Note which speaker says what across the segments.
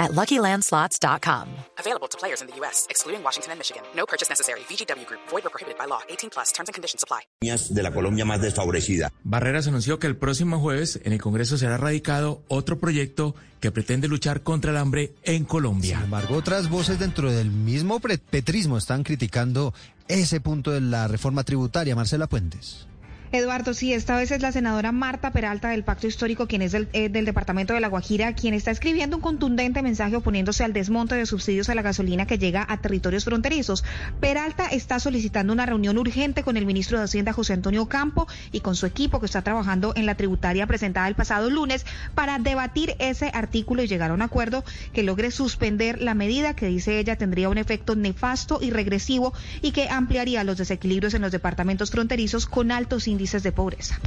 Speaker 1: at LuckyLandSlots.com.
Speaker 2: Available to players in the U.S., excluding Washington and Michigan. No purchase necessary. VGW Group. Void or prohibited by law. 18 plus. Terms and conditions apply.
Speaker 3: de la Colombia más desfavorecida.
Speaker 4: Barreras anunció que el próximo jueves en el Congreso será radicado otro proyecto que pretende luchar contra el hambre en Colombia.
Speaker 5: Sin embargo, otras voces dentro del mismo petrismo están criticando ese punto de la reforma tributaria. Marcela Puentes.
Speaker 6: Eduardo, sí, esta vez es la senadora Marta Peralta del Pacto Histórico, quien es del, eh, del Departamento de La Guajira, quien está escribiendo un contundente mensaje oponiéndose al desmonte de subsidios a la gasolina que llega a territorios fronterizos. Peralta está solicitando una reunión urgente con el ministro de Hacienda, José Antonio Campo, y con su equipo que está trabajando en la tributaria presentada el pasado lunes para debatir ese artículo y llegar a un acuerdo que logre suspender la medida que dice ella tendría un efecto nefasto y regresivo y que ampliaría los desequilibrios en los departamentos fronterizos con altos índices de pobreza.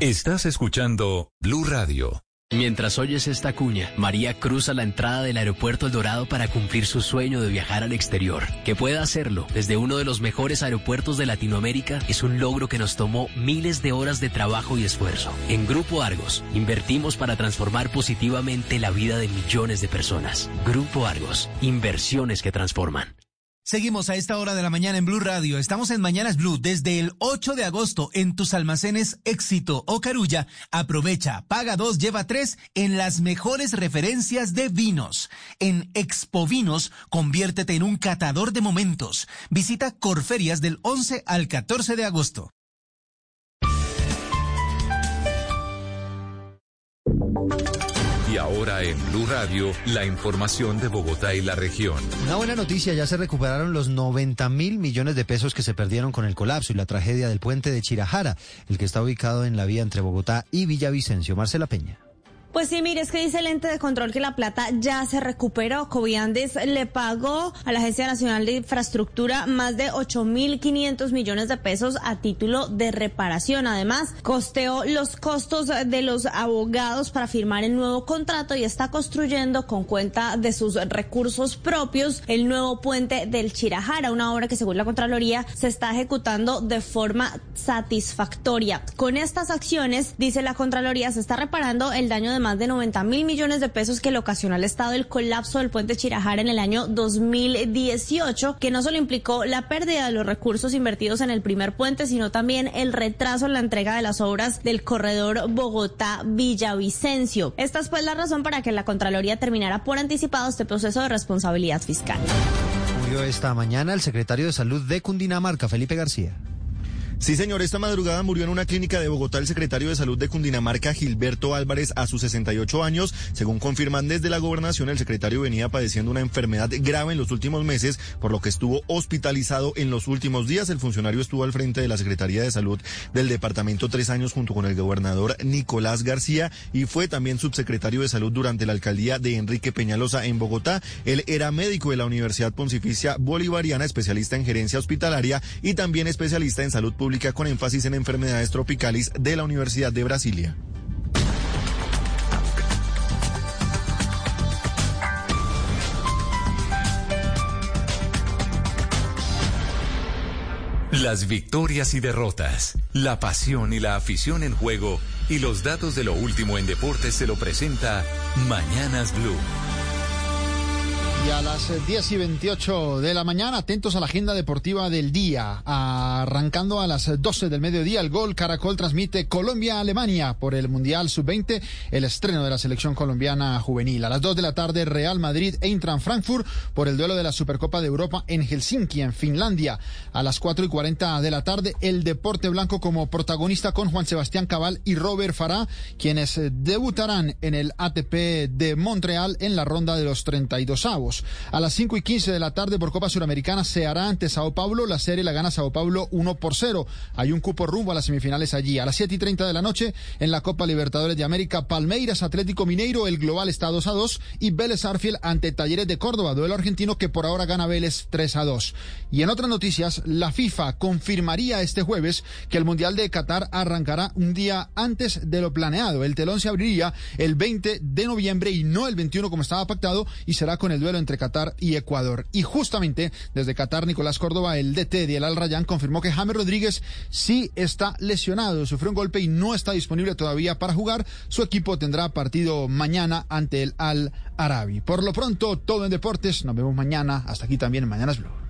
Speaker 7: Estás escuchando Blue Radio.
Speaker 8: Mientras oyes esta cuña, María cruza la entrada del aeropuerto El Dorado para cumplir su sueño de viajar al exterior. Que pueda hacerlo desde uno de los mejores aeropuertos de Latinoamérica es un logro que nos tomó miles de horas de trabajo y esfuerzo. En Grupo Argos, invertimos para transformar positivamente la vida de millones de personas. Grupo Argos, inversiones que transforman.
Speaker 9: Seguimos a esta hora de la mañana en Blue Radio. Estamos en Mañanas Blue desde el 8 de agosto en tus almacenes Éxito o Carulla. Aprovecha, paga dos, lleva tres en las mejores referencias de vinos. En Expo Vinos, conviértete en un catador de momentos. Visita Corferias del 11 al 14 de agosto.
Speaker 7: Ahora en Blue Radio, la información de Bogotá y la región.
Speaker 5: Una buena noticia, ya se recuperaron los 90 mil millones de pesos que se perdieron con el colapso y la tragedia del puente de Chirajara, el que está ubicado en la vía entre Bogotá y Villavicencio. Marcela Peña.
Speaker 10: Pues sí, mire, es que dice el ente de control que la plata ya se recuperó. Coviandes le pagó a la Agencia Nacional de Infraestructura más de 8.500 millones de pesos a título de reparación. Además, costeó los costos de los abogados para firmar el nuevo contrato y está construyendo con cuenta de sus recursos propios el nuevo puente del Chirajara, una obra que según la Contraloría se está ejecutando de forma satisfactoria. Con estas acciones, dice la Contraloría, se está reparando el daño de más de 90 mil millones de pesos que le ocasionó al Estado el colapso del puente Chirajara en el año 2018, que no solo implicó la pérdida de los recursos invertidos en el primer puente, sino también el retraso en la entrega de las obras del corredor Bogotá-Villavicencio. Esta es pues la razón para que la Contraloría terminara por anticipado este proceso de responsabilidad fiscal.
Speaker 5: Murió esta mañana el secretario de Salud de Cundinamarca, Felipe García.
Speaker 11: Sí, señor, esta madrugada murió en una clínica de Bogotá el secretario de Salud de Cundinamarca, Gilberto Álvarez, a sus 68 años. Según confirman desde la gobernación, el secretario venía padeciendo una enfermedad grave en los últimos meses, por lo que estuvo hospitalizado en los últimos días. El funcionario estuvo al frente de la Secretaría de Salud del departamento tres años junto con el gobernador Nicolás García y fue también subsecretario de Salud durante la alcaldía de Enrique Peñalosa en Bogotá. Él era médico de la Universidad Pontificia Bolivariana, especialista en gerencia hospitalaria y también especialista en salud pública con énfasis en enfermedades tropicales de la Universidad de Brasilia.
Speaker 7: Las victorias y derrotas, la pasión y la afición en juego y los datos de lo último en deportes se lo presenta Mañanas Blue.
Speaker 12: Y a las 10 y 28 de la mañana, atentos a la agenda deportiva del día. Arrancando a las 12 del mediodía, el gol Caracol transmite Colombia-Alemania por el Mundial Sub-20, el estreno de la selección colombiana juvenil. A las 2 de la tarde, Real Madrid e Intran Frankfurt por el duelo de la Supercopa de Europa en Helsinki, en Finlandia. A las 4 y 40 de la tarde, el Deporte Blanco como protagonista con Juan Sebastián Cabal y Robert Farah, quienes debutarán en el ATP de Montreal en la ronda de los 32 avos. 2. A las 5 y 15 de la tarde por Copa Suramericana se hará ante Sao Paulo. La serie la gana Sao Paulo 1 por 0. Hay un cupo rumbo a las semifinales allí. A las 7 y 30 de la noche en la Copa Libertadores de América, Palmeiras Atlético Mineiro, el global está 2 a 2 y Vélez Arfield ante Talleres de Córdoba, duelo argentino que por ahora gana Vélez 3 a 2. Y en otras noticias, la FIFA confirmaría este jueves que el Mundial de Qatar arrancará un día antes de lo planeado. El telón se abriría el 20 de noviembre y no el 21 como estaba pactado y será con el duelo entre Qatar y Ecuador. Y justamente desde Qatar, Nicolás Córdoba, el DT de El Al Rayyan, confirmó que James Rodríguez sí está lesionado, sufrió un golpe y no está disponible todavía para jugar. Su equipo tendrá partido mañana ante el Al Arabi. Por lo pronto, todo en deportes. Nos vemos mañana. Hasta aquí también en Mañanas Blue.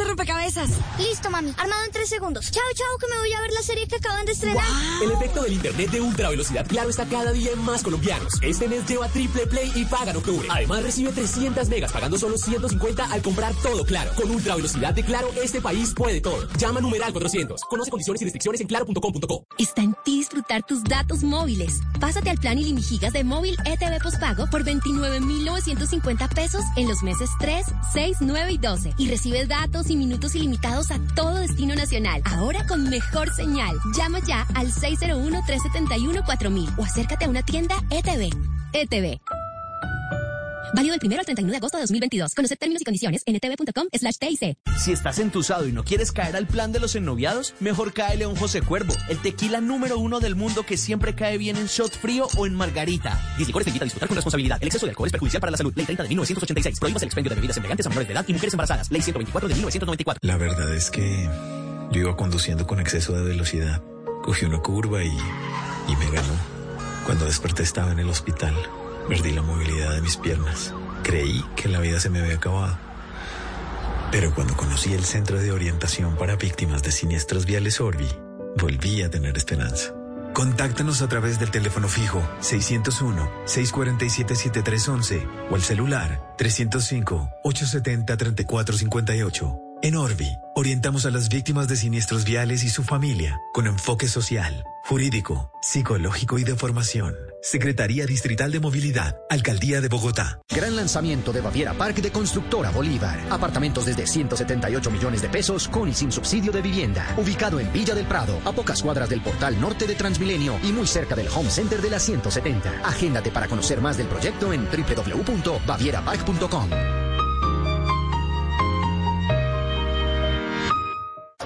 Speaker 13: Este rompecabezas.
Speaker 14: Listo, mami. Armado en tres segundos. Chao, chao, que me voy a ver la serie que acaban de estrenar.
Speaker 1: El efecto del internet de ultra velocidad Claro está cada día en más colombianos. Este mes lleva triple play y paga en octubre. Además recibe 300 megas pagando solo 150 al comprar todo Claro. Con ultra velocidad de Claro, este país puede todo. Llama numeral 400. Conoce condiciones y restricciones en claro.com.co.
Speaker 15: Está en ti disfrutar tus datos móviles. Pásate al plan ilimigigas de móvil ETV postpago por 29,950 pesos en los meses 3, 6, 9 y 12. Y recibes datos y minutos ilimitados a todo destino nacional. Ahora con mejor señal. Llama ya al 601-371-4000 o acércate a una tienda ETV. ETV. Válido del 1 al 31 de agosto de 2022. Conocer términos y condiciones en etv.com slash TIC.
Speaker 16: Si estás entusado y no quieres caer al plan de los ennoviados, mejor cae León José Cuervo, el tequila número uno del mundo que siempre cae bien en shot frío o en margarita.
Speaker 1: Dislicores te invita a disfrutar con responsabilidad. El exceso de alcohol es perjudicial para la salud. Ley 30 de 1986. Prohíbas el expendio de bebidas embriagantes a menores de edad y mujeres embarazadas. Ley 124 de 1994.
Speaker 17: La verdad es que yo iba conduciendo con exceso de velocidad. Cogí una curva y, y me ganó. Cuando desperté estaba en el hospital. Perdí la movilidad de mis piernas. Creí que la vida se me había acabado. Pero cuando conocí el Centro de Orientación para Víctimas de Siniestros Viales Orbi, volví a tener esperanza. Contáctanos a través del teléfono fijo 601-647-7311 o el celular 305-870-3458. En Orbi, orientamos a las víctimas de siniestros viales y su familia con enfoque social, jurídico, psicológico y de formación. Secretaría Distrital de Movilidad, Alcaldía de Bogotá.
Speaker 18: Gran lanzamiento de Baviera Park de Constructora Bolívar. Apartamentos desde 178 millones de pesos con y sin subsidio de vivienda. Ubicado en Villa del Prado, a pocas cuadras del portal norte de Transmilenio y muy cerca del Home Center de la 170. Agéndate para conocer más del proyecto en www.bavierapark.com.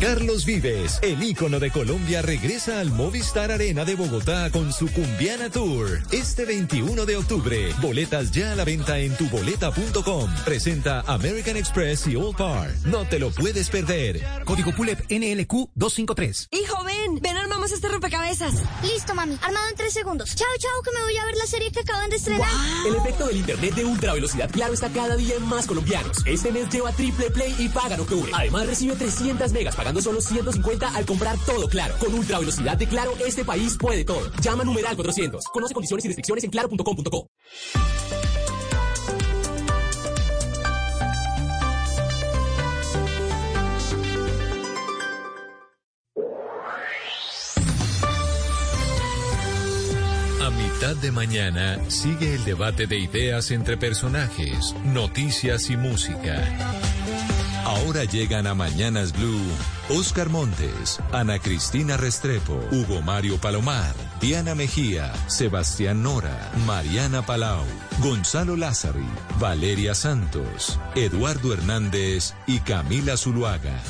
Speaker 19: Carlos Vives, el ícono de Colombia, regresa al Movistar Arena de Bogotá con su Cumbiana Tour. Este 21 de octubre. Boletas ya a la venta en tuboleta.com. Presenta American Express y All Par. No te lo puedes perder.
Speaker 9: Código PULEP NLQ 253.
Speaker 13: Hijo, ven, ven armamos este rompecabezas.
Speaker 14: Listo, mami. Armado en tres segundos. Chao, chao, que me voy a ver la serie que acaban de estrenar.
Speaker 1: El efecto del internet de ultra velocidad Claro está cada día en más colombianos. Este mes lleva triple play y paga en octubre. Además recibe 300 megas pagando solo 150 al comprar todo Claro. Con ultra velocidad de Claro, este país puede todo. Llama numeral 400. Conoce condiciones y restricciones en claro.com.co.
Speaker 7: A mitad de mañana sigue el debate de ideas entre personajes, noticias y música. Ahora llegan a Mañanas Blue Oscar Montes, Ana Cristina Restrepo, Hugo Mario Palomar, Diana Mejía, Sebastián Nora, Mariana Palau, Gonzalo Lázari, Valeria Santos, Eduardo Hernández y Camila Zuluaga.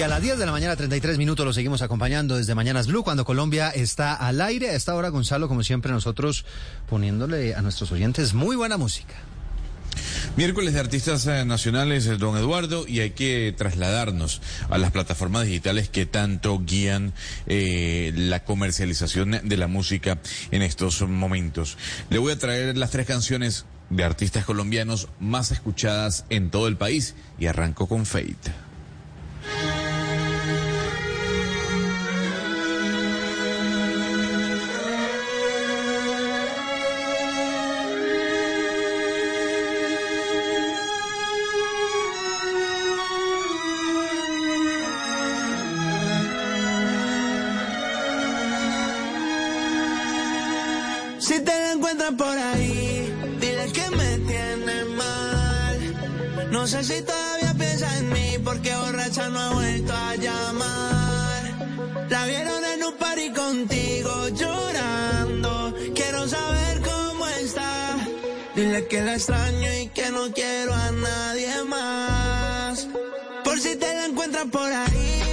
Speaker 5: Y a las 10 de la mañana, 33 minutos, lo seguimos acompañando desde Mañanas Blue, cuando Colombia está al aire. A esta hora, Gonzalo, como siempre, nosotros poniéndole a nuestros oyentes muy buena música.
Speaker 20: Miércoles de artistas eh, nacionales, eh, don Eduardo, y hay que trasladarnos a las plataformas digitales que tanto guían eh, la comercialización de la música en estos momentos. Le voy a traer las tres canciones de artistas colombianos más escuchadas en todo el país y arranco con Fate.
Speaker 21: No sé si todavía piensa en mí, porque borracha no ha vuelto a llamar. La vieron en un party contigo llorando. Quiero saber cómo está. Dile que la extraño y que no quiero a nadie más. Por si te la encuentras por ahí,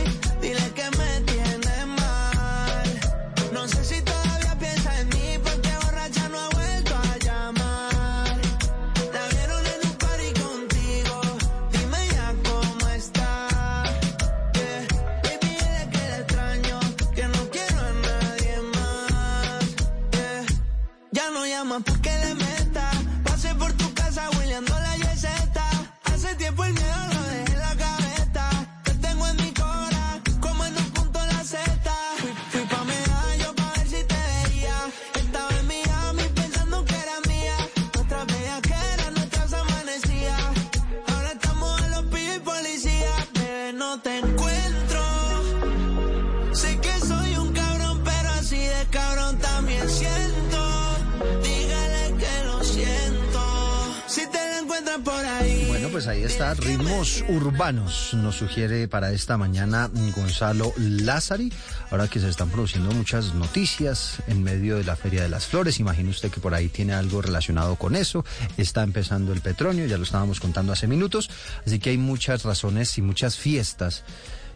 Speaker 5: pues ahí está, ritmos urbanos, nos sugiere para esta mañana Gonzalo Lázari, ahora que se están produciendo muchas noticias en medio de la Feria de las Flores, imagine usted que por ahí tiene algo relacionado con eso, está empezando el petróleo, ya lo estábamos contando hace minutos, así que hay muchas razones y muchas fiestas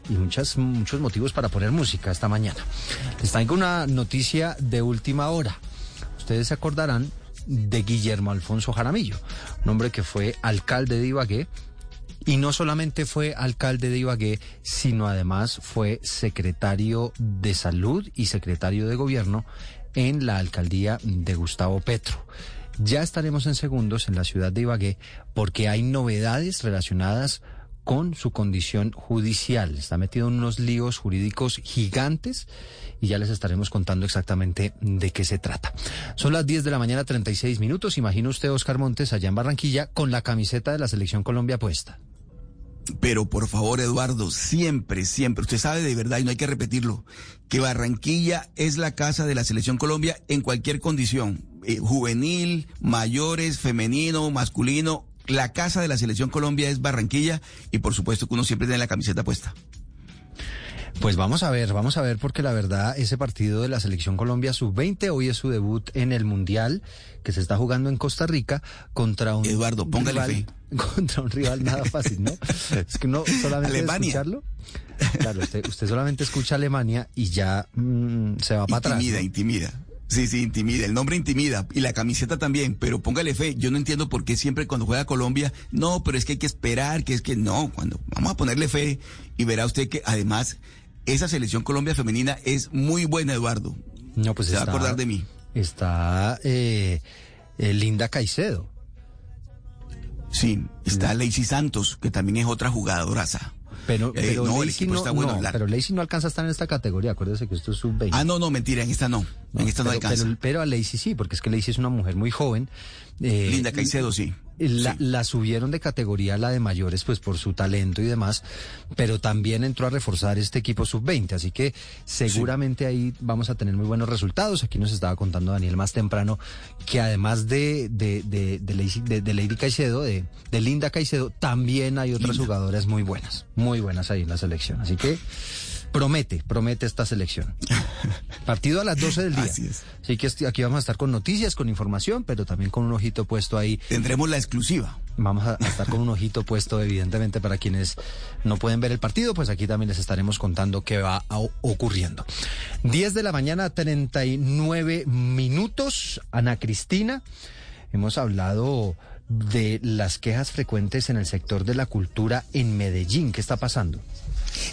Speaker 5: y muchas, muchos motivos para poner música esta mañana. Les traigo una noticia de última hora. Ustedes se acordarán de Guillermo Alfonso Jaramillo, un hombre que fue alcalde de Ibagué y no solamente fue alcalde de Ibagué, sino además fue secretario de salud y secretario de gobierno en la alcaldía de Gustavo Petro. Ya estaremos en segundos en la ciudad de Ibagué porque hay novedades relacionadas con su condición judicial. Está metido en unos líos jurídicos gigantes y ya les estaremos contando exactamente de qué se trata. Son las 10 de la mañana, 36 minutos. Imagina usted, Oscar Montes, allá en Barranquilla, con la camiseta de la Selección Colombia puesta.
Speaker 22: Pero por favor, Eduardo, siempre, siempre, usted sabe de verdad y no hay que repetirlo, que Barranquilla es la casa de la Selección Colombia en cualquier condición, eh, juvenil, mayores, femenino, masculino. La casa de la Selección Colombia es Barranquilla y por supuesto que uno siempre tiene la camiseta puesta.
Speaker 5: Pues vamos a ver, vamos a ver, porque la verdad, ese partido de la Selección Colombia Sub-20 hoy es su debut en el Mundial que se está jugando en Costa Rica contra un.
Speaker 22: Eduardo, póngale
Speaker 5: rival, Contra un rival nada fácil, ¿no? Es que no solamente
Speaker 22: Alemania.
Speaker 5: escucharlo. Claro, usted, usted solamente escucha Alemania y ya mm, se va para atrás.
Speaker 22: Intimida,
Speaker 5: ¿no?
Speaker 22: intimida. Sí, sí, intimida. El nombre intimida y la camiseta también, pero póngale fe. Yo no entiendo por qué siempre cuando juega Colombia, no, pero es que hay que esperar, que es que no, cuando vamos a ponerle fe y verá usted que además esa selección Colombia femenina es muy buena, Eduardo.
Speaker 5: No, pues
Speaker 22: Se
Speaker 5: está,
Speaker 22: va a acordar de mí.
Speaker 5: Está eh, eh, Linda Caicedo.
Speaker 22: Sí, está Lacey Santos, que también es otra jugadoraza.
Speaker 5: Pero,
Speaker 22: Eh,
Speaker 5: pero
Speaker 22: no,
Speaker 5: Lacey no,
Speaker 22: está bueno.
Speaker 5: no,
Speaker 22: La-
Speaker 5: pero Lacey no alcanza a estar en esta categoría. Acuérdese que esto es sub-20.
Speaker 22: Ah, no, no, mentira, en esta no. en esta no alcanza.
Speaker 5: Pero, pero a Lacey sí, porque es que Lacey es una mujer muy joven. eh,
Speaker 22: Linda Caicedo, sí.
Speaker 5: La,
Speaker 22: Sí.
Speaker 5: la subieron de categoría la de mayores, pues por su talento y demás, pero también entró a reforzar este equipo sub-20, así que seguramente ahí vamos a tener muy buenos resultados. Aquí nos estaba contando Daniel más temprano que además de, de, de, de, de- de Lady Caicedo, de, de Linda Caicedo, también hay otras jugadoras muy buenas, muy buenas ahí en la selección. Así que promete, promete esta selección. Partido a las 12 del día.
Speaker 22: Así es.
Speaker 5: Así que este- aquí vamos a estar con noticias, con información, pero también con un ojito puesto ahí.
Speaker 22: Tendremos la exclusiva.
Speaker 5: Vamos a, a estar con un ojito puesto, evidentemente, para quienes no pueden ver el partido, pues aquí también les estaremos contando qué va a- ocurriendo. 10 de la mañana, 39 minutos. Ana Cristina, hemos hablado de las quejas frecuentes en el sector de la cultura en Medellín. ¿Qué está pasando?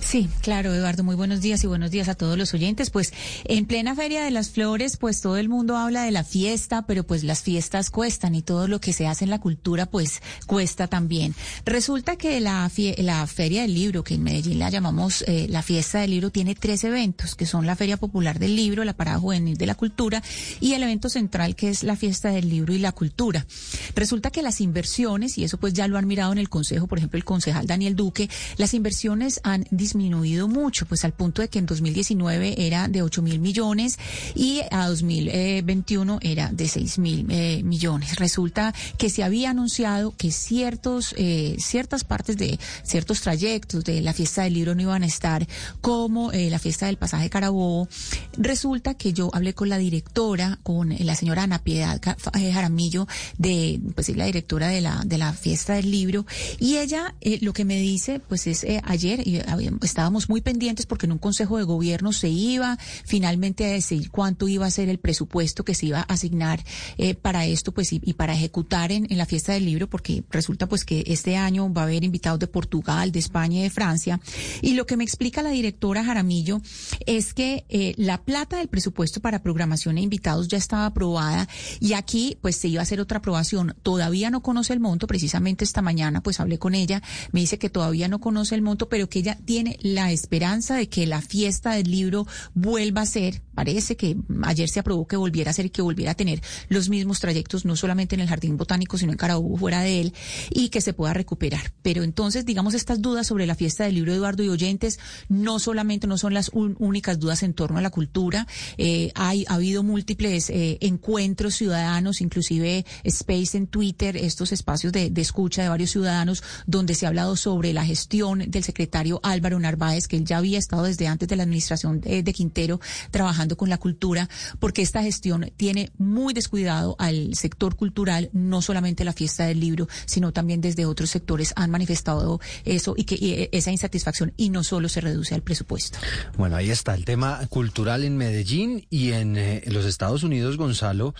Speaker 23: Sí, claro, Eduardo, muy buenos días y buenos días a todos los oyentes. Pues en plena Feria de las Flores, pues todo el mundo habla de la fiesta, pero pues las fiestas cuestan y todo lo que se hace en la cultura pues cuesta también. Resulta que la, la Feria del Libro, que en Medellín la llamamos eh, la Fiesta del Libro, tiene tres eventos, que son la Feria Popular del Libro, la Parada Juvenil de la Cultura y el evento central que es la Fiesta del Libro y la Cultura. Resulta que las inversiones, y eso pues ya lo han mirado en el Consejo, por ejemplo el concejal Daniel Duque, las inversiones han disminuido mucho, pues al punto de que en 2019 era de 8 mil millones y a 2021 era de 6 mil eh, millones. Resulta que se había anunciado que ciertos, eh, ciertas partes de ciertos trayectos de la fiesta del libro no iban a estar, como eh, la fiesta del pasaje Carabobo. Resulta que yo hablé con la directora, con la señora Ana Piedad Jaramillo, de, pues es la directora de la, de la fiesta del libro, y ella lo que me dice, pues es ayer, y estábamos muy pendientes porque en un consejo de gobierno se iba finalmente a decidir cuánto iba a ser el presupuesto que se iba a asignar eh, para esto, pues y, para ejecutar en, la fiesta del libro, porque resulta pues que este año va a haber invitados de Portugal, de España y de Francia. Y lo que me explica la directora Jaramillo es que eh, la plata del presupuesto para programación e invitados ya estaba aprobada y aquí pues se iba a hacer otra aprobación. Todavía no conoce el monto, precisamente esta mañana pues hablé con ella, me dice que todavía no conoce el monto, pero que ella tiene la esperanza de que la fiesta del libro vuelva a ser, parece que ayer se aprobó que volviera a ser y que volviera a tener los mismos trayectos, no solamente en el Jardín Botánico, sino en Carabobo, fuera de él, y que se pueda recuperar. Pero entonces, digamos, estas dudas sobre la fiesta del libro, Eduardo y oyentes, no solamente no son las únicas dudas en torno a la cultura, eh, hay, ha habido múltiples eh, encuentros ciudadanos, inclusive Space en Twitter, estos espacios de, de escucha de varios ciudadanos, donde se ha hablado sobre la gestión del secretario Álvaro Álvaro Narváez, que él ya había estado desde antes de la administración de, Quintero trabajando con la cultura, porque esta gestión tiene muy descuidado al sector cultural, no solamente la fiesta del libro, sino también desde otros sectores han manifestado eso y que esa insatisfacción y no solo se reduce al presupuesto.
Speaker 5: Bueno, ahí está el tema cultural en Medellín y en eh, los Estados Unidos, Gonzalo.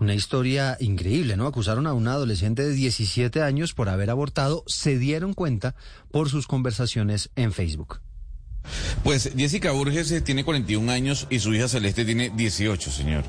Speaker 5: Una historia increíble, ¿no? Acusaron a una adolescente de 17 años por haber abortado, se dieron cuenta por sus conversaciones en Facebook.
Speaker 20: Pues Jessica Burges eh, tiene 41 años y su hija Celeste tiene 18, señor.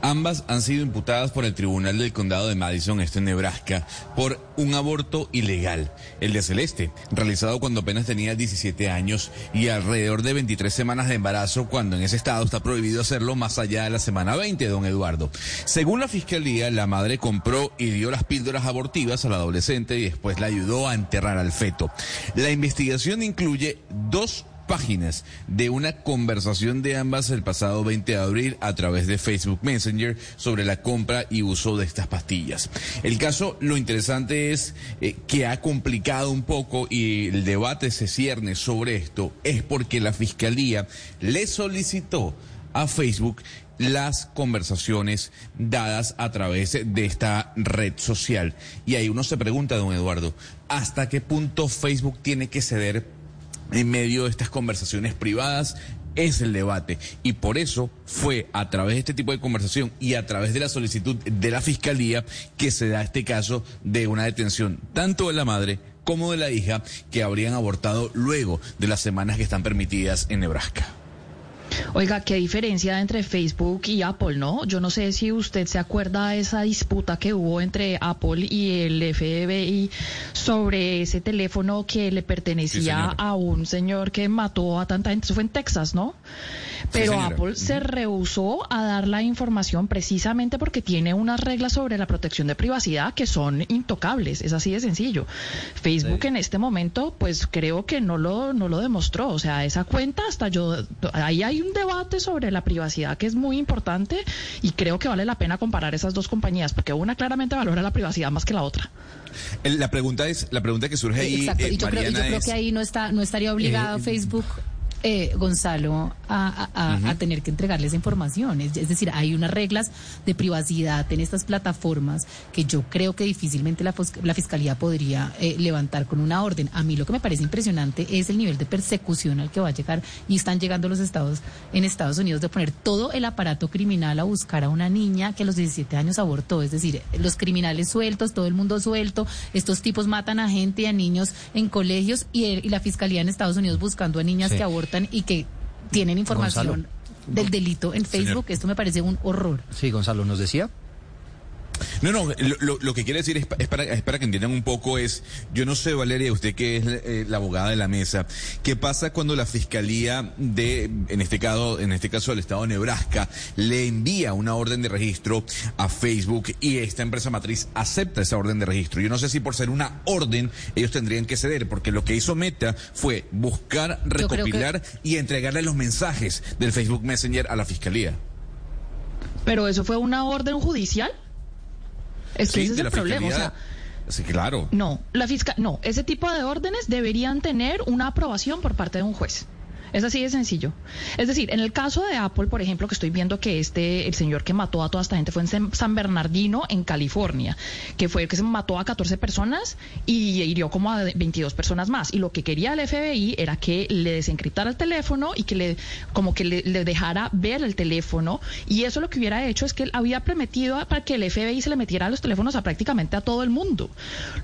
Speaker 20: Ambas han sido imputadas por el Tribunal del Condado de Madison, esto en Nebraska, por un aborto ilegal. El de Celeste, realizado cuando apenas tenía 17 años y alrededor de 23 semanas de embarazo, cuando en ese estado está prohibido hacerlo más allá de la semana 20, don Eduardo. Según la fiscalía, la madre compró y dio las píldoras abortivas a la adolescente y después la ayudó a enterrar al feto. La investigación incluye dos páginas de una conversación de ambas el pasado 20 de abril a través de Facebook Messenger sobre la compra y uso de estas pastillas. El caso, lo interesante es eh, que ha complicado un poco y el debate se cierne sobre esto, es porque la Fiscalía le solicitó a Facebook las conversaciones dadas a través de esta red social. Y ahí uno se pregunta, don Eduardo, ¿hasta qué punto Facebook tiene que ceder en medio de estas conversaciones privadas es el debate. Y por eso fue a través de este tipo de conversación y a través de la solicitud de la Fiscalía que se da este caso de una detención tanto de la madre como de la hija que habrían abortado luego de las semanas que están permitidas en Nebraska.
Speaker 24: Oiga, qué diferencia entre Facebook y Apple, ¿no? Yo no sé si usted se acuerda de esa disputa que hubo entre Apple y el FBI sobre ese teléfono que le pertenecía a un señor que mató a tanta gente. Eso fue en Texas, ¿no? Pero Apple se rehusó a dar la información precisamente porque tiene unas reglas sobre la protección de privacidad que son intocables. Es así de sencillo. Facebook en este momento, pues creo que no lo, no lo demostró. O sea, esa cuenta hasta yo, ahí hay un debate sobre la privacidad que es muy importante y creo que vale la pena comparar esas dos compañías porque una claramente valora la privacidad más que la otra.
Speaker 20: La pregunta es, la pregunta que surge ahí.
Speaker 23: Exacto, y yo, creo, que ahí no está, no estaría obligado eh, Facebook
Speaker 25: eh, Gonzalo, a, a, a, tener que entregarles información. Es, es, decir, hay unas reglas de privacidad en estas plataformas que yo creo que difícilmente la, la Fiscalía podría eh, levantar con una orden. A mí lo que me parece impresionante es el nivel de persecución al que va a llegar y están llegando los estados en Estados Unidos de poner todo el aparato criminal a buscar a una niña que a los 17 años abortó. Es decir, los criminales sueltos, todo el mundo suelto, estos tipos matan a gente y a niños en colegios y, y la Fiscalía en Estados Unidos buscando a niñas sí. que abortan y que tienen información Gonzalo. del delito en Facebook. Señor. Esto me parece un horror.
Speaker 5: Sí, Gonzalo, ¿nos decía?
Speaker 20: No, no, lo, lo, que quiere decir es, es, para, es para que entiendan un poco es, yo no sé, Valeria, usted que es eh, la abogada de la mesa, ¿qué pasa cuando la fiscalía de, en este caso, en este caso del estado de Nebraska, le envía una orden de registro a Facebook y esta empresa matriz acepta esa orden de registro? Yo no sé si por ser una orden ellos tendrían que ceder, porque lo que hizo Meta fue buscar, recopilar que... y entregarle los mensajes del Facebook Messenger a la fiscalía.
Speaker 24: Pero eso fue una orden judicial. Es que
Speaker 20: sí,
Speaker 24: ese es el problema. O sea,
Speaker 20: sí, claro.
Speaker 24: No, la fiscal, no, ese tipo de órdenes deberían tener una aprobación por parte de un juez. Es así de sencillo. Es decir, en el caso de Apple, por ejemplo, que estoy viendo que este, el señor que mató a toda esta gente fue en San Bernardino, en California, que fue el que se mató a 14 personas y hirió como a 22 personas más. Y lo que quería el FBI era que le desencriptara el teléfono y que le, como que le, le dejara ver el teléfono. Y eso lo que hubiera hecho es que él había prometido para que el FBI se le metiera a los teléfonos a prácticamente a todo el mundo.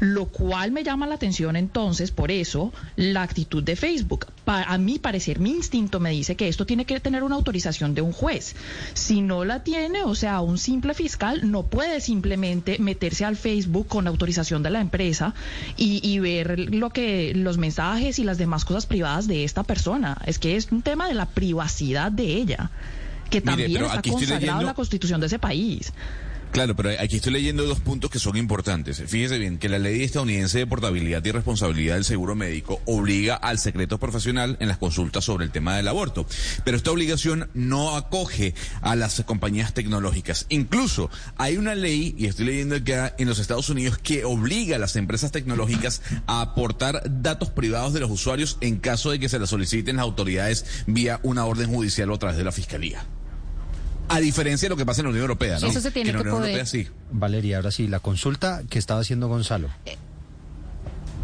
Speaker 24: Lo cual me llama la atención entonces, por eso, la actitud de Facebook. A mí parecer mi instinto me dice que esto tiene que tener una autorización de un juez. Si no la tiene, o sea, un simple fiscal no puede simplemente meterse al Facebook con autorización de la empresa y, y ver lo que los mensajes y las demás cosas privadas de esta persona. Es que es un tema de la privacidad de ella, que también
Speaker 20: Mire,
Speaker 24: está consagrado leyendo... en la constitución de ese país.
Speaker 20: Claro, pero aquí estoy leyendo dos puntos que son importantes. Fíjese bien que la ley estadounidense de portabilidad y responsabilidad del seguro médico obliga al secreto profesional en las consultas sobre el tema del aborto. Pero esta obligación no acoge a las compañías tecnológicas. Incluso hay una ley, y estoy leyendo acá en los Estados Unidos, que obliga a las empresas tecnológicas a aportar datos privados de los usuarios en caso de que se las soliciten las autoridades vía una orden judicial o a través de la fiscalía. A diferencia de lo que pasa en la Unión Europea, ¿no?
Speaker 25: Eso se tiene
Speaker 20: que, en la Unión
Speaker 25: poder...
Speaker 20: Europea sí.
Speaker 5: Valeria, ahora sí, la consulta que estaba haciendo Gonzalo.
Speaker 25: Eh,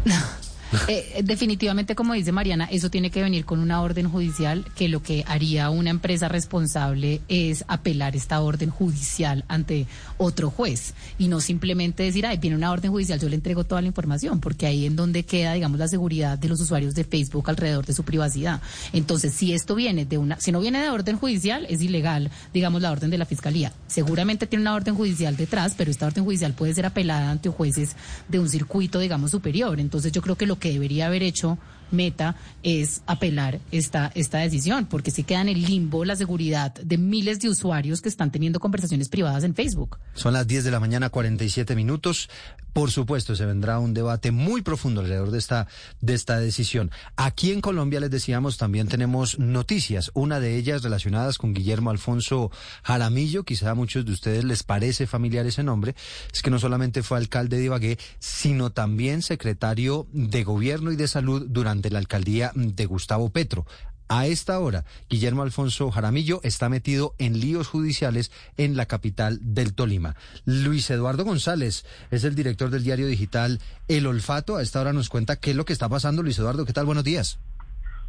Speaker 25: eh, definitivamente, como dice Mariana, eso tiene que venir con una orden judicial que lo que haría una empresa responsable es apelar esta orden judicial ante otro juez y no simplemente decir, ay, viene una orden judicial, yo le entrego toda la información, porque ahí en donde queda, digamos, la seguridad de los usuarios de Facebook alrededor de su privacidad. Entonces, si esto viene de una, si no viene de orden judicial, es ilegal, digamos, la orden de la fiscalía. Seguramente tiene una orden judicial detrás, pero esta orden judicial puede ser apelada ante jueces de un circuito, digamos, superior. Entonces, yo creo que lo que debería haber hecho Meta es apelar esta, esta decisión, porque se queda en el limbo la seguridad de miles de usuarios que están teniendo conversaciones privadas en Facebook.
Speaker 5: Son las 10 de la mañana, 47 minutos. Por supuesto, se vendrá un debate muy profundo alrededor de esta, de esta decisión. Aquí en Colombia, les decíamos, también tenemos noticias. Una de ellas relacionadas con Guillermo Alfonso Jaramillo. Quizá a muchos de ustedes les parece familiar ese nombre. Es que no solamente fue alcalde de Ibagué, sino también secretario de Gobierno y de Salud durante la alcaldía de Gustavo Petro. A esta hora, Guillermo Alfonso Jaramillo está metido en líos judiciales en la capital del Tolima. Luis Eduardo González es el director del diario digital El Olfato. A esta hora nos cuenta qué es lo que está pasando. Luis Eduardo, ¿qué tal? Buenos días.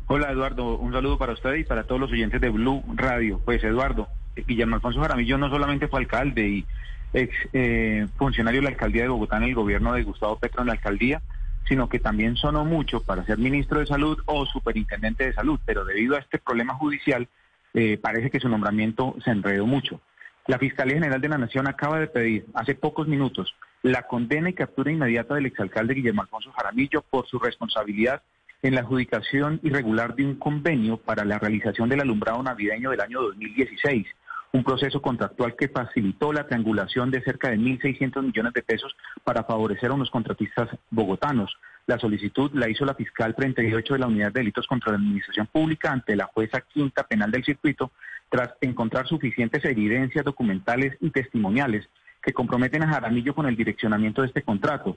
Speaker 26: Hola Eduardo, un saludo para usted y para todos los oyentes de Blue Radio. Pues Eduardo, Guillermo Alfonso Jaramillo no solamente fue alcalde y ex eh, funcionario de la alcaldía de Bogotá en el gobierno de Gustavo Petro en la alcaldía, sino que también sonó mucho para ser ministro de Salud o superintendente de Salud, pero debido a este problema judicial eh, parece que su nombramiento se enredó mucho. La Fiscalía General de la Nación acaba de pedir hace pocos minutos la condena y captura inmediata del exalcalde Guillermo Alfonso Jaramillo por su responsabilidad en la adjudicación irregular de un convenio para la realización del alumbrado navideño del año 2016 un proceso contractual que facilitó la triangulación de cerca de 1.600 millones de pesos para favorecer a unos contratistas bogotanos. La solicitud la hizo la fiscal 38 de la Unidad de Delitos contra la Administración Pública ante la jueza quinta penal del circuito tras encontrar suficientes evidencias documentales y testimoniales que comprometen a Jaramillo con el direccionamiento de este contrato,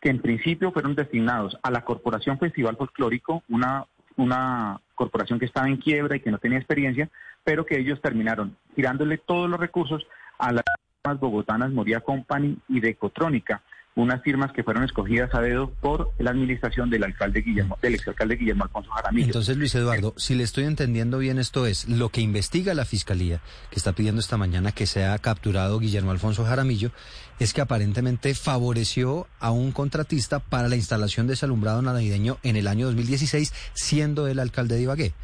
Speaker 26: que en principio fueron destinados a la Corporación Festival Folclórico, una una corporación que estaba en quiebra y que no tenía experiencia, pero que ellos terminaron tirándole todos los recursos a las firmas bogotanas Moria Company y de Ecotrónica, unas firmas que fueron escogidas a dedo por la administración del alcalde Guillermo, del exalcalde Guillermo Alfonso Jaramillo.
Speaker 5: Entonces, Luis Eduardo, si le estoy entendiendo bien, esto es lo que investiga la fiscalía, que está pidiendo esta mañana que sea capturado Guillermo Alfonso Jaramillo, es que aparentemente favoreció a un contratista para la instalación de ese alumbrado navideño en el año 2016, siendo el alcalde de Ibagué.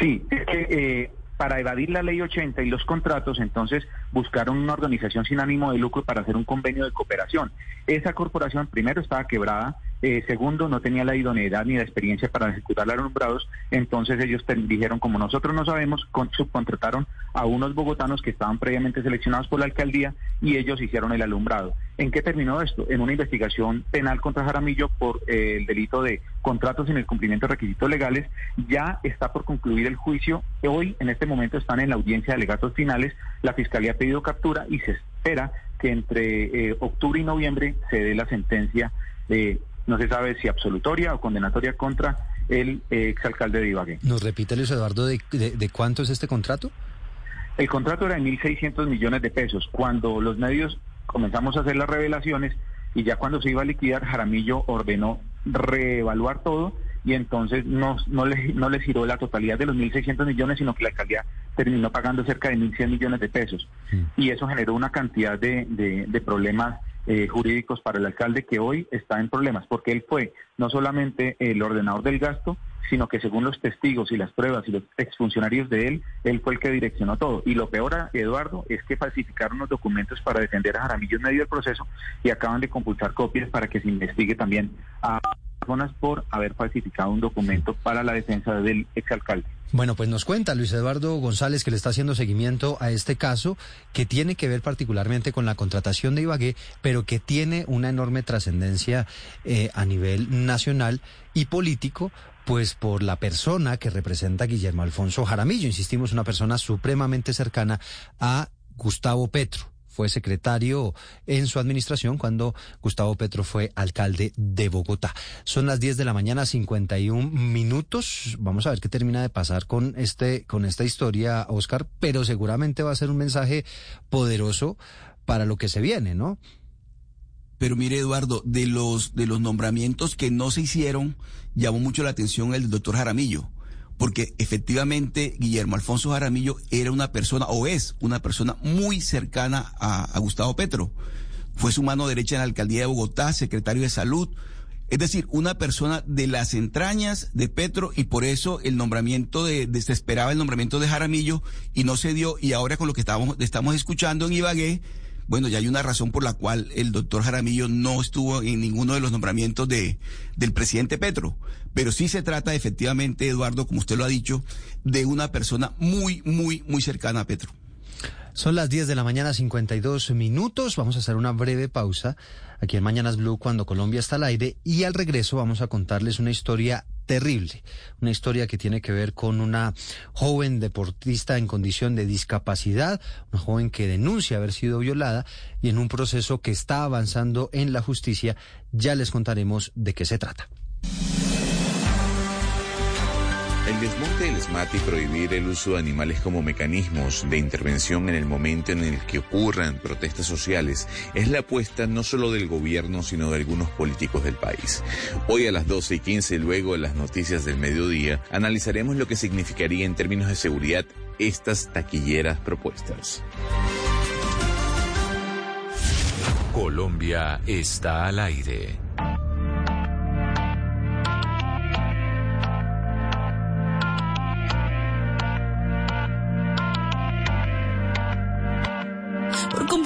Speaker 26: Sí, es que eh, para evadir la ley 80 y los contratos, entonces buscaron una organización sin ánimo de lucro para hacer un convenio de cooperación. Esa corporación, primero, estaba quebrada, eh, segundo, no tenía la idoneidad ni la experiencia para ejecutar los alumbrados, entonces ellos dijeron, como nosotros no sabemos, subcontrataron a unos bogotanos que estaban previamente seleccionados por la alcaldía y ellos hicieron el alumbrado. ¿En qué terminó esto? En una investigación penal contra Jaramillo por eh, el delito de contratos sin el cumplimiento de requisitos legales. Ya está por concluir el juicio. Hoy, en este momento, están en la audiencia de alegatos finales. La Fiscalía ha pedido captura y se espera que entre eh, octubre y noviembre se dé la sentencia, de, no se sabe si absolutoria o condenatoria contra el eh, exalcalde de Ibagué.
Speaker 5: ¿Nos repite, Luis Eduardo, de, de cuánto es este contrato?
Speaker 26: El contrato era de 1.600 millones de pesos. Cuando los medios comenzamos a hacer las revelaciones y ya cuando se iba a liquidar, Jaramillo ordenó reevaluar todo y entonces no, no, le, no le giró la totalidad de los 1.600 millones, sino que la alcaldía terminó pagando cerca de 1.100 millones de pesos. Y eso generó una cantidad de, de, problemas eh, jurídicos para el alcalde que hoy está en problemas, porque él fue no solamente el ordenador del gasto, sino que según los testigos y las pruebas y los exfuncionarios de él, él fue el que direccionó todo. Y lo peor, Eduardo, es que falsificaron los documentos para defender a Jaramillo en medio del proceso y acaban de compulsar copias para que se investigue también a por haber falsificado un documento para la defensa del exalcalde.
Speaker 5: Bueno, pues nos cuenta Luis Eduardo González que le está haciendo seguimiento a este caso que tiene que ver particularmente con la contratación de Ibagué, pero que tiene una enorme trascendencia eh, a nivel nacional y político, pues por la persona que representa Guillermo Alfonso Jaramillo, insistimos, una persona supremamente cercana a Gustavo Petro fue secretario en su administración cuando Gustavo Petro fue alcalde de Bogotá. Son las 10 de la mañana, 51 minutos. Vamos a ver qué termina de pasar con este con esta historia, Oscar, pero seguramente va a ser un mensaje poderoso para lo que se viene, ¿no?
Speaker 22: Pero mire, Eduardo, de los de los nombramientos que no se hicieron, llamó mucho la atención el doctor Jaramillo porque efectivamente Guillermo Alfonso Jaramillo era una persona, o es una persona muy cercana a, Gustavo Petro. Fue su mano derecha en la alcaldía de Bogotá, secretario de salud. Es decir, una persona de las entrañas de Petro y por eso el nombramiento de, se esperaba el nombramiento de Jaramillo y no se dio y ahora con lo que estábamos, estamos escuchando en Ibagué, bueno, ya hay una razón por la cual el doctor Jaramillo no estuvo en ninguno de los nombramientos de, del presidente Petro. Pero sí se trata efectivamente, Eduardo, como usted lo ha dicho, de una persona muy, muy, muy cercana a Petro.
Speaker 5: Son las 10 de la mañana, 52 minutos. Vamos a hacer una breve pausa aquí en Mañanas Blue cuando Colombia está al aire y al regreso vamos a contarles una historia terrible, una historia que tiene que ver con una joven deportista en condición de discapacidad, una joven que denuncia haber sido violada y en un proceso que está avanzando en la justicia. Ya les contaremos de qué se trata.
Speaker 20: El desmonte del SMAT y prohibir el uso de animales como mecanismos de intervención en el momento en el que ocurran protestas sociales es la apuesta no solo del gobierno, sino de algunos políticos del país. Hoy a las 12 y 15, luego de las noticias del mediodía, analizaremos lo que significaría en términos de seguridad estas taquilleras propuestas.
Speaker 7: Colombia está al aire.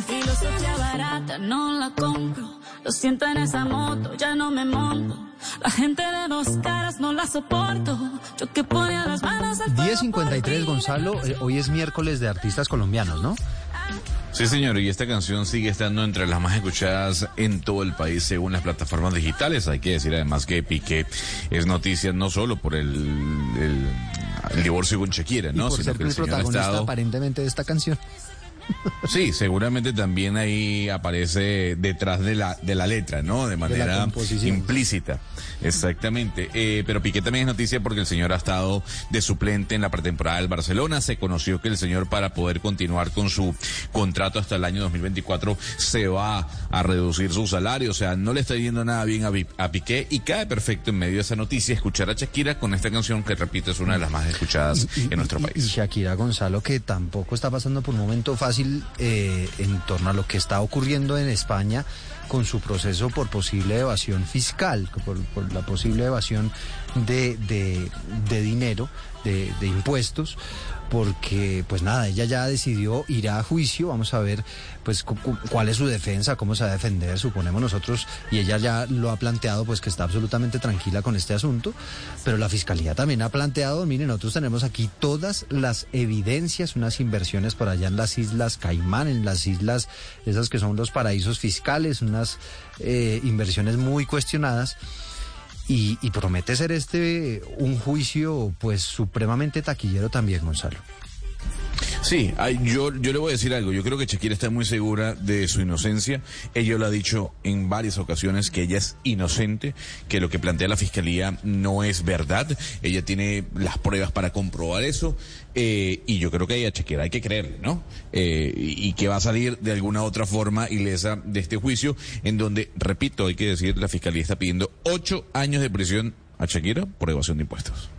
Speaker 27: Esa filosofía barata no la compro. Lo siento en esa moto, ya no me monto. La gente de dos caras no la soporto. Yo que ponía las manos al
Speaker 5: 10.53, Gonzalo. eh, hoy es miércoles de artistas colombianos, ¿no?
Speaker 20: Sí, señor, y esta canción sigue estando entre las más escuchadas en todo el país según las plataformas digitales. Hay que decir además que Piqué es noticia no solo por el, el, el divorcio con Shakira,
Speaker 5: Y
Speaker 20: ¿no?
Speaker 5: por
Speaker 20: Sino
Speaker 5: ser
Speaker 20: que
Speaker 5: el
Speaker 20: el
Speaker 5: protagonista
Speaker 20: estado...
Speaker 5: aparentemente de esta canción.
Speaker 20: Sí, seguramente también ahí aparece detrás de la, de la letra, ¿no? De manera implícita. Exactamente. Eh, pero Piqué también es noticia porque el señor ha estado de suplente en la pretemporada del Barcelona. Se conoció que el señor para poder continuar con su contrato hasta el año 2024 se va a reducir su salario. O sea, no le está yendo nada bien a, Piqué y cae perfecto en medio de esa noticia escuchar a Shakira con esta canción que repito es una de las más escuchadas en nuestro país.
Speaker 5: Y Shakira Gonzalo, que tampoco está pasando por un momento fácil eh, en torno a lo que está ocurriendo en España con su proceso por posible evasión fiscal, por, por la posible evasión de, de- dinero, de impuestos, porque pues nada, ella ya decidió ir a juicio, vamos a ver pues cu- cu- cuál es su defensa, cómo se va a defender, suponemos nosotros, y ella ya lo ha planteado pues que está absolutamente tranquila con este asunto, pero la fiscalía también ha planteado, miren, nosotros tenemos aquí todas las evidencias, unas inversiones por allá en las islas Caimán, en las islas esas que son los paraísos fiscales, unas eh, inversiones muy cuestionadas. Y, y promete ser este un juicio pues supremamente taquillero también, Gonzalo.
Speaker 20: Sí, yo, yo le voy a decir algo. Yo creo que Shakira está muy segura de su inocencia. Ella lo ha dicho en varias ocasiones que ella es inocente, que lo que plantea la fiscalía no es verdad. Ella tiene las pruebas para comprobar eso. eh, y yo creo que a Shakira hay que creerle, ¿no? Eh, y que va a salir de alguna otra forma ilesa de este juicio, en donde, repito, hay que decir, la fiscalía está pidiendo ocho años de prisión a Shakira por evasión de impuestos.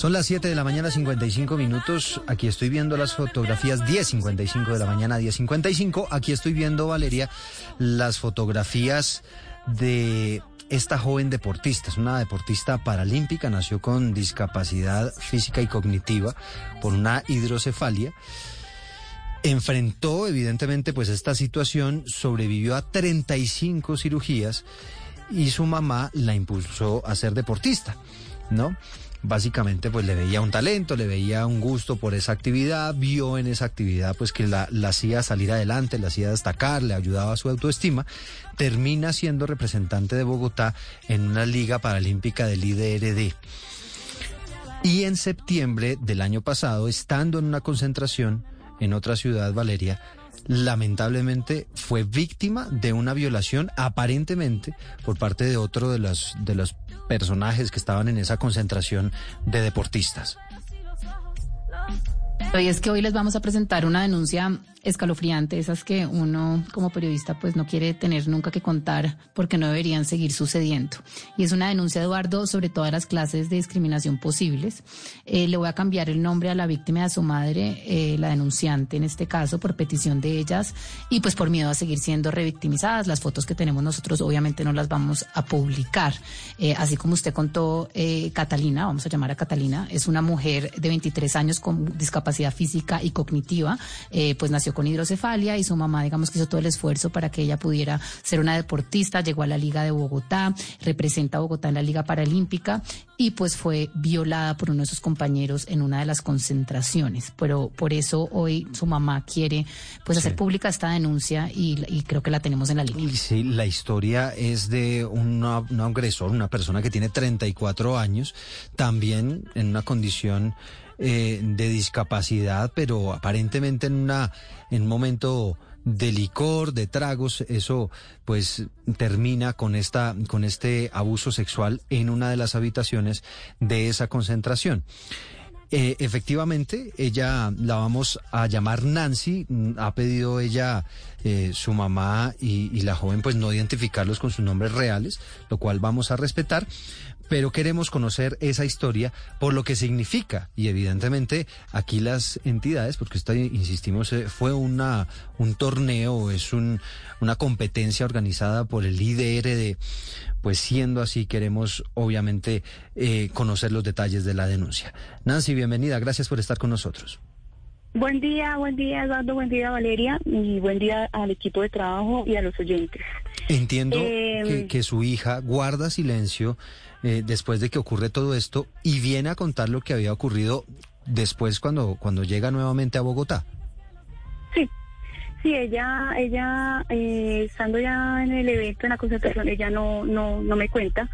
Speaker 5: Son las 7 de la mañana, 55 minutos. Aquí estoy viendo las fotografías, 10.55 de la mañana, 10.55. Aquí estoy viendo, Valeria, las fotografías de esta joven deportista. Es una deportista paralímpica, nació con discapacidad física y cognitiva por una hidrocefalia. Enfrentó, evidentemente, pues esta situación, sobrevivió a 35 cirugías y su mamá la impulsó a ser deportista, ¿no? Básicamente pues le veía un talento, le veía un gusto por esa actividad, vio en esa actividad pues que la, la hacía salir adelante, la hacía destacar, le ayudaba a su autoestima, termina siendo representante de Bogotá en una liga paralímpica del IDRD. Y en septiembre del año pasado, estando en una concentración en otra ciudad, Valeria, lamentablemente fue víctima de una violación aparentemente por parte de otro de los, de los personajes que estaban en esa concentración de deportistas.
Speaker 25: Y es que hoy les vamos a presentar una denuncia escalofriante, esas que uno como periodista pues no quiere tener nunca que contar porque no deberían seguir sucediendo. Y es una denuncia, Eduardo, sobre todas las clases de discriminación posibles. Eh, le voy a cambiar el nombre a la víctima y a su madre, eh, la denunciante en este caso, por petición de ellas y pues por miedo a seguir siendo revictimizadas. Las fotos que tenemos nosotros obviamente no las vamos a publicar. Eh, así como usted contó, eh, Catalina, vamos a llamar a Catalina, es una mujer de 23 años con discapacidad física y cognitiva, eh, pues nació con hidrocefalia y su mamá, digamos que hizo todo el esfuerzo para que ella pudiera ser una deportista, llegó a la Liga de Bogotá, representa a Bogotá en la Liga Paralímpica y pues fue violada por uno de sus compañeros en una de las concentraciones. Pero por eso hoy su mamá quiere pues hacer pública esta denuncia y, y creo que la tenemos en la línea.
Speaker 5: Sí, la historia es de un agresor, una persona que tiene 34 años, también en una condición eh, de discapacidad, pero aparentemente en, una, en un momento de licor, de tragos, eso pues termina con esta con este abuso sexual en una de las habitaciones de esa concentración. Eh, efectivamente, ella la vamos a llamar Nancy. Ha pedido ella, eh, su mamá y la joven, pues no identificarlos con sus nombres reales, lo cual vamos a respetar. Pero queremos conocer esa historia por lo que significa. Y evidentemente aquí las entidades, porque esto, insistimos, eh, fue una, un torneo, es un, una competencia organizada por el IDRD. Pues siendo así, queremos obviamente eh, conocer los detalles de la denuncia. Nancy, bienvenida, gracias por estar con nosotros.
Speaker 28: Buen día, buen día Eduardo, buen día Valeria y buen día al equipo de trabajo y a los oyentes.
Speaker 5: Entiendo
Speaker 28: Eh,
Speaker 5: que, que su hija guarda silencio eh, después de que ocurre todo esto y viene a contar lo que había ocurrido después cuando, cuando llega nuevamente a Bogotá.
Speaker 28: Sí, sí, ella, ella, eh, estando ya en el evento, en la concentración, ella no, no, no me cuenta,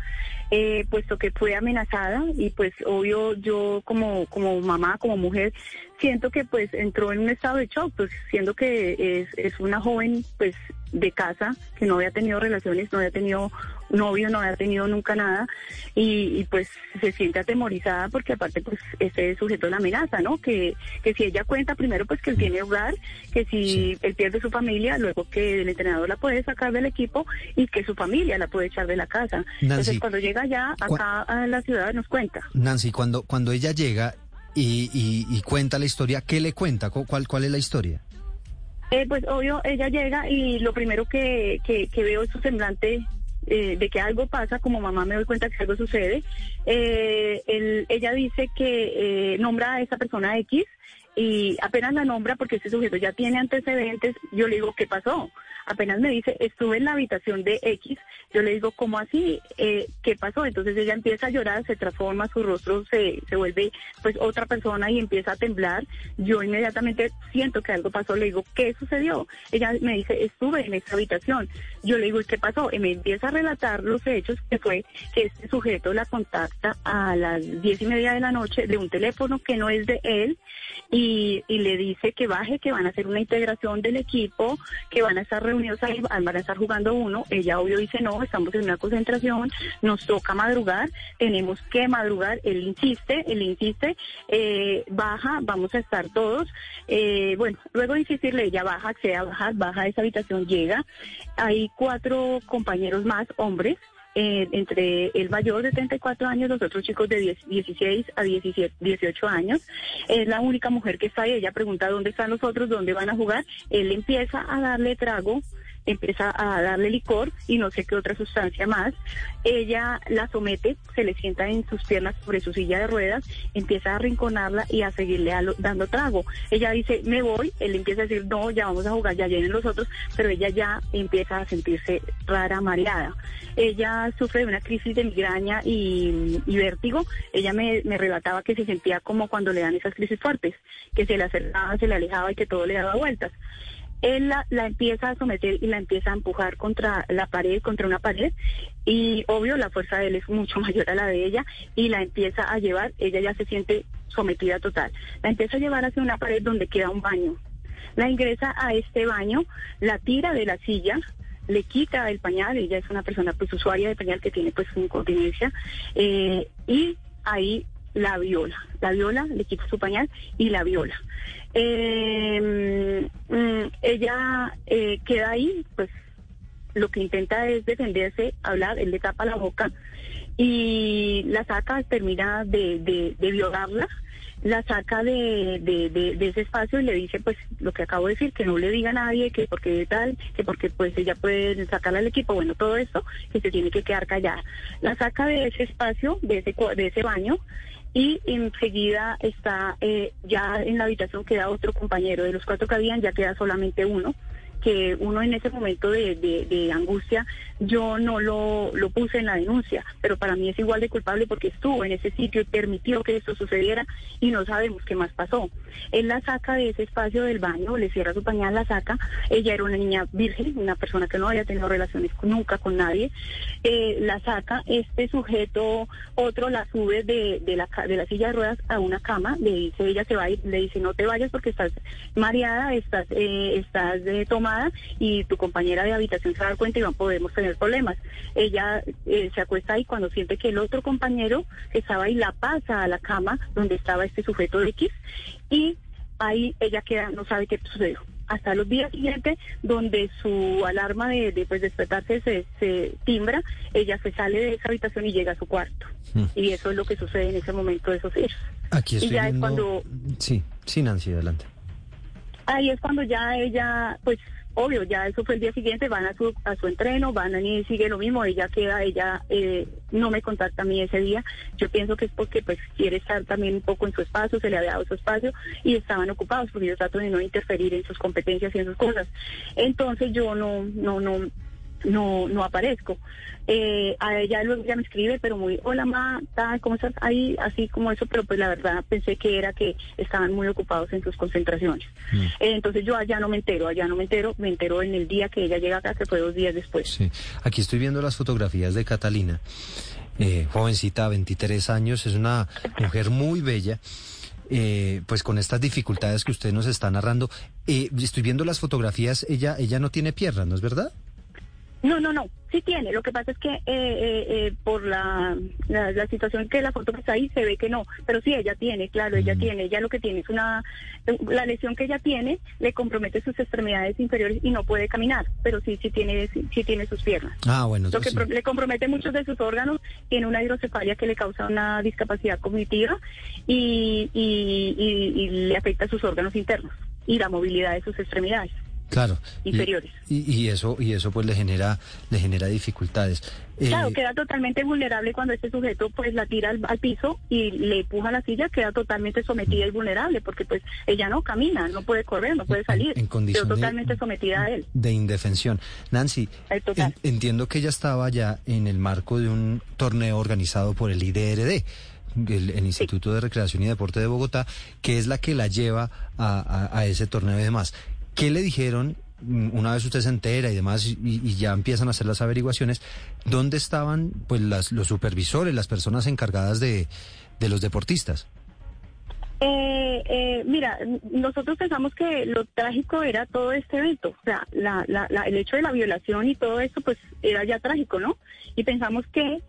Speaker 28: eh, puesto que fue amenazada y pues obvio yo como, como mamá, como mujer, siento que pues entró en un estado de shock, pues siendo que es, es una joven pues de casa, que no había tenido relaciones, no había tenido novio, no había tenido nunca nada, y, y, pues se siente atemorizada porque aparte pues ese es sujeto a la amenaza, ¿no? Que, que si ella cuenta primero pues que él tiene hogar, que si él pierde su familia, luego que el entrenador la puede sacar del equipo y que su familia la puede echar de la casa. Entonces cuando llega ya acá a la ciudad nos cuenta.
Speaker 5: Nancy, cuando, cuando ella llega y, y- y cuenta la historia, ¿qué le cuenta? ¿Cu- ¿Cuál, cuál es la historia?
Speaker 28: Eh, pues obvio, ella llega y lo primero que, que, que veo es su semblante eh, de que algo pasa, como mamá me doy cuenta que algo sucede. Eh, él- ella dice que eh, nombra a esa persona X y apenas la nombra porque ese sujeto ya tiene antecedentes, yo le digo, ¿qué pasó? Apenas me dice, estuve en la habitación de X, yo le digo, ¿cómo así? Eh, ¿Qué pasó? Entonces ella empieza a llorar, se transforma, su rostro se, se vuelve pues otra persona y empieza a temblar. Yo inmediatamente siento que algo pasó, le digo, ¿qué sucedió? Ella me dice, estuve en esa habitación. Yo le digo, ¿y qué pasó? Y me empieza a relatar los hechos, que fue que este sujeto la contacta a las diez y media de la noche de un teléfono que no es de él y, y le dice que baje, que van a hacer una integración del equipo, que van a estar reunidos ahí, van a estar jugando uno. Ella obvio dice, no, estamos en una concentración, nos toca madrugar, tenemos que madrugar. Él insiste, él insiste, eh, baja, vamos a estar todos. Eh, bueno, luego de insistirle, ella baja, accede a bajar, baja a esa habitación, llega. Hay cuatro compañeros más, hombres, eh, entre el mayor de 34 años, los otros chicos de 10 16 a 17, 18 años. Es la única mujer que está ahí. Ella pregunta dónde están los otros, dónde van a jugar. Él empieza a darle trago empieza a darle licor y no sé qué otra sustancia más. Ella la somete, se le sienta en sus piernas sobre su silla de ruedas, empieza a arrinconarla y a seguirle dando trago. Ella dice, me voy, él empieza a decir, no, ya vamos a jugar, ya vienen los otros, pero ella ya empieza a sentirse rara, mareada. Ella sufre de una crisis de migraña y, y vértigo. Ella me, me relataba que se sentía como cuando le dan esas crisis fuertes, que se le acercaba, se le alejaba y que todo le daba vueltas él la, la empieza a someter y la empieza a empujar contra la pared, contra una pared, y obvio la fuerza de él es mucho mayor a la de ella, y la empieza a llevar, ella ya se siente sometida total, la empieza a llevar hacia una pared donde queda un baño, la ingresa a este baño, la tira de la silla, le quita el pañal, ella es una persona pues usuaria de pañal que tiene pues incontinencia, eh, y ahí la viola, la viola, le quita su pañal y la viola. Eh, mm, ella eh, queda ahí, pues lo que intenta es defenderse, hablar, él le tapa la boca y la saca, termina de, de, de violarla, la saca de, de, ese espacio y le dice pues lo que acabo de decir, que no le diga a nadie, que porque tal, que porque pues ella puede sacarla al equipo, bueno, todo esto, que se tiene que quedar callada. La saca de ese espacio, de ese, de ese baño, y enseguida está eh, ya en la habitación queda otro compañero. De los cuatro que habían ya queda solamente uno que uno en ese momento de, angustia yo no lo, lo puse en la denuncia, pero para mí es igual de culpable porque estuvo en ese sitio y permitió que esto sucediera y no sabemos qué más pasó. Él la saca de ese espacio del baño, le cierra su pañal, la saca. Ella era una niña virgen, una persona que no había tenido relaciones nunca con nadie. Eh, la saca, este sujeto, otro la sube de, de, la, de la silla de ruedas a una cama, le dice, ella se va ir, le dice, no te vayas porque estás mareada, estás, eh, estás eh, tomada y tu compañera de habitación se va a dar cuenta y no podemos tener problemas. Ella eh, se acuesta ahí cuando siente que el otro compañero estaba ahí la pasa a la cama donde estaba este sujeto de X y ahí ella queda, no sabe qué sucedió. Hasta los días siguientes, donde su alarma de, de, pues, despertarse se, se timbra, ella se sale de esa habitación y llega a su cuarto. Y eso es lo que sucede en ese momento de esos hechos.
Speaker 5: Aquí
Speaker 28: Y
Speaker 5: estoy
Speaker 28: ya es cuando
Speaker 5: Sí, sí, Nancy, adelante.
Speaker 28: ahí es cuando ya ella pues obvio, ya eso fue el día siguiente, van a su, a su entreno, van a y sigue lo mismo, ella queda, ella eh, no me contacta a mí ese día, yo pienso que es porque pues quiere estar también un poco en su espacio, se le había dado su espacio y estaban ocupados porque yo trato de no interferir en sus competencias y en sus cosas. Entonces yo no, no, no, no, no aparezco. Eh, a ella luego ya me escribe, pero muy, hola ma, ¿cómo estás? Ahí, así como eso, pero pues la verdad pensé que era que estaban muy ocupados en sus concentraciones.
Speaker 5: Mm.
Speaker 28: Eh, entonces yo allá no me entero, allá no me entero, me entero en el día que ella llega acá, que fue dos días después.
Speaker 5: Sí. Aquí estoy viendo las fotografías de Catalina, eh, jovencita, 23 años, es una mujer muy bella. Eh, pues con estas dificultades que usted nos está narrando, eh, estoy viendo las fotografías, ella, ella no tiene piernas, ¿no es verdad?
Speaker 28: No, no, no, sí tiene. Lo que pasa es que eh, eh, eh, por la, la, la situación que la foto que está ahí se ve que no, pero sí ella tiene, claro, ella tiene. Ella lo que tiene es una, la lesión que ella tiene le compromete sus extremidades inferiores y no puede caminar, pero sí, sí tiene, sí, sí tiene sus piernas.
Speaker 5: Ah, bueno,
Speaker 28: Lo que
Speaker 5: sí.
Speaker 28: le compromete muchos de sus órganos, tiene una hidrocefalia que le causa una discapacidad cognitiva y, y, y- y le afecta sus órganos internos y la movilidad de sus extremidades.
Speaker 5: Claro.
Speaker 28: Inferiores.
Speaker 5: Y, y eso, y eso pues le genera, le genera dificultades. Eh,
Speaker 28: Claro, queda totalmente vulnerable cuando este sujeto pues la tira al, al piso y le empuja la silla, queda totalmente sometida y vulnerable porque pues ella no camina, no puede correr, no puede salir,
Speaker 5: en condición
Speaker 28: quedó
Speaker 5: de-
Speaker 28: totalmente sometida a él.
Speaker 5: de indefensión. Nancy, en- entiendo que ella estaba ya en el marco de un torneo organizado por el IDRD. El, el Instituto de Recreación y Deporte de Bogotá, que es la que la lleva a, a- a ese torneo y demás. ¿Qué le dijeron una vez usted se entera y demás y, ya empiezan a hacer las averiguaciones? ¿Dónde estaban pues las, los supervisores, las personas encargadas de, de los deportistas?
Speaker 28: Eh, eh, mira, nosotros pensamos que lo trágico era todo este evento, o sea, la, la, la- el hecho de la violación y todo eso, pues era ya trágico, ¿no? Y pensamos que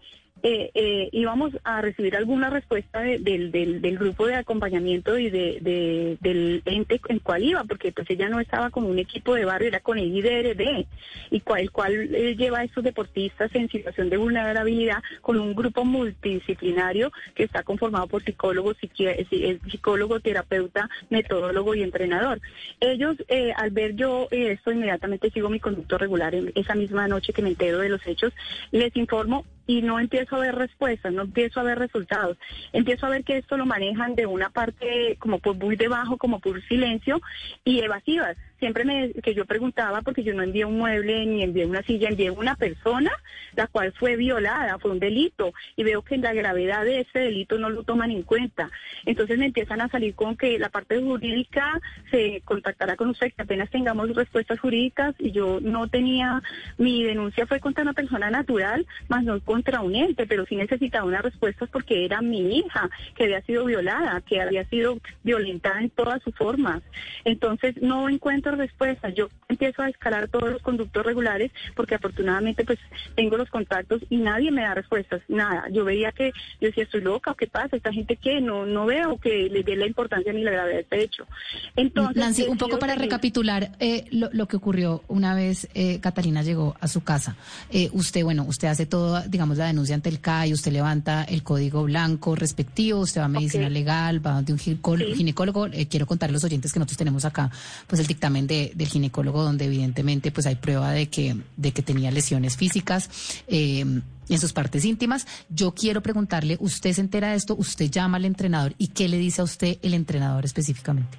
Speaker 28: eh, eh, íbamos a recibir alguna respuesta de- del, del, grupo de acompañamiento y de, de- del ente en cual iba, porque pues ella no estaba con un equipo de barrio, era con el IDRD, y cual, el cual eh, lleva a estos deportistas en situación de vulnerabilidad con un grupo multidisciplinario que está conformado por psicólogos, psiqui- eh, psicólogo, terapeuta, metodólogo y entrenador. Ellos, eh, al ver yo esto, inmediatamente sigo mi conducto regular esa misma noche que me entero de los hechos, les informo y no empiezo a ver respuestas, no empiezo a ver resultados. Empiezo a ver que esto lo manejan de una parte como por muy debajo, como por silencio y evasivas. Siempre me, que yo preguntaba, porque yo no envié un mueble ni envié una silla, envié una persona, la cual fue violada, fue un delito, y veo que la gravedad de ese delito no lo toman en cuenta. Entonces me empiezan a salir con que la parte jurídica se contactará con usted, que apenas tengamos respuestas jurídicas, y yo no tenía, mi denuncia fue contra una persona natural, más no contra un ente, pero sí necesitaba unas respuestas porque era mi hija, que había sido violada, que había sido violentada en todas sus formas. Entonces no encuentro respuestas. Yo empiezo a escalar todos los conductos regulares porque afortunadamente pues tengo los contactos y nadie me da respuestas, nada. Yo veía que, yo decía, estoy loca, ¿o qué pasa? Esta gente que no, no veo que le dé la importancia ni la gravedad de este hecho. Entonces,
Speaker 23: Nancy, un poco para
Speaker 28: seguir.
Speaker 23: recapitular eh, lo, lo que ocurrió una vez eh, Catalina llegó a su casa. Eh, usted, bueno, usted hace todo, digamos, la denuncia ante el CAI, usted levanta el código blanco respectivo, usted va a medicina legal, va de un ginecólogo. ginecólogo. Eh, quiero contar a los oyentes que nosotros tenemos acá, pues el dictamen de- del ginecólogo, donde evidentemente pues hay prueba de que, de que tenía lesiones físicas. eh, en sus partes íntimas. Yo quiero preguntarle, ¿usted se entera de esto? ¿Usted llama al entrenador? ¿Y qué le dice a usted el entrenador específicamente?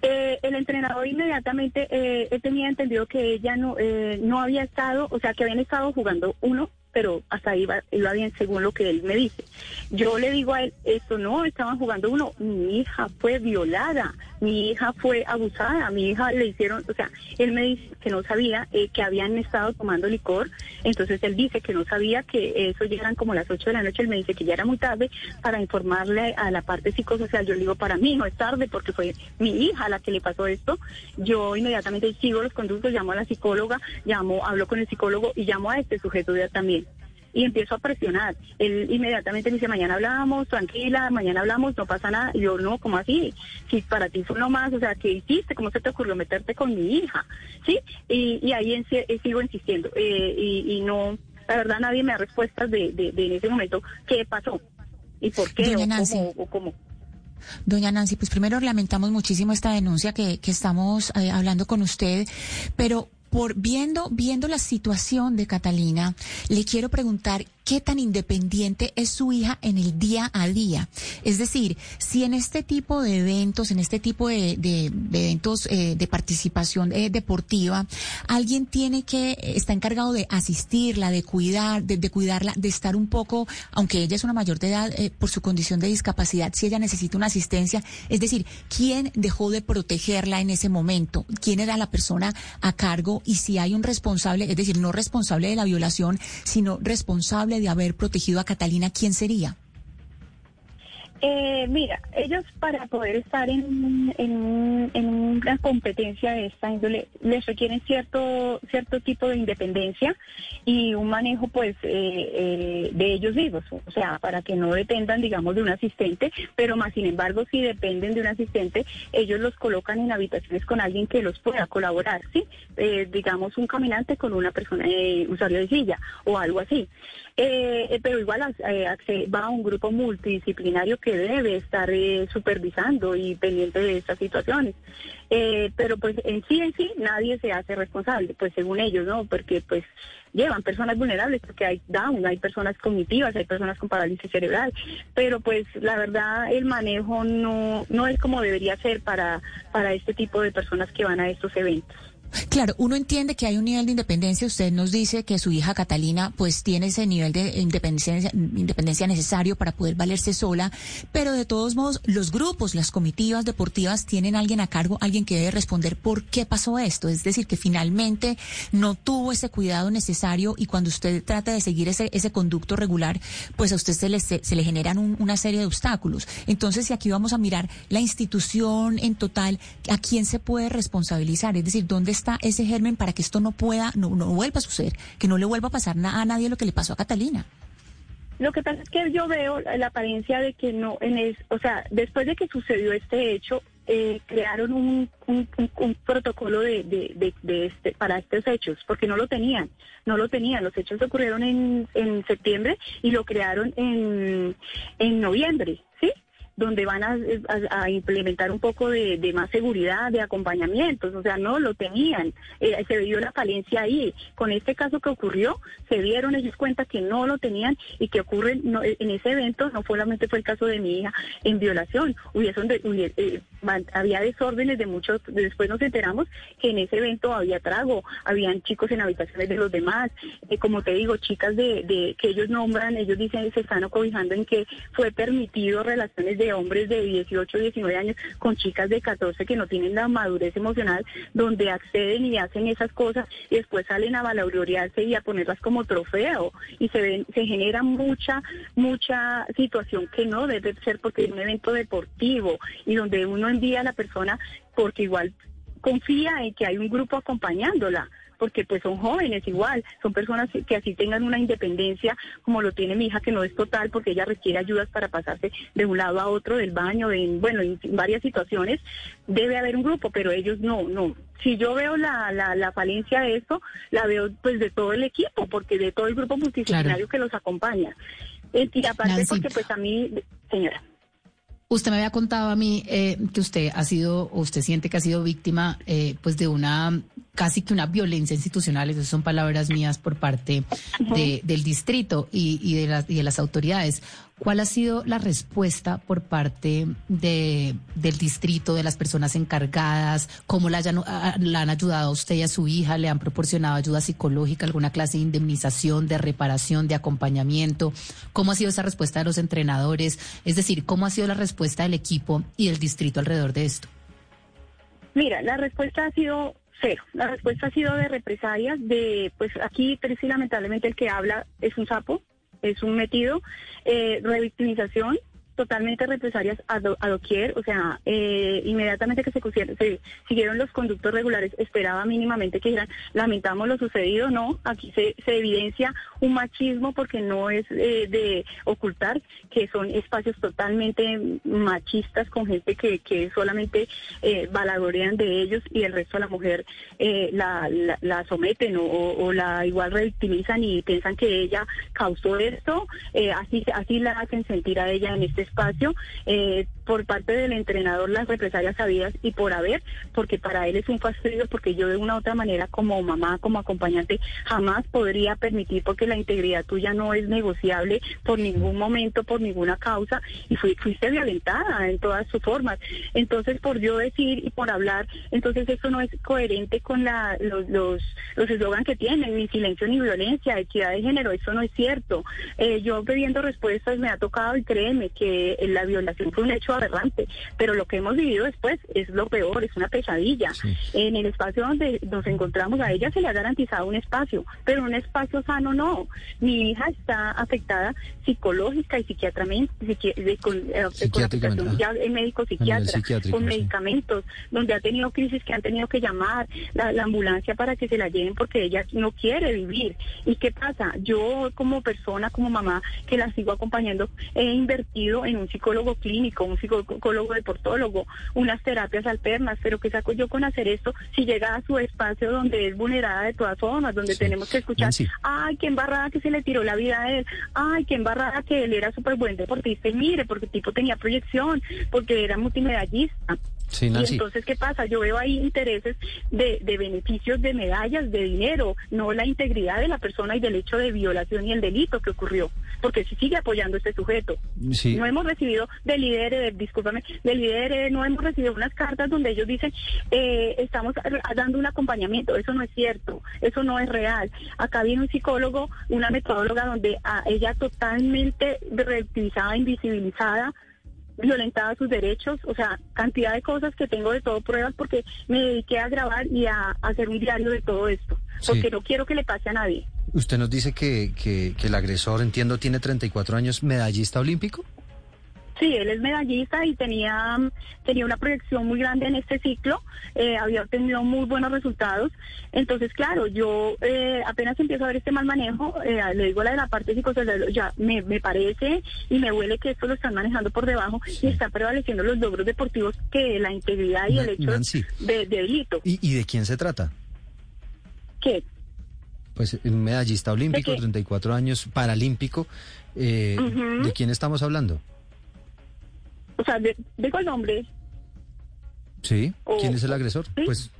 Speaker 28: Eh, el entrenador inmediatamente eh, tenía entendido que ella no eh, no había estado, o sea, que habían estado jugando uno, pero hasta ahí iba, iba bien según lo que él me dice. Yo le digo a él, esto no, estaban jugando uno, mi hija fue violada, mi hija fue abusada, mi hija le hicieron, o sea, él me dice que no sabía eh, que habían estado tomando licor, entonces él dice que no sabía que eso ya eran como las 8 de la noche, él me dice que ya era muy tarde para informarle a la parte psicosocial, yo le digo, para mí no es tarde porque fue mi hija la que le pasó esto, yo inmediatamente sigo los conductos, llamo a la psicóloga, llamo, hablo con el psicólogo y llamo a este sujeto ya también y empiezo a presionar. Él inmediatamente me dice, mañana hablamos, tranquila, mañana hablamos, no pasa nada. Y yo, no, ¿cómo así? Si para ti fue lo más, o sea, ¿qué hiciste? ¿Cómo se te ocurrió meterte con mi hija? ¿Sí? Y, y ahí en- eh, sigo insistiendo. Eh, y, y no, la verdad nadie me da respuestas de, de, de en ese momento qué pasó y por qué
Speaker 23: Doña
Speaker 28: o
Speaker 23: Nancy.
Speaker 28: cómo, o cómo.
Speaker 23: Doña Nancy, pues primero lamentamos muchísimo esta denuncia que, que estamos eh, hablando con usted, pero por viendo, viendo la situación de Catalina, le quiero preguntar qué tan independiente es su hija en el día a día. Es decir, si en este tipo de eventos, en este tipo de, de, eventos eh, de participación eh, deportiva, alguien tiene que, está encargado de asistirla, de cuidar, de, de cuidarla, de estar un poco, aunque ella es una mayor de edad, eh, por su condición de discapacidad, si ella necesita una asistencia, es decir, ¿quién dejó de protegerla en ese momento? ¿Quién era la persona a cargo? Y si hay un responsable, es decir, no responsable de la violación, sino responsable de haber protegido a Catalina, ¿quién sería?
Speaker 28: Eh, mira, ellos para poder estar en, en, en, una competencia de esta índole les requieren cierto cierto tipo de independencia y un manejo pues eh, eh, de ellos mismos, o sea, para que no dependan digamos de un asistente, pero más sin embargo si dependen de un asistente, ellos los colocan en habitaciones con alguien que los pueda colaborar, ¿sí? Eh, digamos un caminante con una persona eh, usuario de silla o algo así. Eh, pero igual eh, va a un grupo multidisciplinario que debe estar eh, supervisando y pendiente de estas situaciones. Eh, pero pues en sí, en sí, nadie se hace responsable, pues según ellos, ¿no? Porque pues llevan personas vulnerables, porque hay down, hay personas cognitivas, hay personas con parálisis cerebral, pero pues la verdad el manejo no, no es como debería ser para, para este tipo de personas que van a estos eventos.
Speaker 23: Claro, uno entiende que hay un nivel de independencia. Usted nos dice que su hija Catalina pues tiene ese nivel de independencia, independencia necesario para poder valerse sola, pero de todos modos los grupos, las comitivas deportivas tienen alguien a cargo, alguien que debe responder por qué pasó esto. Es decir, que finalmente no tuvo ese cuidado necesario y cuando usted trata de seguir ese, ese conducto regular, pues a usted se le, se, le generan un, una serie de obstáculos. Entonces, si aquí vamos a mirar la institución en total, ¿a quién se puede responsabilizar? Es decir, ¿dónde está ese germen para que esto no pueda, no, no vuelva a suceder, que no le vuelva a pasar nada a nadie lo que le pasó a Catalina.
Speaker 28: Lo que pasa es que yo veo la apariencia de que no, en es, o sea, después de que sucedió este hecho, eh, crearon un, un, protocolo de, de, de, este, para estos hechos, porque no lo tenían, no lo tenían. Los hechos ocurrieron en, en septiembre y lo crearon en, en noviembre, ¿sí? Donde van a, implementar un poco de, más seguridad, de acompañamientos, o sea, no lo tenían, eh, se vio la falencia ahí. Con este caso que ocurrió, se dieron ellos cuenta que no lo tenían y que ocurre no, en ese evento, no solamente fue el caso de mi hija en violación, hubiesen de, hubies, eh, había desórdenes de muchos, después nos enteramos que en ese evento había trago, habían chicos en habitaciones de los demás, eh, como te digo, chicas de, de que ellos nombran, ellos dicen, se están acobijando en que fue permitido relaciones de hombres de 18, 19 años con chicas de 14 que no tienen la madurez emocional, donde acceden y hacen esas cosas y después salen a valaurearse y a ponerlas como trofeo. Y se ven, se genera mucha, mucha situación que no debe ser porque es un evento deportivo y donde uno envía a la persona porque igual confía en que hay un grupo acompañándola porque pues son jóvenes igual, son personas que así tengan una independencia como lo tiene mi hija, que no es total porque ella requiere ayudas para pasarse de un lado a otro del baño, de, bueno, en varias situaciones, debe haber un grupo, pero ellos no, no. Si yo veo la, la, la falencia de esto, la veo pues de todo el equipo, porque de todo el grupo multidisciplinario claro. que los acompaña. Y aparte Nancy. porque pues a mí, señora.
Speaker 24: Usted me había contado a mí eh, que usted ha sido, o usted siente que ha sido víctima, eh, pues de una, casi que una violencia institucional, esas son palabras mías por parte de, del distrito y, y, de las, y de las autoridades. ¿Cuál ha sido la respuesta por parte de, del distrito, de las personas encargadas? ¿Cómo la, hayan, han ayudado a usted y a su hija? ¿Le han proporcionado ayuda psicológica, alguna clase de indemnización, de reparación, de acompañamiento? ¿Cómo ha sido esa respuesta de los entrenadores? Es decir, ¿cómo ha sido la respuesta del equipo y del distrito alrededor de esto?
Speaker 28: Mira, la respuesta ha sido cero. La respuesta ha sido de represalias, de, pues aquí, pero sí, lamentablemente el que habla es un sapo, es un metido, eh, revictimización, totalmente represalias a, do, a doquier, o sea, eh, inmediatamente que se, se siguieron los conductos regulares, esperaba mínimamente que dijeran, lamentamos lo sucedido, no, aquí se, evidencia un machismo porque no es eh, de ocultar que son espacios totalmente machistas con gente que, que solamente eh, de ellos y el resto de la mujer eh, la, la, someten o, la igual revictimizan y piensan que ella causó esto, así, así la hacen sentir a ella en este espacio. Eh, por parte del entrenador las represalias sabidas y por haber, porque para él es un fastidio, porque yo de una u otra manera como mamá, como acompañante, jamás podría permitir, porque la integridad tuya no es negociable por ningún momento, por ninguna causa, y fui, fuiste violentada en todas sus formas. Entonces, por yo decir y por hablar, entonces eso no es coherente con la, los los los que tienen, ni silencio ni violencia, equidad de género, eso no es cierto. Eh, yo pidiendo respuestas me ha tocado y créeme que la violación fue un hecho aberrante, pero lo que hemos vivido después es lo peor, es una pesadilla. En el espacio donde nos encontramos a ella se le ha garantizado un espacio, pero un espacio sano no. Mi hija está afectada psicológica y psiquiatramente, con, eh, con ya en médico psiquiatra, con medicamentos, donde ha tenido crisis que han tenido que llamar la, la ambulancia para que se la lleven porque ella no quiere vivir. ¿Y qué pasa? Yo como persona, como mamá que la sigo acompañando, he invertido en un psicólogo clínico, un psicólogo deportólogo, unas terapias alternas, pero ¿qué saco yo con hacer esto si llega a su espacio donde es vulnerada de todas formas, donde tenemos que escuchar, ay, qué embarrada que se le tiró la vida a él, ay, qué embarrada que él era súper buen deportista y mire, porque el tipo tenía proyección, porque era multimedallista.
Speaker 5: Sí,
Speaker 28: y entonces, ¿qué pasa? Yo veo ahí intereses de, de, beneficios de medallas, de dinero, no la integridad de la persona y del hecho de violación y el delito que ocurrió, porque si sigue apoyando este sujeto. No hemos recibido del líder, discúlpame, del líder, no hemos recibido unas cartas donde ellos dicen, eh, estamos dando un acompañamiento, eso no es cierto, eso no es real. Acá viene un psicólogo, una metodóloga donde a ella totalmente reutilizada, invisibilizada, violentada sus derechos, o sea, cantidad de cosas que tengo de todo pruebas porque me dediqué a grabar y a, hacer un diario de todo esto, porque no quiero que le pase a nadie.
Speaker 5: Usted nos dice que, que, que el agresor, entiendo, tiene 34 años, medallista olímpico.
Speaker 28: Sí, él es medallista y tenía, tenía una proyección muy grande en este ciclo, eh, había obtenido muy buenos resultados. Entonces, claro, yo eh, apenas empiezo a ver este mal manejo, eh, le digo la de la parte psicosocial, ya me, me parece y me huele que esto lo están manejando por debajo y están prevaleciendo los logros deportivos que la integridad y el hecho de, delito.
Speaker 5: ¿Y, ¿Y de quién se trata?
Speaker 28: ¿Qué?
Speaker 5: Pues un medallista olímpico, 34 años, paralímpico. ¿De quién estamos hablando?
Speaker 28: O sea, ¿dejo el nombre?
Speaker 5: Sí. ¿Quién es el agresor? Pues,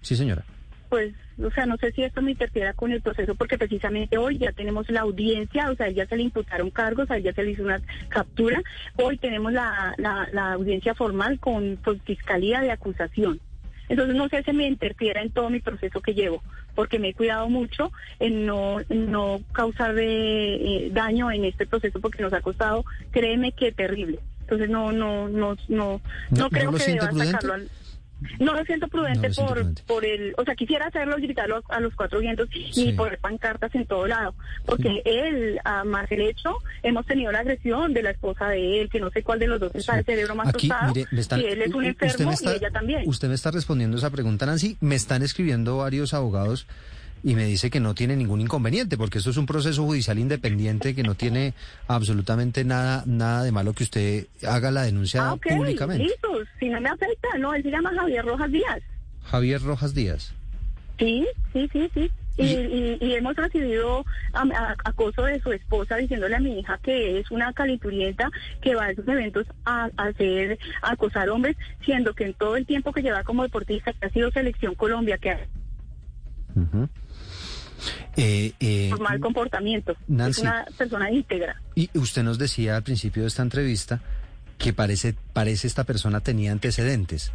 Speaker 5: sí, señora.
Speaker 28: Pues, o sea, no sé si esto me interfiera con el proceso, porque precisamente hoy ya tenemos la audiencia, o sea, ya se le imputaron cargos, ya se le hizo una captura. Hoy tenemos la, la, audiencia formal con, fiscalía de acusación. Entonces no sé si me interfiera en todo mi proceso que llevo, porque me he cuidado mucho en no, no causar eh, daño en este proceso porque nos ha costado, créeme que terrible. Entonces no, no, no, no, no, creo que deba sacarlo No lo siento prudente por por el, o sea, quisiera hacerlo y gritarlo a, los cuatro vientos y poner pancartas en todo lado, porque él, a más el hecho, hemos tenido la agresión de la esposa de él, que no sé cuál de los dos está el cerebro más
Speaker 5: Aquí,
Speaker 28: mire, él es un enfermo y ella también.
Speaker 5: Usted me está respondiendo esa pregunta, Nancy, me están escribiendo varios abogados y me dice que no tiene ningún inconveniente, porque esto es un proceso judicial independiente que no tiene absolutamente nada nada de malo que usted haga la denuncia
Speaker 28: ah,
Speaker 5: públicamente.
Speaker 28: Listo, si no me afecta, no, él se llama Javier Rojas Díaz.
Speaker 5: Javier Rojas Díaz.
Speaker 28: Sí, sí, sí, sí. Y, y, hemos recibido acoso de su esposa diciéndole a mi hija que es una calenturienta que va a esos eventos a, hacer acosar hombres, siendo que en todo el tiempo que lleva como deportista, que ha sido Selección Colombia, que ha...
Speaker 5: Eh, eh,
Speaker 28: por mal comportamiento. es una persona íntegra.
Speaker 5: Y usted nos decía al principio de esta entrevista que parece, parece esta persona tenía antecedentes.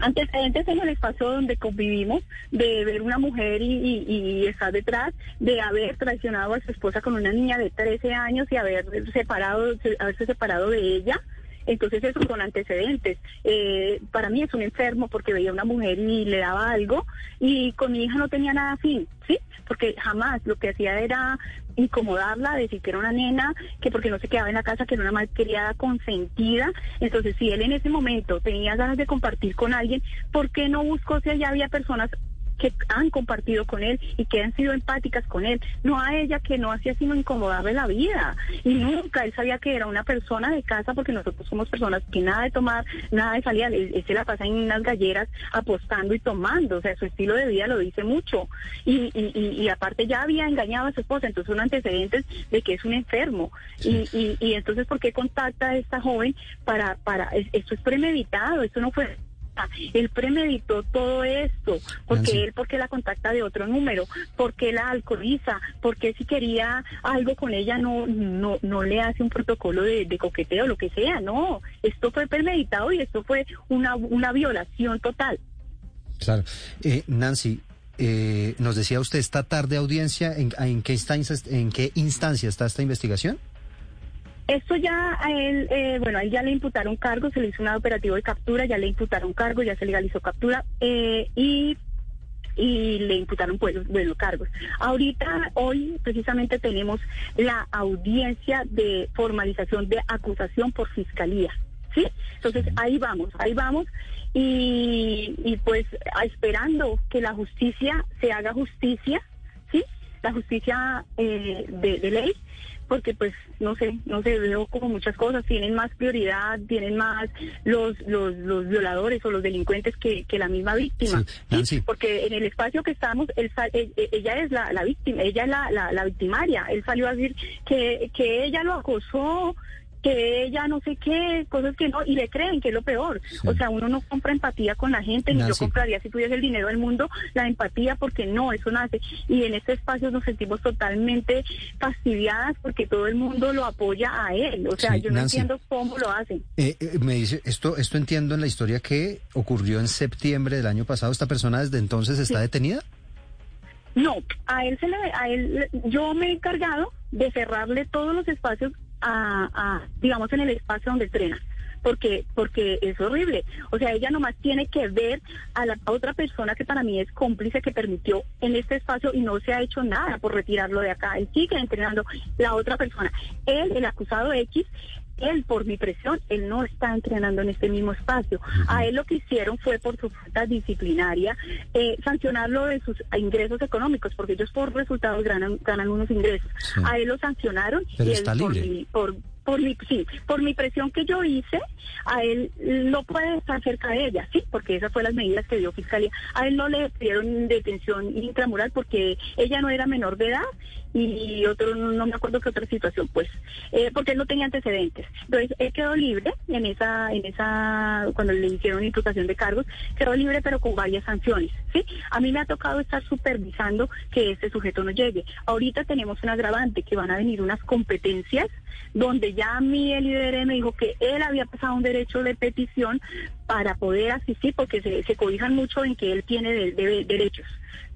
Speaker 28: Antecedentes en el espacio donde convivimos, de ver una mujer y, estar detrás, de haber traicionado a su esposa con una niña de 13 años y haber separado, haberse separado de ella. Entonces esos son antecedentes. Eh, para mí es un enfermo porque veía a una mujer y le daba algo y con mi hija no tenía nada así, ¿sí? Porque jamás lo que hacía era incomodarla, decir que era una nena, que porque no se quedaba en la casa, que era una malcriada consentida. Entonces, si él en ese momento tenía ganas de compartir con alguien, ¿por qué no buscó si allá había personas que han compartido con él y que han sido empáticas con él, no a ella que no hacía sino incomodarle la vida. Y nunca él sabía que era una persona de casa porque nosotros somos personas que nada de tomar, nada de salir, él, se la pasa en unas galleras apostando y tomando, o sea, su estilo de vida lo dice mucho. Y, y, aparte ya había engañado a su esposa, entonces son antecedentes de que es un enfermo. Y, y, entonces, ¿por qué contacta a esta joven para, para, esto es premeditado, esto no fue él premeditó todo esto, porque él, porque la contacta de otro número, porque la alcoholiza, porque si quería algo con ella no, no, no le hace un protocolo de, de coqueteo, lo que sea, no, esto fue premeditado y esto fue una, una violación total.
Speaker 5: Claro. Eh, Nancy, eh, nos decía usted esta tarde audiencia, ¿en, en, qué instancia, ¿en qué instancia está esta investigación?
Speaker 28: Esto ya a él, eh, bueno, a él ya le imputaron cargo, se le hizo un operativo de captura, ya le imputaron cargo, ya se legalizó captura eh, y y le imputaron pues, bueno, cargos. Ahorita, hoy precisamente tenemos la audiencia de formalización de acusación por fiscalía. ¿Sí? Entonces ahí vamos, ahí vamos y, y pues esperando que la justicia se haga justicia, ¿sí? La justicia eh, de, de ley porque pues no sé, no sé, veo como muchas cosas, tienen más prioridad, tienen más los los, los violadores o los delincuentes que, que la misma víctima. Sí, Porque en el espacio que estamos, él, e, e, ella es la, la víctima, ella es la, la, la victimaria, él salió a decir que, que ella lo acosó, que ella no sé qué, cosas que no, y le creen que es lo peor. O sea, uno no compra empatía con la gente, ni yo compraría si tuviese el dinero del mundo la empatía, porque no, eso nace. Y en este espacio nos sentimos totalmente fastidiadas porque todo el mundo lo apoya a él. O sea, yo no entiendo cómo lo hacen.
Speaker 5: Eh, eh, me dice, esto, esto entiendo en la historia que ocurrió en septiembre del año pasado. ¿Esta persona desde entonces está detenida?
Speaker 28: No, a él se le, a él, yo me he encargado de cerrarle todos los espacios a, digamos, en el espacio donde entrena porque porque es horrible. O sea, ella nomás tiene que ver a la otra persona que para mí es cómplice que permitió en este espacio y no se ha hecho nada por retirarlo de acá. Él sigue entrenando la otra persona. Él, el acusado X, él por mi presión, él no está entrenando en este mismo espacio. A él lo que hicieron fue por su falta disciplinaria eh, sancionarlo de sus ingresos económicos, porque ellos por resultados ganan, ganan unos ingresos. A él lo sancionaron y él por por mi, sí, por mi presión que yo hice, a él no puede estar cerca de ella, sí, porque esas fueron las medidas que dio Fiscalía. A él no le pidieron detención intramural porque ella no era menor de edad y otro, no me acuerdo qué otra situación, pues, eh, porque él no tenía antecedentes. Entonces, él quedó libre en esa, en esa, cuando le hicieron imputación de cargos, quedó libre pero con varias sanciones, ¿sí? A mí me ha tocado estar supervisando que este sujeto no llegue. Ahorita tenemos un agravante, que van a venir unas competencias donde ya a mí el IDR me dijo que él había pasado un derecho de petición para poder asistir, porque se, se cobijan mucho en que él tiene derechos.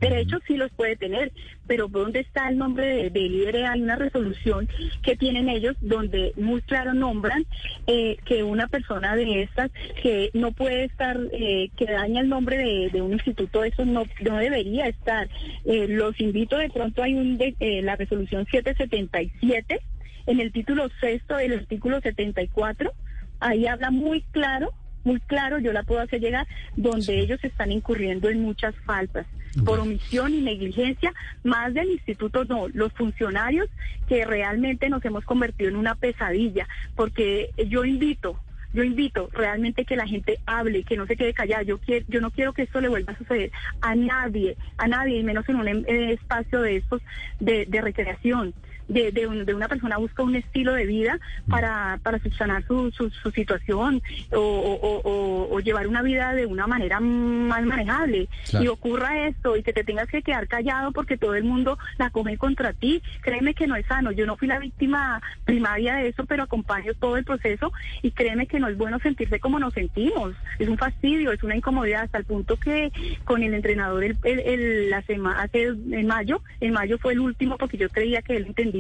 Speaker 28: Derechos sí los puede tener, pero ¿dónde está el nombre del líder? Hay una resolución que tienen ellos donde muy claro nombran eh, que una persona de estas que no puede estar, eh, que daña el nombre de, un instituto, eso no, no debería estar. Eh, los invito, de pronto hay un de, la resolución 777 en el título sexto del artículo 74, ahí habla muy claro muy claro, yo la puedo hacer llegar, donde ellos están incurriendo en muchas faltas por omisión y negligencia, más del instituto, no, los funcionarios que realmente nos hemos convertido en una pesadilla, porque yo invito, yo invito realmente que la gente hable, que no se quede callada. Yo quiero, yo no quiero que esto le vuelva a suceder a nadie, a nadie, y menos en un espacio de estos de, de recreación de, de, una persona busca un estilo de vida para, para subsanar su, su, situación o, o, llevar una vida de una manera más manejable. Y ocurra esto y que te tengas que quedar callado porque todo el mundo la come contra ti, créeme que no es sano. Yo no fui la víctima primaria de eso, pero acompaño todo el proceso y créeme que no es bueno sentirse como nos sentimos. Es un fastidio, es una incomodidad hasta el punto que con el entrenador el, el, la semana, hace en mayo, en mayo fue el último porque yo creía que él entendía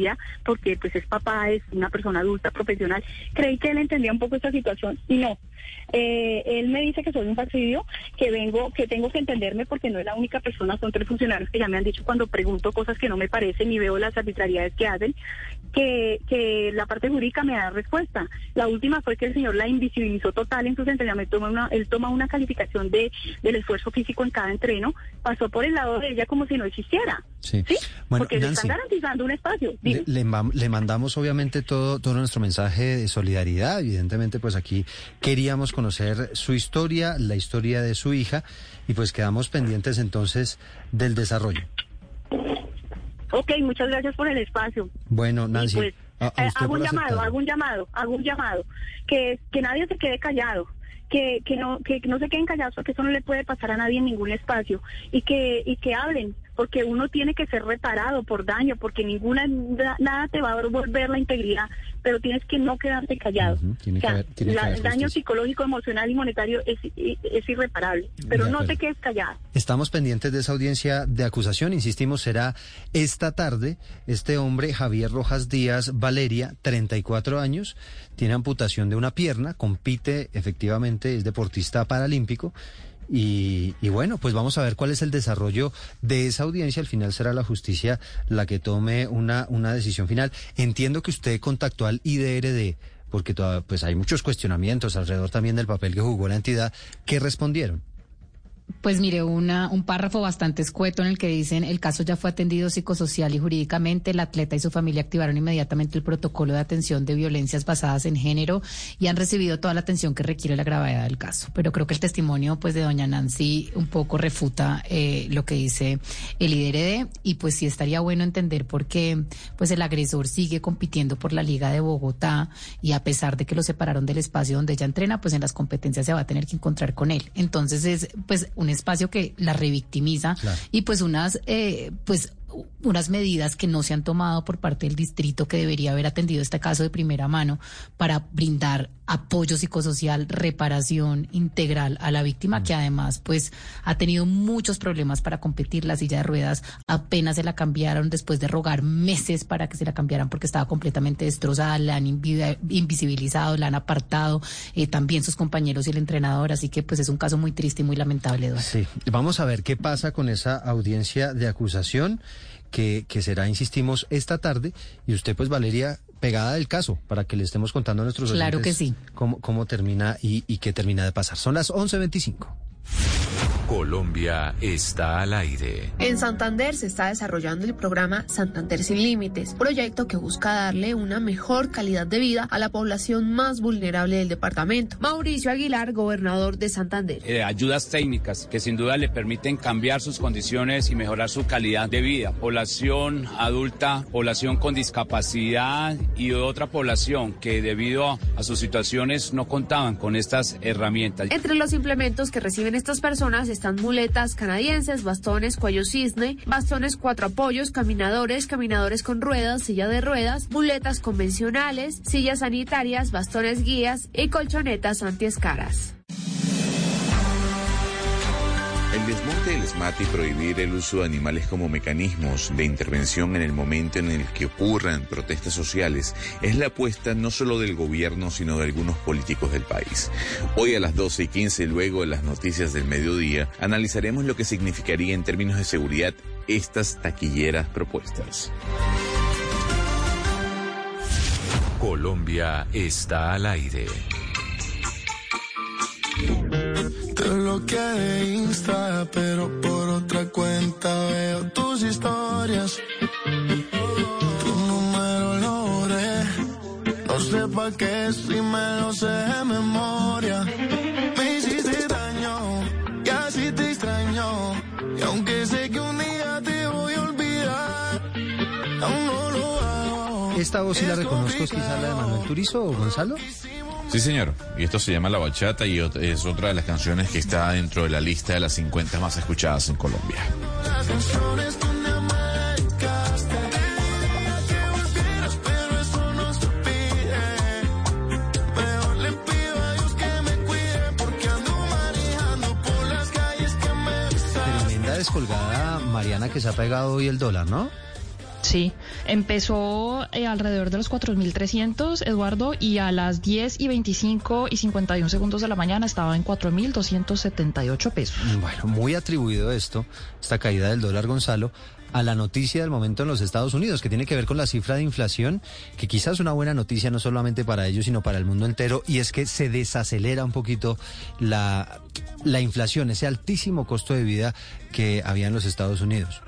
Speaker 28: porque pues es papá, es una persona adulta, profesional. Creí que él entendía un poco esta situación y no. Eh, él me dice que soy un fastidio, que vengo, que tengo que entenderme porque no es la única persona, son tres funcionarios que ya me han dicho cuando pregunto cosas que no me parecen y veo las arbitrariedades que hacen, que, que la parte jurídica me da respuesta. La última fue que el señor la invisibilizó total en sus entrenamientos, toma una, él toma una calificación de del esfuerzo físico en cada entreno, pasó por el lado de ella como si no existiera.
Speaker 5: Sí.
Speaker 28: Bueno, porque le están garantizando un espacio.
Speaker 5: Le, le, mandamos obviamente todo, todo nuestro mensaje de solidaridad. Evidentemente, pues aquí queríamos conocer su historia, la historia de su hija, y pues quedamos pendientes entonces del desarrollo.
Speaker 28: Ok, muchas gracias por el espacio.
Speaker 5: Bueno, Nancy.
Speaker 28: Pues, eh, hago un llamado, hago un llamado, hago un llamado, que, que nadie se quede callado. Que, que no que no se queden callados porque eso no le puede pasar a nadie en ningún espacio y que y que hablen porque uno tiene que ser reparado por daño, porque ninguna nada te va a devolver la integridad, pero tienes que no quedarte callado. el daño psicológico, emocional y monetario es, es irreparable, pero no te quedes callado.
Speaker 5: Estamos pendientes de esa audiencia de acusación, insistimos, será esta tarde. Este hombre, Javier Rojas Díaz Valeria, 34 años, tiene amputación de una pierna, compite efectivamente, es deportista paralímpico y, bueno, pues vamos a ver cuál es el desarrollo de esa audiencia. Al final será la justicia la que tome una, una decisión final. Entiendo que usted contactó al IDRD porque pues hay muchos cuestionamientos alrededor también del papel que jugó la entidad. ¿Qué respondieron?
Speaker 25: Pues mire, una, un párrafo bastante escueto en el que dicen el caso ya fue atendido psicosocial y jurídicamente, el atleta y su familia activaron inmediatamente el protocolo de atención de violencias basadas en género y han recibido toda la atención que requiere la gravedad del caso. Pero creo que el testimonio pues de doña Nancy un poco refuta eh, lo que dice el IDRD y pues sí estaría bueno entender por qué pues el agresor sigue compitiendo por la Liga de Bogotá y a pesar de que lo separaron del espacio donde ella entrena, pues en las competencias se va a tener que encontrar con él. Entonces es pues un espacio que la revictimiza y pues unas, eh, pues unas medidas que no se han tomado por parte del distrito que debería haber atendido este caso de primera mano para brindar apoyo psicosocial, reparación integral a la víctima, que además pues ha tenido muchos problemas para competir. La silla de ruedas apenas se la cambiaron después de rogar meses para que se la cambiaran porque estaba completamente destrozada, la han invisibilizado, la han apartado, eh, también sus compañeros y el entrenador, así que pues es un caso muy triste y muy lamentable, Eduardo.
Speaker 5: Sí, vamos a ver qué pasa con esa audiencia de acusación que, que será, insistimos, esta tarde. Y usted, pues, Valeria, pegada del caso para que le estemos contando a nuestros oyentes
Speaker 25: claro que sí.
Speaker 5: cómo, cómo termina y, y qué termina de pasar. Son las 11.25.
Speaker 7: Colombia está al aire.
Speaker 29: En Santander se está desarrollando el programa Santander Sin Límites, proyecto que busca darle una mejor calidad de vida a la población más vulnerable del departamento. Mauricio Aguilar, gobernador de Santander.
Speaker 30: Eh, ayudas técnicas que sin duda le permiten cambiar sus condiciones y mejorar su calidad de vida. Población adulta, población con discapacidad y otra población que debido a sus situaciones no contaban con estas herramientas.
Speaker 29: Entre los implementos que reciben estas personas están muletas canadienses, bastones cuello cisne, bastones cuatro apoyos, caminadores, caminadores con ruedas, silla de ruedas, muletas convencionales, sillas sanitarias, bastones guías y colchonetas antiescaras.
Speaker 20: El desmonte del SMAT y prohibir el uso de animales como mecanismos de intervención en el momento en el que ocurran protestas sociales es la apuesta no solo del gobierno, sino de algunos políticos del país. Hoy a las 12 y 15, luego de las noticias del mediodía, analizaremos lo que significaría en términos de seguridad estas taquilleras propuestas.
Speaker 7: Colombia está al aire.
Speaker 31: Te bloqueé de Insta, pero por otra cuenta veo tus historias. Tu número lo borré. No sé pa' qué si me lo sé de memoria. Me hiciste daño y así te extraño. Y aunque sé que un día te voy a olvidar, aún no lo hago.
Speaker 5: ¿Esta voz sí la reconozco, es quizá la de Manuel Turizo o Gonzalo?
Speaker 20: Sí, señor. Y esto se llama La Bachata y es otra de las canciones que está dentro de la lista de las 50 más escuchadas en Colombia.
Speaker 5: Tremenda descolgada, Mariana, que se ha pegado hoy el dólar, ¿no?
Speaker 24: Sí, empezó eh, alrededor de los 4.300, Eduardo, y a las 10 y 25 y 51 segundos de la mañana estaba en 4.278 pesos.
Speaker 5: Bueno, muy atribuido esto, esta caída del dólar, Gonzalo, a la noticia del momento en los Estados Unidos, que tiene que ver con la cifra de inflación, que quizás es una buena noticia no solamente para ellos, sino para el mundo entero, y es que se desacelera un poquito la, la inflación, ese altísimo costo de vida que había en los Estados Unidos.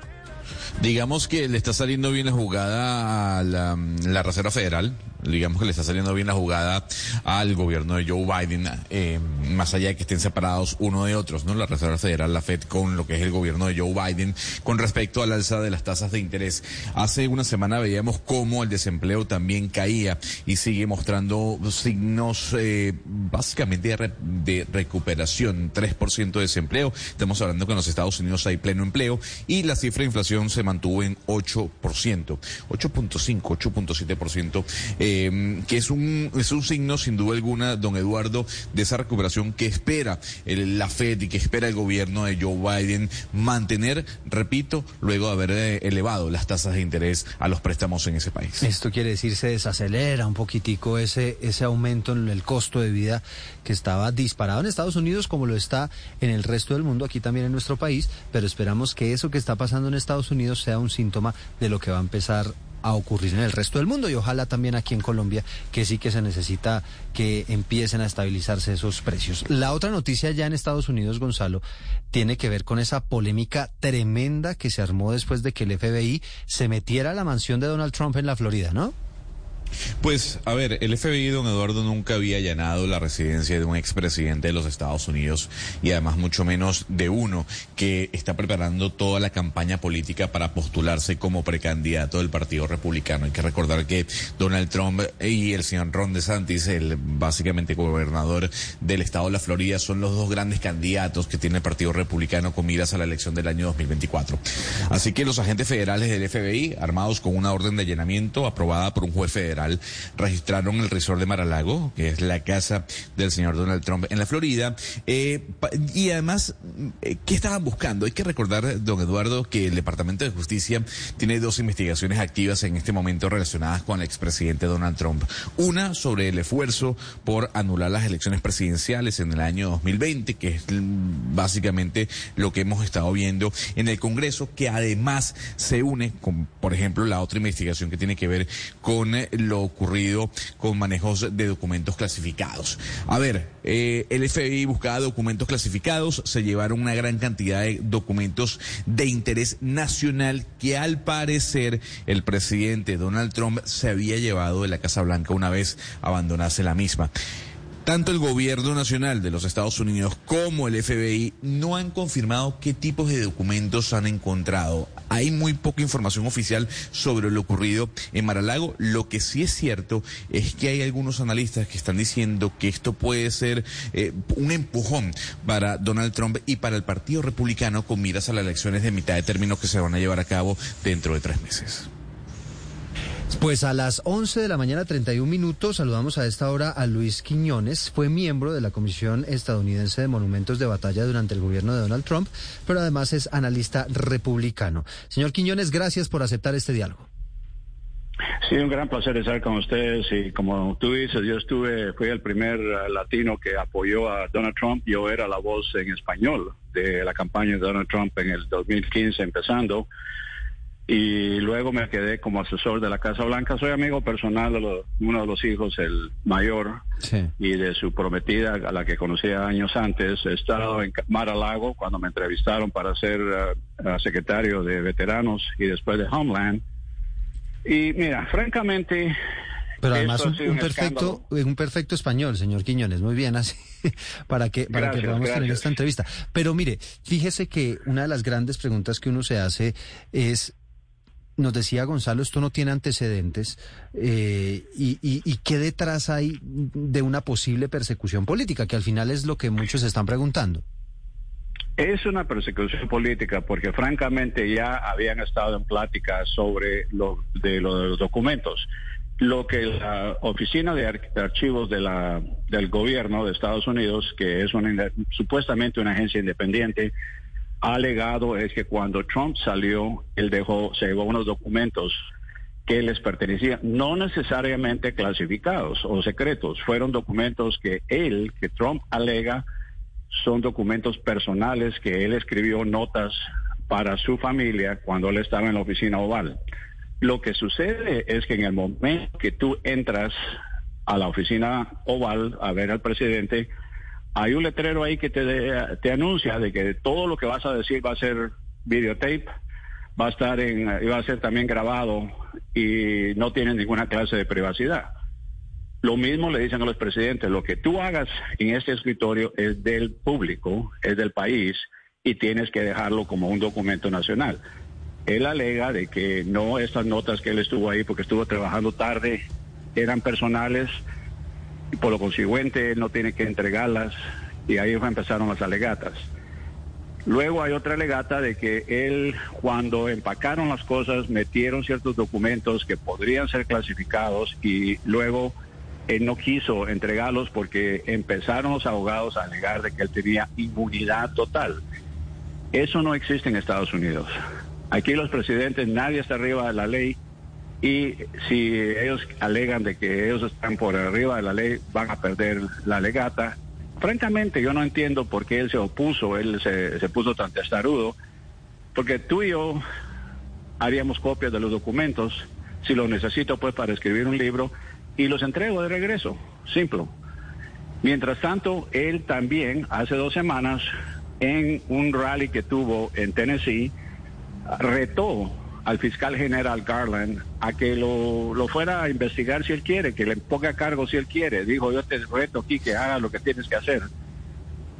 Speaker 20: Digamos que le está saliendo bien la jugada a la, la Reserva Federal, digamos que le está saliendo bien la jugada al gobierno de Joe Biden, eh, más allá de que estén separados uno de otros, ¿no? La Reserva Federal, la Fed, con lo que es el gobierno de Joe Biden, con respecto al alza de las tasas de interés. Hace una semana veíamos cómo el desempleo también caía y sigue mostrando signos eh, básicamente de, re, de recuperación, 3% de desempleo. Estamos hablando que en los Estados Unidos hay pleno empleo y la cifra de inflación se mantuvo en 8%, 8.5, 8.7%. Eh, eh, que es un, es un signo, sin duda alguna, don Eduardo, de esa recuperación que espera la Fed y que espera el gobierno de Joe Biden mantener, repito, luego de haber eh, elevado las tasas de interés a los préstamos en ese país.
Speaker 5: Esto quiere decir se desacelera un poquitico ese, ese aumento en el costo de vida que estaba disparado en Estados Unidos como lo está en el resto del mundo, aquí también en nuestro país, pero esperamos que eso que está pasando en Estados Unidos sea un síntoma de lo que va a empezar a ocurrir en el resto del mundo y ojalá también aquí en Colombia, que sí que se necesita que empiecen a estabilizarse esos precios. La otra noticia ya en Estados Unidos, Gonzalo, tiene que ver con esa polémica tremenda que se armó después de que el FBI se metiera a la mansión de Donald Trump en la Florida, ¿no?
Speaker 20: Pues, a ver, el FBI, don Eduardo, nunca había allanado la residencia de un expresidente de los Estados Unidos y además mucho menos de uno que está preparando toda la campaña política para postularse como precandidato del Partido Republicano. Hay que recordar que Donald Trump y el señor Ron DeSantis, el básicamente gobernador del estado de la Florida, son los dos grandes candidatos que tiene el Partido Republicano con miras a la elección del año 2024. Así que los agentes federales del FBI, armados con una orden de allanamiento aprobada por un juez federal, registraron el resort de Maralago, que es la casa del señor Donald Trump en la Florida. Eh, y además, eh, ¿qué estaban buscando? Hay que recordar, don Eduardo, que el Departamento de Justicia tiene dos investigaciones activas en este momento relacionadas con el expresidente Donald Trump. Una sobre el esfuerzo por anular las elecciones presidenciales en el año 2020, que es básicamente lo que hemos estado viendo en el Congreso, que además se une con, por ejemplo, la otra investigación que tiene que ver con eh, lo ocurrido con manejos de documentos clasificados. A ver, eh, el FBI buscaba documentos clasificados, se llevaron una gran cantidad de documentos de interés nacional que al parecer el presidente Donald Trump se había llevado de la Casa Blanca una vez abandonase la misma. Tanto el gobierno nacional de los Estados Unidos como el FBI no han confirmado qué tipos de documentos han encontrado. Hay muy poca información oficial sobre lo ocurrido en Maralago. Lo que sí es cierto es que hay algunos analistas que están diciendo que esto puede ser eh, un empujón para Donald Trump y para el Partido Republicano con miras a las elecciones de mitad de término que se van a llevar a cabo dentro de tres meses.
Speaker 5: Pues a las 11 de la mañana 31 minutos saludamos a esta hora a Luis Quiñones, fue miembro de la Comisión Estadounidense de Monumentos de Batalla durante el gobierno de Donald Trump, pero además es analista republicano. Señor Quiñones, gracias por aceptar este diálogo.
Speaker 32: Sí, un gran placer estar con ustedes y como tú dices, yo estuve, fui el primer latino que apoyó a Donald Trump, yo era la voz en español de la campaña de Donald Trump en el 2015 empezando y luego me quedé como asesor de la Casa Blanca. Soy amigo personal de uno de los hijos, el mayor, y de su prometida, a la que conocía años antes. He estado en Mar a Lago cuando me entrevistaron para ser uh, secretario de veteranos y después de Homeland. Y mira, francamente...
Speaker 5: Pero además un, un, un, perfecto, un perfecto español, señor Quiñones, muy bien así, para que, para
Speaker 32: gracias,
Speaker 5: que podamos
Speaker 32: gracias.
Speaker 5: tener esta entrevista. Pero mire, fíjese que una de las grandes preguntas que uno se hace es nos decía Gonzalo, esto no tiene antecedentes, eh, y, y, y, qué detrás hay de una posible persecución política, que al final es lo que muchos están preguntando.
Speaker 32: Es una persecución política porque francamente ya habían estado en pláticas sobre lo de, lo de los documentos. Lo que la oficina de archivos de la, del gobierno de Estados Unidos, que es una, supuestamente una agencia independiente, alegado es que cuando Trump salió, él dejó, se llevó unos documentos que les pertenecían, no necesariamente clasificados o secretos, fueron documentos que él, que Trump alega, son documentos personales que él escribió notas para su familia cuando él estaba en la oficina oval. Lo que sucede es que en el momento que tú entras a la oficina oval a ver al presidente, hay un letrero ahí que te, te anuncia de que todo lo que vas a decir va a ser videotape, va a estar en, va a ser también grabado y no tiene ninguna clase de privacidad. Lo mismo le dicen a los presidentes, lo que tú hagas en este escritorio es del público, es del país y tienes que dejarlo como un documento nacional. Él alega de que no estas notas que él estuvo ahí porque estuvo trabajando tarde eran personales por lo consiguiente él no tiene que entregarlas y ahí empezaron las alegatas. Luego hay otra alegata de que él, cuando empacaron las cosas, metieron ciertos documentos que podrían ser clasificados y luego él no quiso entregarlos porque empezaron los abogados a alegar de que él tenía inmunidad total. Eso no existe en Estados Unidos. Aquí los presidentes, nadie está arriba de la ley y si ellos alegan de que ellos están por arriba de la ley, van a perder la legata. Francamente, yo no entiendo por qué él se opuso, él se, se puso tan testarudo, porque tú y yo haríamos copias de los documentos, si lo necesito pues para escribir un libro, y los entrego de regreso, simple. Mientras tanto, él también, hace dos semanas, en un rally que tuvo en Tennessee, retó al fiscal general Garland a que lo, lo, fuera a investigar si él quiere, que le ponga cargo si él quiere. Dijo, yo te reto aquí que haga lo que tienes que hacer.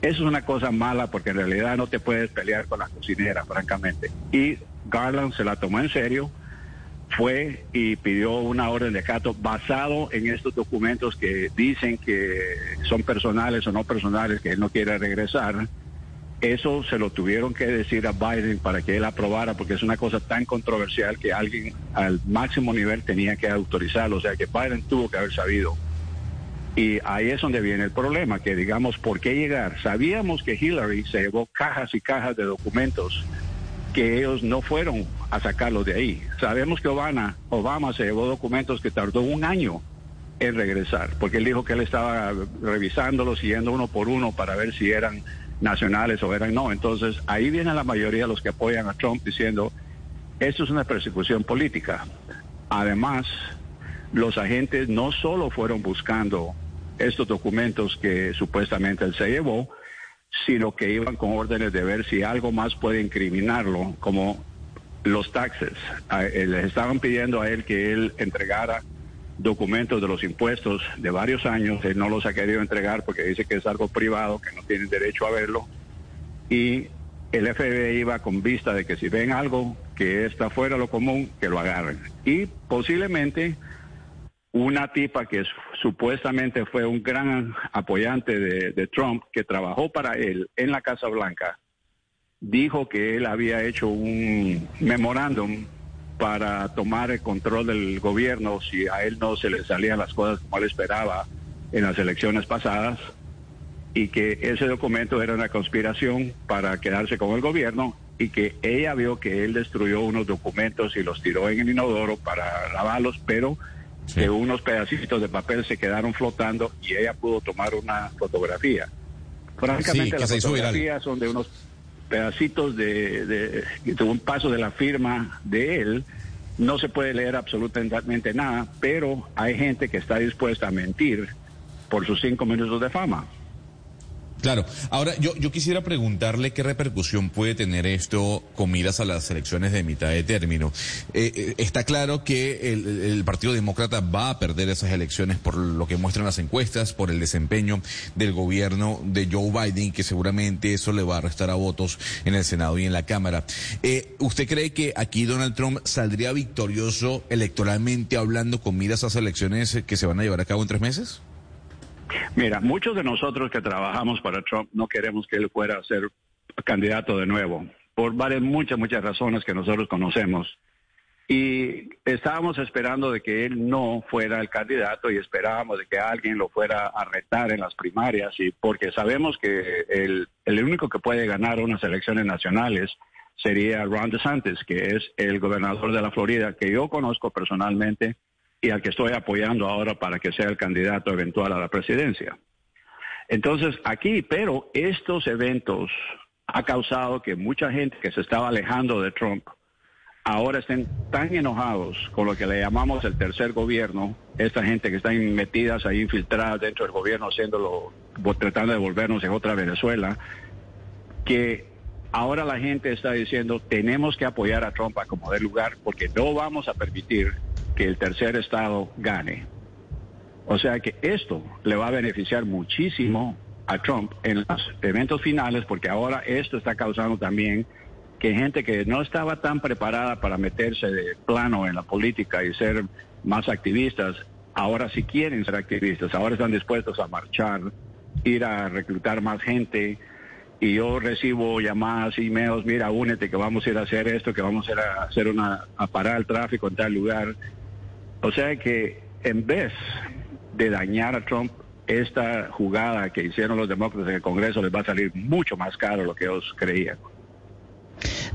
Speaker 32: Eso es una cosa mala porque en realidad no te puedes pelear con la cocinera, francamente. Y Garland se la tomó en serio, fue y pidió una orden de cato basado en estos documentos que dicen que son personales o no personales, que él no quiere regresar eso se lo tuvieron que decir a Biden para que él aprobara, porque es una cosa tan controversial que alguien al máximo nivel tenía que autorizarlo. O sea que Biden tuvo que haber sabido. Y ahí es donde viene el problema, que digamos, ¿por qué llegar? Sabíamos que Hillary se llevó cajas y cajas de documentos que ellos no fueron a sacarlos de ahí. Sabemos que Obama, Obama se llevó documentos que tardó un año en regresar, porque él dijo que él estaba revisándolos, siguiendo uno por uno para ver si eran nacionales o eran no. Entonces ahí vienen la mayoría de los que apoyan a Trump diciendo, esto es una persecución política. Además, los agentes no solo fueron buscando estos documentos que supuestamente él se llevó, sino que iban con órdenes de ver si algo más puede incriminarlo, como los taxes. Eh, les estaban pidiendo a él que él entregara documentos de los impuestos de varios años, él no los ha querido entregar porque dice que es algo privado, que no tienen derecho a verlo, y el FBI iba con vista de que si ven algo que está fuera de lo común, que lo agarren. Y posiblemente una tipa que supuestamente fue un gran apoyante de, de Trump, que trabajó para él en la Casa Blanca, dijo que él había hecho un memorándum para tomar el control del gobierno si a él no se le salían las cosas como él esperaba en las elecciones pasadas y que ese documento era una conspiración para quedarse con el gobierno y que ella vio que él destruyó unos documentos y los tiró en el inodoro para lavarlos, pero que unos pedacitos de papel se quedaron flotando y ella pudo tomar una fotografía. Francamente, las fotografías son de unos pedacitos de, de, un paso de la firma de él. No se puede leer absolutamente nada, pero hay gente que está dispuesta a mentir por sus cinco minutos de fama.
Speaker 20: Claro. Ahora, yo, yo quisiera preguntarle qué repercusión puede tener esto con miras a las elecciones de mitad de término. Eh, eh, está claro que el, Partido Demócrata va a perder esas elecciones por lo que muestran las encuestas, por el desempeño del gobierno de Joe Biden, que seguramente eso le va a restar a votos en el Senado y en la Cámara. Eh, ¿Usted cree que aquí Donald Trump saldría victorioso electoralmente hablando con miras a esas elecciones que se van a llevar a cabo en tres meses?
Speaker 32: Mira, muchos de nosotros que trabajamos para Trump no queremos que él fuera a ser candidato de nuevo, por varias, muchas, muchas razones que nosotros conocemos. Y estábamos esperando de que él no fuera el candidato y esperábamos de que alguien lo fuera a retar en las primarias y porque sabemos que el, el único que puede ganar unas elecciones nacionales sería Ron DeSantis, que es el gobernador de la Florida, que yo conozco personalmente y al que estoy apoyando ahora para que sea el candidato eventual a la presidencia. Entonces, aquí, pero estos eventos ha causado que mucha gente que se estaba alejando de Trump ahora estén tan enojados con lo que le llamamos el tercer gobierno, esta gente que están metidas ahí, infiltradas dentro del gobierno, haciéndolo, tratando de volvernos en otra Venezuela, que ahora la gente está diciendo tenemos que apoyar a Trump a como dé lugar porque no vamos a permitir que el tercer estado gane. O sea que esto le va a beneficiar muchísimo a Trump en los eventos finales porque ahora esto está causando también que gente que no estaba tan preparada para meterse de plano en la política y ser más activistas, ahora sí quieren ser activistas, ahora están dispuestos a marchar, ir a reclutar más gente. Y yo recibo llamadas, emails, mira, únete que vamos a ir a hacer esto, que vamos a ir a hacer una, a parar el tráfico en tal lugar. O sea que en vez de dañar a Trump, esta jugada que hicieron los demócratas en el Congreso les va a salir mucho más caro de lo que ellos creían.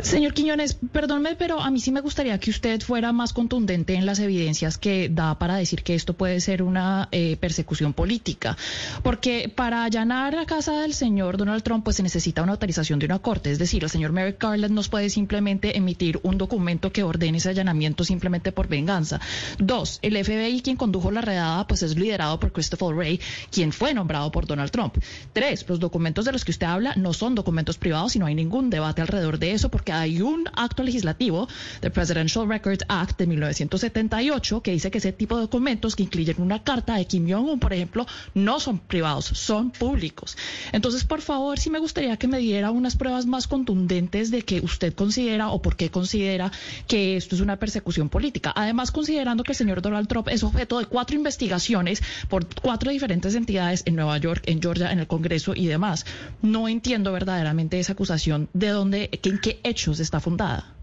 Speaker 24: Señor Quiñones, perdónme, pero a mí sí me gustaría que usted fuera más contundente en las evidencias que da para decir que esto puede ser una eh, persecución política. Porque para allanar la casa del señor Donald Trump, pues se necesita una autorización de una corte. Es decir, el señor Merrick Garland no puede simplemente emitir un documento que ordene ese allanamiento simplemente por venganza. Dos, el FBI, quien condujo la redada, pues es liderado por Christopher Wray, quien fue nombrado por Donald Trump. Tres, los documentos de los que usted habla no son documentos privados y no hay ningún debate alrededor de eso porque hay un acto legislativo, the Presidential Records Act de 1978, que dice que ese tipo de documentos que incluyen una carta de Kim Jong-un, por ejemplo, no son privados, son públicos. Entonces, por favor, sí me gustaría que me diera unas pruebas más contundentes de que usted considera o por qué considera que esto es una persecución política. Además, considerando que el señor Donald Trump es objeto de cuatro investigaciones por cuatro diferentes entidades en Nueva York, en Georgia, en el Congreso y demás. No entiendo verdaderamente esa acusación de dónde, en qué hecho está fundada?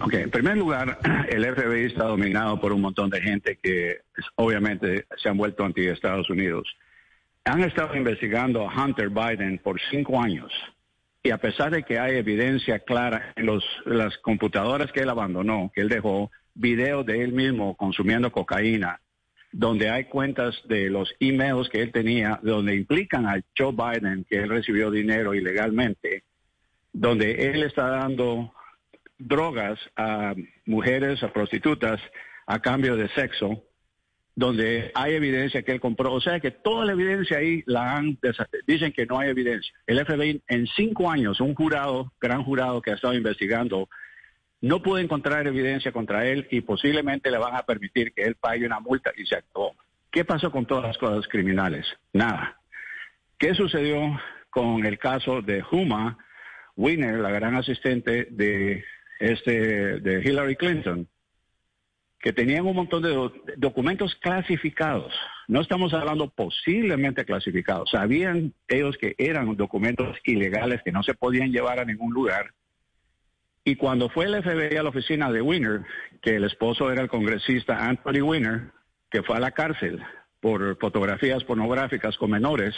Speaker 32: Ok, en primer lugar, el FBI está dominado por un montón de gente que obviamente se han vuelto anti Estados Unidos. Han estado investigando a Hunter Biden por cinco años y a pesar de que hay evidencia clara en los, las computadoras que él abandonó, que él dejó, videos de él mismo consumiendo cocaína, donde hay cuentas de los emails que él tenía, donde implican a Joe Biden que él recibió dinero ilegalmente, donde él está dando drogas a mujeres, a prostitutas, a cambio de sexo, donde hay evidencia que él compró. O sea que toda la evidencia ahí la han dicen que no hay evidencia. El FBI en cinco años, un jurado, gran jurado que ha estado investigando, no pudo encontrar evidencia contra él y posiblemente le van a permitir que él pague una multa y se actuó. ¿Qué pasó con todas las cosas criminales? Nada. ¿Qué sucedió con el caso de Huma? Winner, la gran asistente de, este, de Hillary Clinton, que tenían un montón de documentos clasificados. No estamos hablando posiblemente clasificados. Sabían ellos que eran documentos ilegales que no se podían llevar a ningún lugar. Y cuando fue el FBI a la oficina de Winner, que el esposo era el congresista Anthony Winner, que fue a la cárcel por fotografías pornográficas con menores,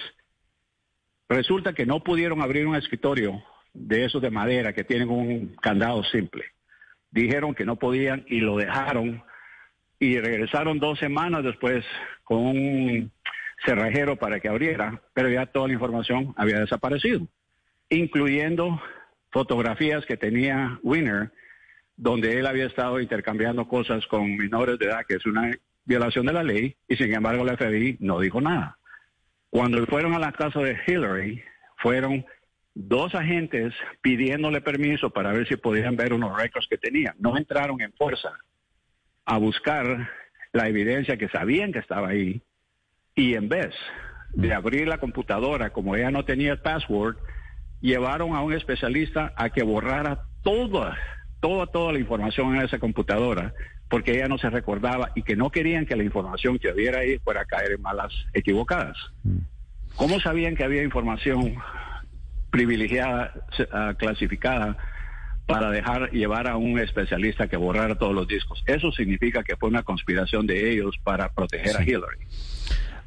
Speaker 32: resulta que no pudieron abrir un escritorio de esos de madera que tienen un candado simple. Dijeron que no podían y lo dejaron y regresaron dos semanas después con un cerrajero para que abriera, pero ya toda la información había desaparecido, incluyendo fotografías que tenía Winner, donde él había estado intercambiando cosas con menores de edad, que es una violación de la ley, y sin embargo la FBI no dijo nada. Cuando fueron a la casa de Hillary, fueron dos agentes pidiéndole permiso para ver si podían ver unos récords que tenían. No entraron en fuerza a buscar la evidencia que sabían que estaba ahí y en vez de abrir la computadora como ella no tenía el password, llevaron a un especialista a que borrara toda, toda, toda la información en esa computadora porque ella no se recordaba y que no querían que la información que hubiera ahí fuera a caer en malas equivocadas. Mm. ¿Cómo sabían que había información privilegiada, uh, clasificada, para dejar llevar a un especialista que borrara todos los discos. Eso significa que fue una conspiración de ellos para proteger a Hillary.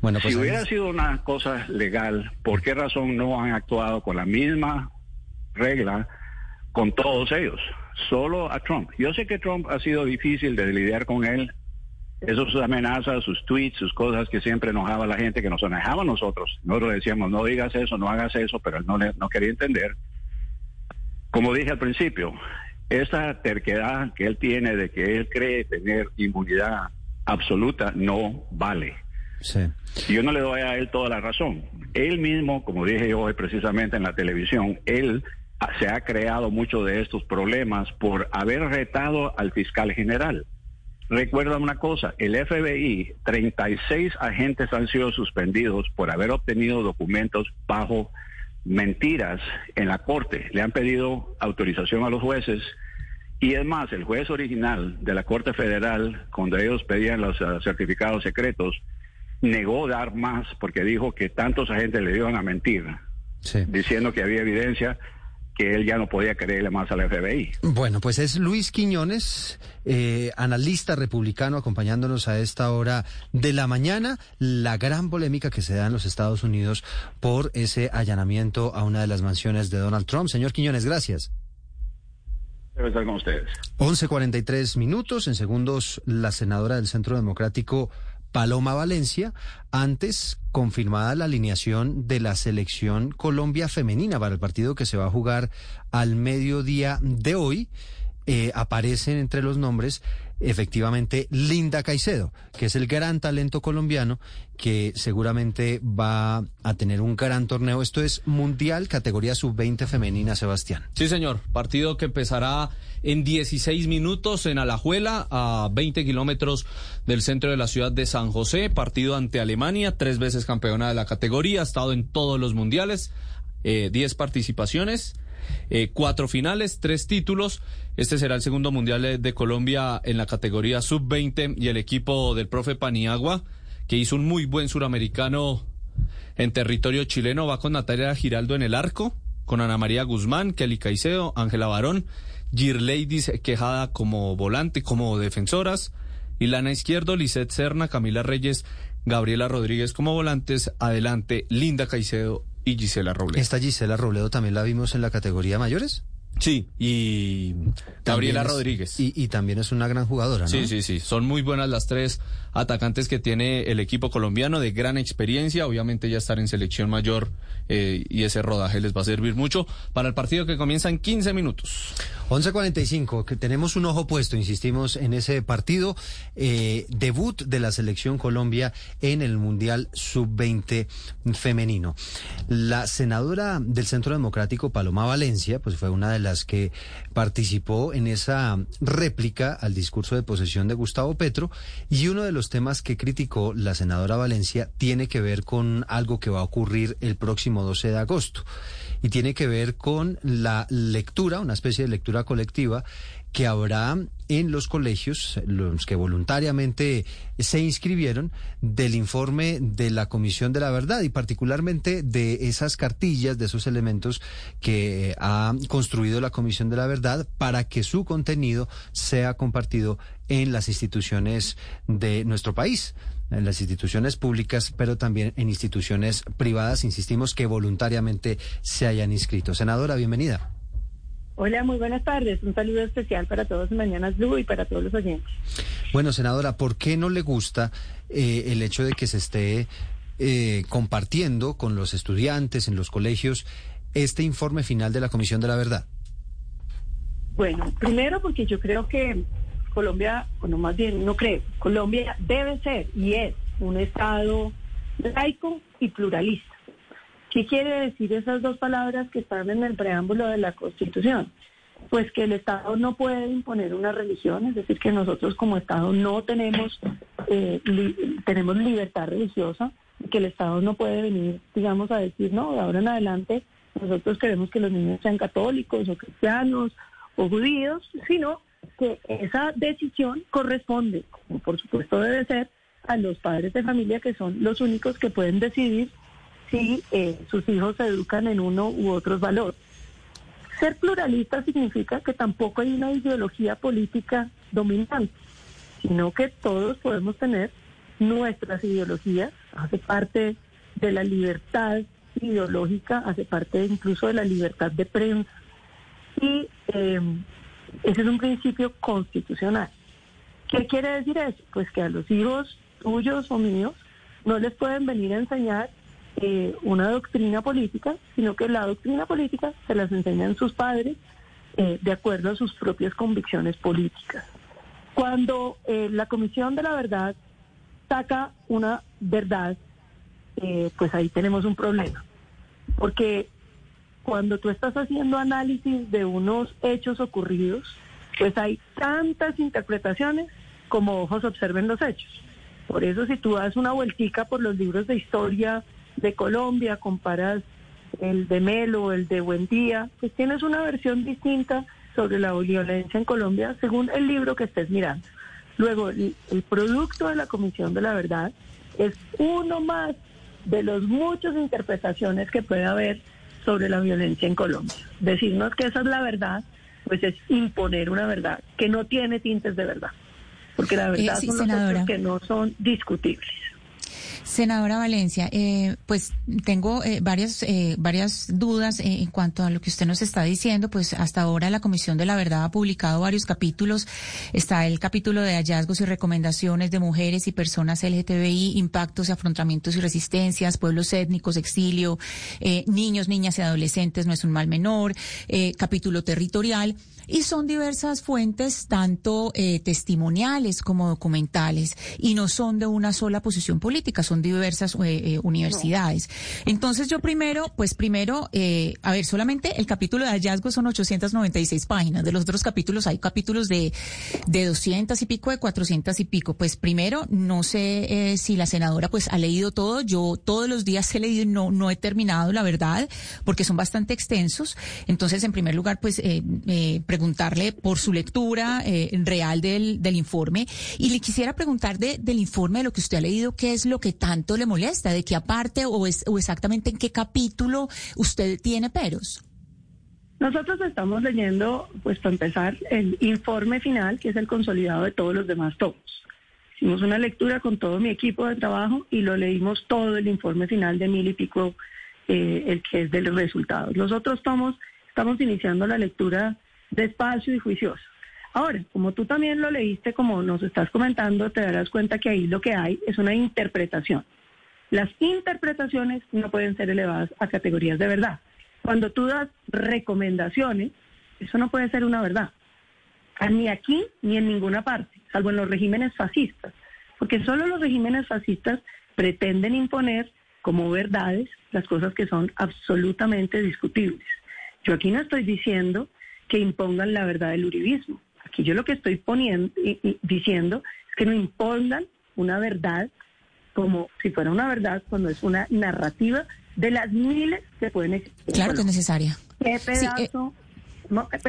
Speaker 5: Bueno, pues
Speaker 32: si hubiera sido una cosa legal, ¿por qué razón no han actuado con la misma regla con todos ellos? Solo a Trump. Yo sé que Trump ha sido difícil de lidiar con él. Esas sus amenazas, sus tweets, sus cosas que siempre enojaba a la gente, que nos enojaba a nosotros. Nosotros decíamos, no digas eso, no hagas eso, pero él no, le- no quería entender. Como dije al principio, esa terquedad que él tiene de que él cree tener inmunidad absoluta no vale.
Speaker 5: Sí.
Speaker 32: Yo no le doy a él toda la razón. Él mismo, como dije hoy precisamente en la televisión, él se ha creado muchos de estos problemas por haber retado al fiscal general. Recuerda una cosa, el FBI, 36 agentes han sido suspendidos por haber obtenido documentos bajo mentiras en la corte. Le han pedido autorización a los jueces. Y es más, el juez original de la Corte Federal, cuando ellos pedían los ah, certificados secretos, negó dar más porque dijo que tantos agentes le iban a mentir, diciendo que había evidencia que él ya no podía creerle más al FBI.
Speaker 5: Bueno, pues es Luis Quiñones, eh, analista republicano, acompañándonos a esta hora de la mañana. La gran polémica que se da en los Estados Unidos por ese allanamiento a una de las mansiones de Donald Trump. Señor Quiñones, gracias.
Speaker 32: Debe estar con ustedes.
Speaker 5: 11.43 minutos. En segundos, la senadora del Centro Democrático, Paloma Valencia, antes confirmada la alineación de la selección Colombia femenina para el partido que se va a jugar al mediodía de hoy. eh, aparecen entre los nombres efectivamente Linda Caicedo, que es el gran talento colombiano que seguramente va a tener un gran torneo. Esto es Mundial categoría sub-20 femenina, Sebastián.
Speaker 33: Sí, señor. Partido que empezará en 16 minutos en Alajuela, a 20 kilómetros del centro de la ciudad de San José. Partido ante Alemania, tres veces campeona de la categoría, ha estado en todos los mundiales, eh, 10 participaciones. Eh, cuatro finales, tres títulos. Este será el segundo mundial eh, de Colombia en la categoría sub-20 y el equipo del profe Paniagua, que hizo un muy buen suramericano en territorio chileno, va con Natalia Giraldo en el arco, con Ana María Guzmán, Kelly Caicedo, Ángela Barón, Girleidis Quejada como volante, como defensoras, y Lana Izquierdo, Lisette Serna, Camila Reyes, Gabriela Rodríguez como volantes, adelante Linda Caicedo y Gisela Robledo.
Speaker 5: ¿Esta Gisela Robledo también la vimos en la categoría mayores?
Speaker 33: Sí, y Gabriela
Speaker 5: es-
Speaker 33: Rodríguez.
Speaker 5: Y, y también es una gran jugadora, ¿no?
Speaker 33: Sí, sí, sí. Son muy buenas las tres atacantes que tiene el equipo colombiano de gran experiencia. Obviamente ya estar en selección mayor eh, y ese rodaje les va a servir mucho para el partido que comienza en 15 minutos.
Speaker 5: 11.45, que tenemos un ojo puesto, insistimos, en ese partido. eh, debut de la selección Colombia en el Mundial Sub-20 femenino. La senadora del Centro Democrático, Paloma Valencia, pues fue una de las que participó en esa réplica al discurso de posesión de Gustavo Petro y uno de los temas que criticó la senadora Valencia tiene que ver con algo que va a ocurrir el próximo 12 de agosto. Y tiene que ver con la lectura, una especie de lectura colectiva que habrá en los colegios, los que voluntariamente se inscribieron, del informe de la Comisión de la Verdad y particularmente de esas cartillas, de esos elementos que ha construido la Comisión de la Verdad para que su contenido sea compartido en las instituciones de nuestro país en las instituciones públicas, pero también en instituciones privadas, insistimos, que voluntariamente se hayan inscrito. Senadora, bienvenida.
Speaker 28: Hola, muy buenas tardes. Un saludo especial para todos en Mañanas Blue y para todos los oyentes.
Speaker 5: Bueno, senadora, ¿por qué no le gusta eh, el hecho de que se esté eh, compartiendo con los estudiantes en los colegios este informe final de la Comisión de la Verdad?
Speaker 28: Bueno, primero porque yo creo que Colombia, bueno, más bien no creo, Colombia debe ser y es un Estado laico y pluralista. ¿Qué quiere decir esas dos palabras que están en el preámbulo de la Constitución? Pues que el Estado no puede imponer una religión, es decir, que nosotros como Estado no tenemos, eh, li- tenemos libertad religiosa, que el Estado no puede venir, digamos, a decir, no, de ahora en adelante nosotros queremos que los niños sean católicos o cristianos o judíos, sino que esa decisión corresponde, como por supuesto debe ser, a los padres de familia que son los únicos que pueden decidir si eh, sus hijos se educan en uno u otros valores.
Speaker 34: Ser pluralista significa que tampoco hay una ideología política dominante, sino que todos podemos tener nuestras ideologías, hace parte de la libertad ideológica, hace parte incluso de la libertad de prensa. Y eh, ese es un principio constitucional. ¿Qué quiere decir eso? Pues que a los hijos tuyos o míos no les pueden venir a enseñar eh, una doctrina política, sino que la doctrina política se las enseñan sus padres eh, de acuerdo a sus propias convicciones políticas. Cuando eh, la Comisión de la Verdad saca una verdad, pues ahí tenemos un problema. Porque cuando tú estás haciendo análisis de unos hechos ocurridos, pues hay tantas interpretaciones como ojos observen los hechos. Por eso si tú das una vueltica por los libros de historia de Colombia, comparas el de Melo, el de Buendía, pues tienes una versión distinta sobre la violencia en Colombia según el libro que estés mirando. Luego, el, producto de la Comisión de la Verdad es uno más de las muchas interpretaciones que puede haber sobre la violencia en Colombia. Decirnos que esa es la verdad, pues es imponer una verdad que no tiene tintes de verdad, porque la verdad
Speaker 23: Eh, sí,
Speaker 34: son los hechos que no son discutibles.
Speaker 23: Senadora Valencia, eh, pues tengo eh, varias eh, varias dudas eh, en cuanto a lo que usted nos está diciendo. Pues hasta ahora la Comisión de la Verdad ha publicado varios capítulos. Está el capítulo de hallazgos y recomendaciones de mujeres y personas LGTBI, impactos afrontamientos y resistencias, pueblos étnicos, exilio, eh, niños, niñas y adolescentes, no es un mal menor, eh, capítulo territorial. Y son diversas fuentes, tanto eh, testimoniales como documentales, y no son de una sola posición política, son diversas eh, eh, universidades. Entonces yo primero, pues primero, eh, a ver, solamente el capítulo de hallazgos son 896 páginas, de los otros capítulos hay capítulos de, de 200 y pico, de 400 y pico. Pues primero, no sé eh, si la senadora pues ha leído todo, yo todos los días he leído y no, no he terminado, la verdad, porque son bastante extensos. Entonces, en primer lugar, pues eh, eh, preguntarle por su lectura eh, real del, del informe y le quisiera preguntar de, del informe de lo que usted ha leído, qué es lo que tanto le molesta, de qué aparte o, es, o exactamente en qué capítulo usted tiene peros.
Speaker 34: Nosotros estamos leyendo, pues para empezar, el informe final, que es el consolidado de todos los demás tomos. Hicimos una lectura con todo mi equipo de trabajo y lo leímos todo el informe final de mil y pico, eh, el que es de los resultados. Los otros tomos estamos iniciando la lectura despacio y juicioso. Ahora, como tú también lo leíste, como nos estás comentando, te darás cuenta que ahí lo que hay es una interpretación. Las interpretaciones no pueden ser elevadas a categorías de verdad. Cuando tú das recomendaciones, eso no puede ser una verdad. Ah, Ni aquí ni en ninguna parte, salvo en los regímenes fascistas. Porque solo los regímenes fascistas pretenden imponer como verdades las cosas que son absolutamente discutibles. Yo aquí no estoy diciendo que impongan la verdad del uribismo. Aquí yo lo que estoy poniendo y, y diciendo es que no impongan una verdad como si fuera una verdad cuando es una narrativa de las miles que pueden existir.
Speaker 23: Claro que es necesaria.
Speaker 34: ¿Qué
Speaker 23: Sí, eh,
Speaker 34: pedazo?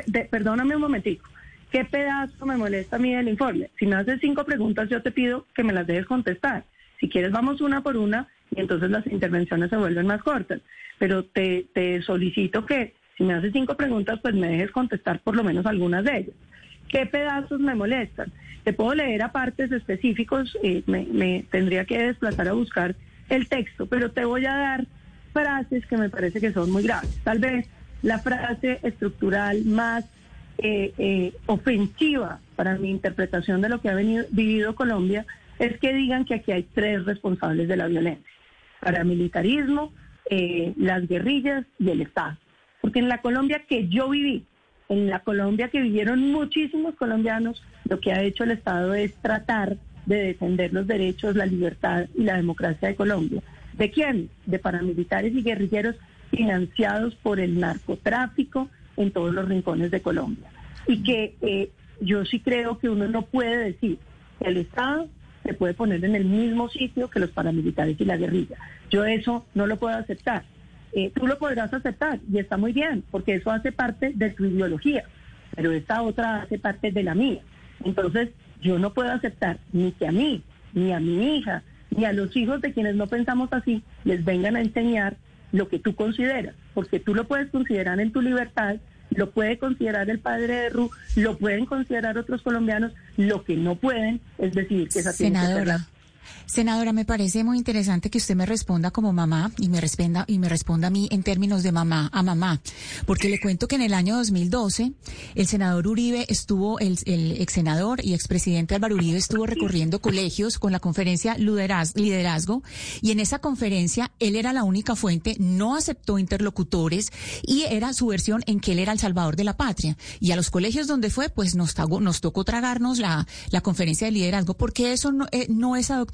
Speaker 34: de- perdóname un momentico. ¿Qué pedazo me molesta a mí del informe? Si me haces cinco preguntas, yo te pido que me las dejes contestar. Si quieres, vamos una por una y entonces las intervenciones se vuelven más cortas. Pero te, te solicito que si me haces cinco preguntas, pues me dejes contestar por lo menos algunas de ellas. ¿Qué pedazos me molestan? Te puedo leer a partes específicos, eh, me, tendría que desplazar a buscar el texto, pero te voy a dar frases que me parece que son muy graves. Tal vez la frase estructural más eh, eh, ofensiva para mi interpretación de lo que ha vivido Colombia es que digan que aquí hay tres responsables de la violencia. Paramilitarismo, eh, las guerrillas y el Estado. Porque en la Colombia que yo viví, en la Colombia que vivieron muchísimos colombianos, lo que ha hecho el Estado es tratar de defender los derechos, la libertad y la democracia de Colombia. ¿De quién? De paramilitares y guerrilleros financiados por el narcotráfico en todos los rincones de Colombia. Y que eh, yo sí creo que uno no puede decir que el Estado se puede poner en el mismo sitio que los paramilitares y la guerrilla. Yo eso no lo puedo aceptar. Eh, tú lo podrás aceptar y está muy bien, porque eso hace parte de tu ideología, pero esta otra hace parte de la mía. Entonces, yo no puedo aceptar ni que a mí, ni a mi hija, ni a los hijos de quienes no pensamos así, les vengan a enseñar lo que tú consideras, porque tú lo puedes considerar en tu libertad, lo puede considerar el padre de Ru, lo pueden considerar otros colombianos, lo que no pueden es decidir que esa tiene que ser
Speaker 23: Senadora. Me parece muy interesante que usted me responda como mamá y me responda y me responda a mí en términos de mamá a mamá, porque le cuento que en el año 2012 el senador Uribe estuvo el, el ex senador y expresidente Álvaro Uribe estuvo recorriendo colegios con la conferencia Lideraz- Liderazgo y en esa conferencia él era la única fuente, no aceptó interlocutores y era su versión en que él era el salvador de la patria. Y a los colegios donde fue, pues nos, tocó tragarnos la, la conferencia de liderazgo, porque eso no, eh, es adoctrinamiento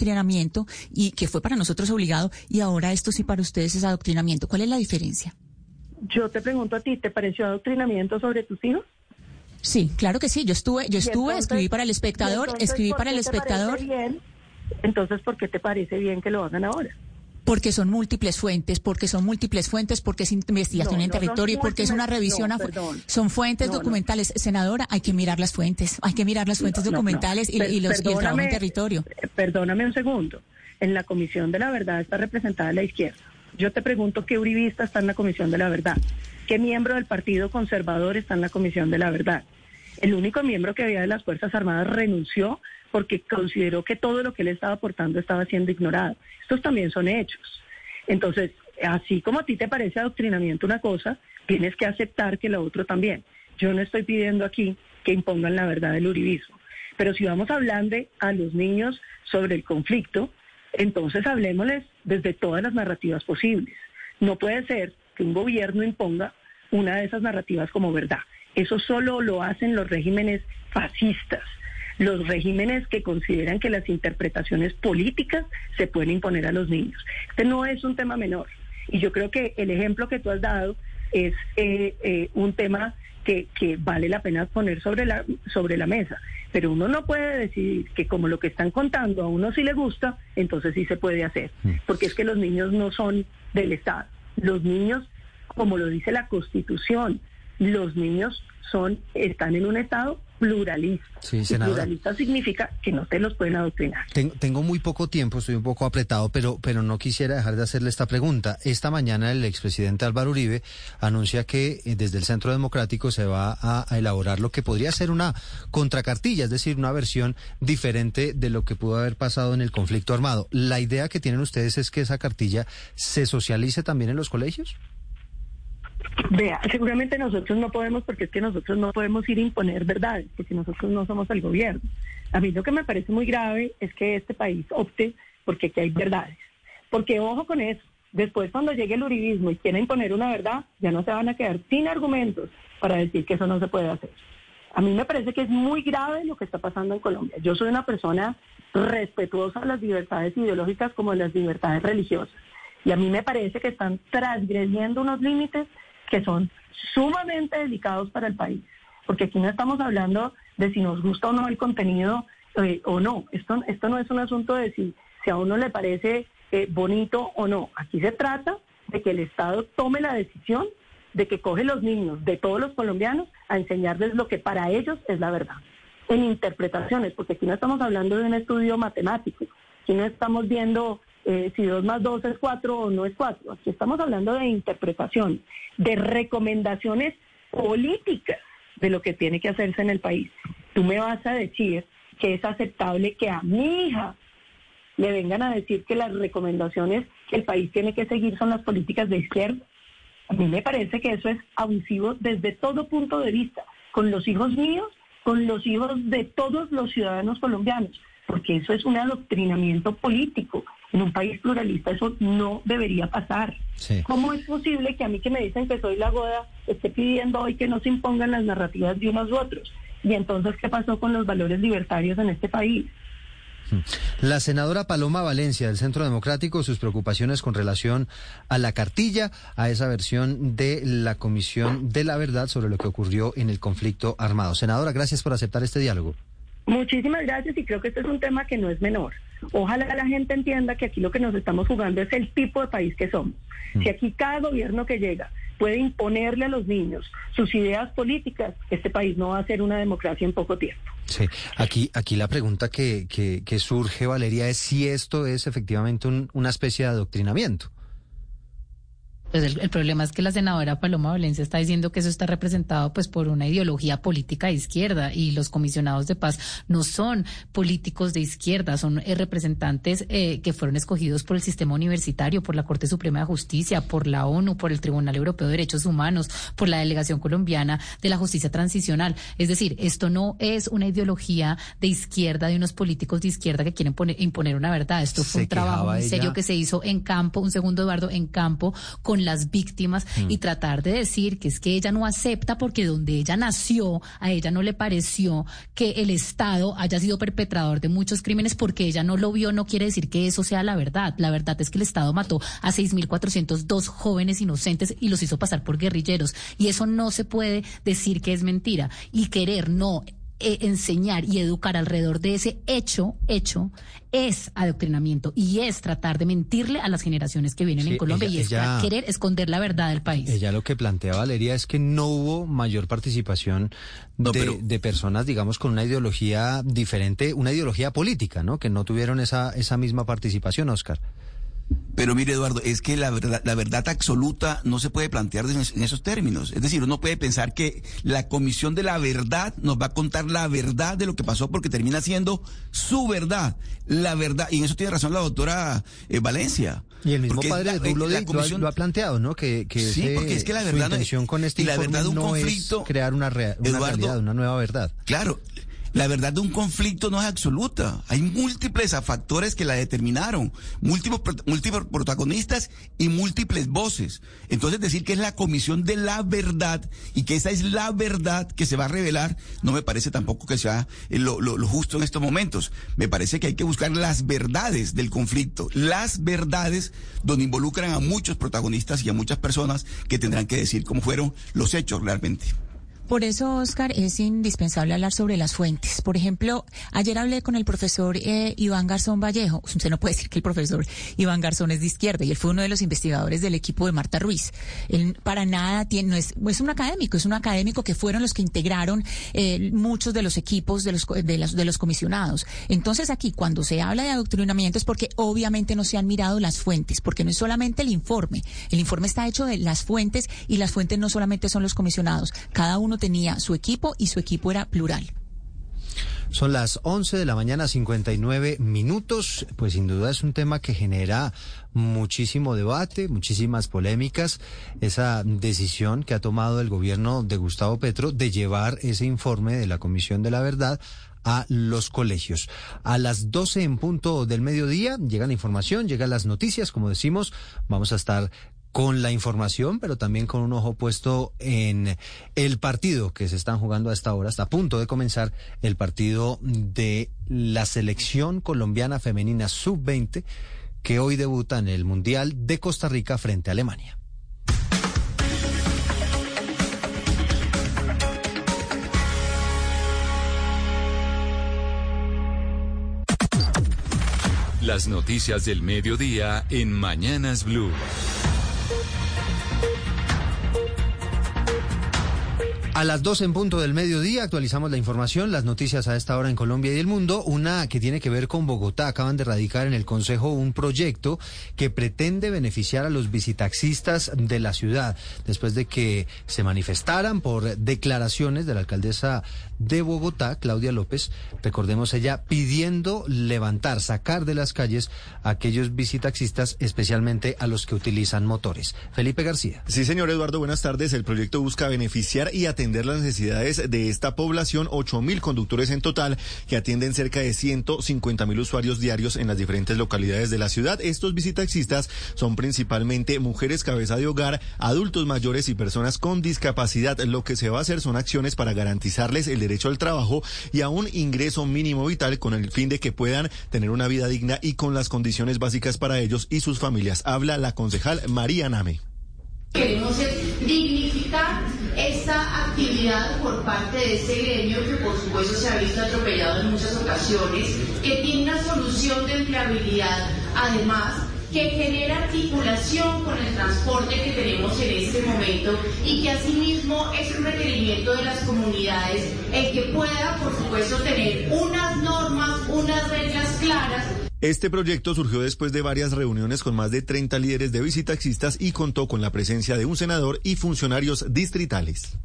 Speaker 23: y que fue para nosotros obligado y ahora esto sí para ustedes es adoctrinamiento. ¿Cuál es la diferencia?
Speaker 34: Yo te pregunto a ti, ¿te pareció adoctrinamiento sobre tus hijos?
Speaker 23: Sí, claro que sí. Yo estuve, yo estuve,
Speaker 34: entonces-
Speaker 23: escribí para el espectador,
Speaker 34: entonces,
Speaker 23: escribí
Speaker 34: ¿por
Speaker 23: para el espectador.
Speaker 34: bien? Entonces, ¿por qué te parece bien que lo hagan ahora?
Speaker 23: Porque son múltiples fuentes, porque son múltiples fuentes, porque es investigación
Speaker 34: No,
Speaker 23: en
Speaker 34: no
Speaker 23: territorio, porque es una revisión.
Speaker 34: no,
Speaker 23: a fu-
Speaker 34: perdón.
Speaker 23: son fuentes documentales. Senadora, hay que mirar las fuentes, hay que mirar las fuentes documentales y, los, y el trabajo en territorio.
Speaker 34: eh, Perdóname un segundo. En la Comisión de la Verdad está representada la izquierda. Yo te pregunto qué uribista está en la Comisión de la Verdad. ¿Qué miembro del Partido Conservador está en la Comisión de la Verdad? El único miembro que había de las Fuerzas Armadas renunció porque consideró que todo lo que él estaba aportando estaba siendo ignorado. Estos también son hechos. Entonces, así como a ti te parece adoctrinamiento una cosa, tienes que aceptar que lo otro también. Yo no estoy pidiendo aquí que impongan la verdad del uribismo, pero si vamos a hablarle a los niños sobre el conflicto, entonces hablemosles desde todas las narrativas posibles. No puede ser que un gobierno imponga una de esas narrativas como verdad. Eso solo lo hacen los regímenes fascistas, los regímenes que consideran que las interpretaciones políticas se pueden imponer a los niños. Este no es un tema menor. Y yo creo que el ejemplo que tú has dado es eh, eh, un tema que, que vale la pena poner sobre la, sobre la mesa. Pero uno no puede decidir que como lo que están contando a uno sí le gusta, entonces sí se puede hacer. Porque es que los niños no son del Estado. Los niños, como lo dice la Constitución, los niños son están en un Estado pluralista.
Speaker 5: Sí,
Speaker 34: Y
Speaker 5: senadora.
Speaker 34: pluralista significa que no te los pueden adoctrinar.
Speaker 5: Ten- Tengo muy poco tiempo, estoy un poco apretado, pero, pero no quisiera dejar de hacerle esta pregunta. Esta mañana el expresidente Álvaro Uribe anuncia que eh, desde el Centro Democrático se va a, a elaborar lo que podría ser una contracartilla, es decir, una versión diferente de lo que pudo haber pasado en el conflicto armado. ¿La idea que tienen ustedes es que esa cartilla se socialice también en los colegios?
Speaker 34: Vea, seguramente nosotros no podemos, porque es que nosotros no podemos ir a imponer verdades, porque nosotros no somos el gobierno. A mí lo que me parece muy grave es que este país opte porque aquí hay verdades. Porque ojo con eso, después cuando llegue el uribismo y quiera imponer una verdad, ya no se van a quedar sin argumentos para decir que eso no se puede hacer. A mí me parece que es muy grave lo que está pasando en Colombia. Yo soy una persona respetuosa de las libertades ideológicas como de las libertades religiosas. Y a mí me parece que están transgrediendo unos límites que son sumamente delicados para el país. Porque aquí no estamos hablando de si nos gusta o no el contenido eh, o no. Esto, esto no es un asunto de si, si a uno le parece eh, bonito o no. Aquí se trata de que el Estado tome la decisión de que coge los niños de todos los colombianos a enseñarles lo que para ellos es la verdad. En interpretaciones, porque aquí no estamos hablando de un estudio matemático, aquí no estamos viendo eh, si 2 más 2 es 4 o no es 4, aquí estamos hablando de interpretación, de recomendaciones políticas de lo que tiene que hacerse en el país. Tú me vas a decir que es aceptable que a mi hija le vengan a decir que las recomendaciones que el país tiene que seguir son las políticas de izquierda. A mí me parece que eso es abusivo desde todo punto de vista, con los hijos míos, con los hijos de todos los ciudadanos colombianos, porque eso es un adoctrinamiento político. En un país pluralista eso no debería pasar. ¿Cómo es posible que a mí que me dicen que soy la goda esté pidiendo hoy que no se impongan las narrativas de unos u otros? Y entonces, ¿qué pasó con los valores libertarios en este país?
Speaker 5: La senadora Paloma Valencia del Centro Democrático, sus preocupaciones con relación a la cartilla, a esa versión de la Comisión de la Verdad sobre lo que ocurrió en el conflicto armado. Senadora, gracias por aceptar este diálogo.
Speaker 34: Muchísimas gracias y creo que este es un tema que no es menor. Ojalá la gente entienda que aquí lo que nos estamos jugando es el tipo de país que somos. Si aquí cada gobierno que llega puede imponerle a los niños sus ideas políticas, este país no va a ser una democracia en poco tiempo.
Speaker 5: Sí, aquí, aquí la pregunta que, que, que surge, Valeria, es si esto es efectivamente un- una especie de adoctrinamiento.
Speaker 25: Pues el, el, problema es que la senadora Paloma Valencia está diciendo que eso está representado pues por una ideología política de izquierda y los comisionados de paz no son políticos de izquierda, son eh, representantes eh, que fueron escogidos por el sistema universitario, por la Corte Suprema de Justicia, por la ONU, por el Tribunal Europeo de Derechos Humanos, por la Delegación Colombiana de la Justicia Transicional. Es decir, esto no es una ideología de izquierda, de unos políticos de izquierda que quieren poner, imponer una verdad. Esto fue un trabajo muy serio que se hizo en campo, un segundo Eduardo, en campo con las víctimas
Speaker 5: Mm.
Speaker 25: y tratar de decir que es que ella no acepta porque donde ella nació, a ella no le pareció que el Estado haya sido perpetrador de muchos crímenes porque ella no lo vio, no quiere decir que eso sea la verdad. La verdad es que el Estado mató a 6.402 jóvenes inocentes y los hizo pasar por guerrilleros. Y eso no se puede decir que es mentira. Y querer no eh, enseñar y educar alrededor de ese hecho, hecho, es adoctrinamiento y es tratar de mentirle a las generaciones que vienen
Speaker 5: Sí,
Speaker 25: en Colombia
Speaker 5: ella-
Speaker 25: y es
Speaker 5: ella-
Speaker 25: querer esconder la verdad del país.
Speaker 5: Ella lo que plantea Valeria es que no hubo mayor participación de, de personas, digamos, con una ideología diferente, una ideología política, ¿no? Que no tuvieron esa, esa misma participación, Oscar.
Speaker 22: Pero mire, Eduardo, es que la verdad, la verdad absoluta no se puede plantear en, es- en esos términos. Es decir, uno puede pensar que la Comisión de la Verdad nos va a contar la verdad de lo que pasó porque termina siendo su verdad. La verdad. Y en eso tiene razón la doctora eh, Valencia.
Speaker 5: Y el mismo
Speaker 22: Porque
Speaker 5: padre
Speaker 22: la-
Speaker 5: de
Speaker 22: la comisión-
Speaker 5: lo ha planteado, ¿no? Que, que
Speaker 22: Sí,
Speaker 5: ese-
Speaker 22: porque es que la verdad
Speaker 5: intención con este
Speaker 22: y la verdad de un
Speaker 5: no
Speaker 22: conflicto-
Speaker 5: es crear una, rea- una
Speaker 22: Eduardo,
Speaker 5: realidad, una nueva verdad.
Speaker 22: Claro, la verdad de un conflicto no es absoluta. Hay múltiples factores que la determinaron, múltiples, múltiples protagonistas y múltiples voces. Entonces decir que es la comisión de la verdad y que esa es la verdad que se va a revelar, no me parece tampoco que sea eh, lo- lo justo en estos momentos. Me parece que hay que buscar las verdades del conflicto, las verdades donde involucran a muchos protagonistas y a muchas personas que tendrán que decir cómo fueron los hechos realmente.
Speaker 25: Por eso, Oscar, es indispensable hablar sobre las fuentes. Por ejemplo, ayer hablé con el profesor eh, Iván Garzón Vallejo. Usted no puede decir que el profesor Iván Garzón es de izquierda y él fue uno de los investigadores del equipo de Marta Ruiz. Él para nada tiene, no es, es un académico, es un académico que fueron los que integraron eh, muchos de los equipos de los, de, los, de los comisionados. Entonces aquí, cuando se habla de adoctrinamiento es porque obviamente no se han mirado las fuentes, porque no es solamente el informe. El informe está hecho de las fuentes y las fuentes no solamente son los comisionados. Cada uno tenía su equipo y su equipo era plural.
Speaker 5: Son las 11 de la mañana, 59 minutos. Pues sin duda es un tema que genera muchísimo debate, muchísimas polémicas. Esa decisión que ha tomado el gobierno de Gustavo Petro de llevar ese informe de la Comisión de la Verdad a los colegios. A las 12 en punto del mediodía llega la información, llegan las noticias, como decimos, vamos a estar con la información, pero también con un ojo puesto en el partido que se están jugando a esta hora, está a punto de comenzar el partido de la selección colombiana femenina sub-20 que hoy debuta en el Mundial de Costa Rica frente a Alemania.
Speaker 7: Las noticias del mediodía en Mañanas Blue.
Speaker 5: A las 12 en punto del mediodía actualizamos la información, las noticias a esta hora en Colombia y el mundo. Una que tiene que ver con Bogotá. Acaban de radicar en el Consejo un proyecto que pretende beneficiar a los visitaxistas de la ciudad después de que se manifestaran por declaraciones de la alcaldesa de Bogotá, Claudia López. Recordemos ella pidiendo levantar, sacar de las calles a aquellos visitaxistas, especialmente a los que utilizan motores. Felipe García.
Speaker 11: Sí, señor Eduardo, buenas tardes. El proyecto busca beneficiar y atender las necesidades de esta población, 8 mil conductores en total, que atienden cerca de 150 mil usuarios diarios en las diferentes localidades de la ciudad. Estos visitaxistas son principalmente mujeres cabeza de hogar, adultos mayores y personas con discapacidad. Lo que se va a hacer son acciones para garantizarles el derecho al trabajo y a un ingreso mínimo vital con el fin de que puedan tener una vida digna y con las condiciones básicas para ellos y sus familias. Habla la concejal María Name.
Speaker 35: Queremos dignificar esta actividad por parte de este gremio que por supuesto se ha visto atropellado en muchas ocasiones, que tiene una solución de empleabilidad además que genera articulación con el transporte que tenemos en este momento y que asimismo es un requerimiento de las comunidades el que pueda por supuesto tener unas normas, unas reglas claras
Speaker 11: Este proyecto surgió después de varias reuniones con más de 30 líderes de visitaxistas y contó con la presencia de un senador y funcionarios distritales.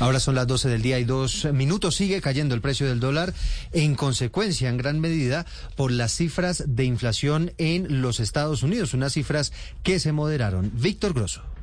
Speaker 5: Ahora son las 12 del día y dos minutos. Sigue cayendo el precio del dólar en consecuencia, en gran medida, por las cifras de inflación en los Estados Unidos, unas cifras que se moderaron. Víctor Grosso.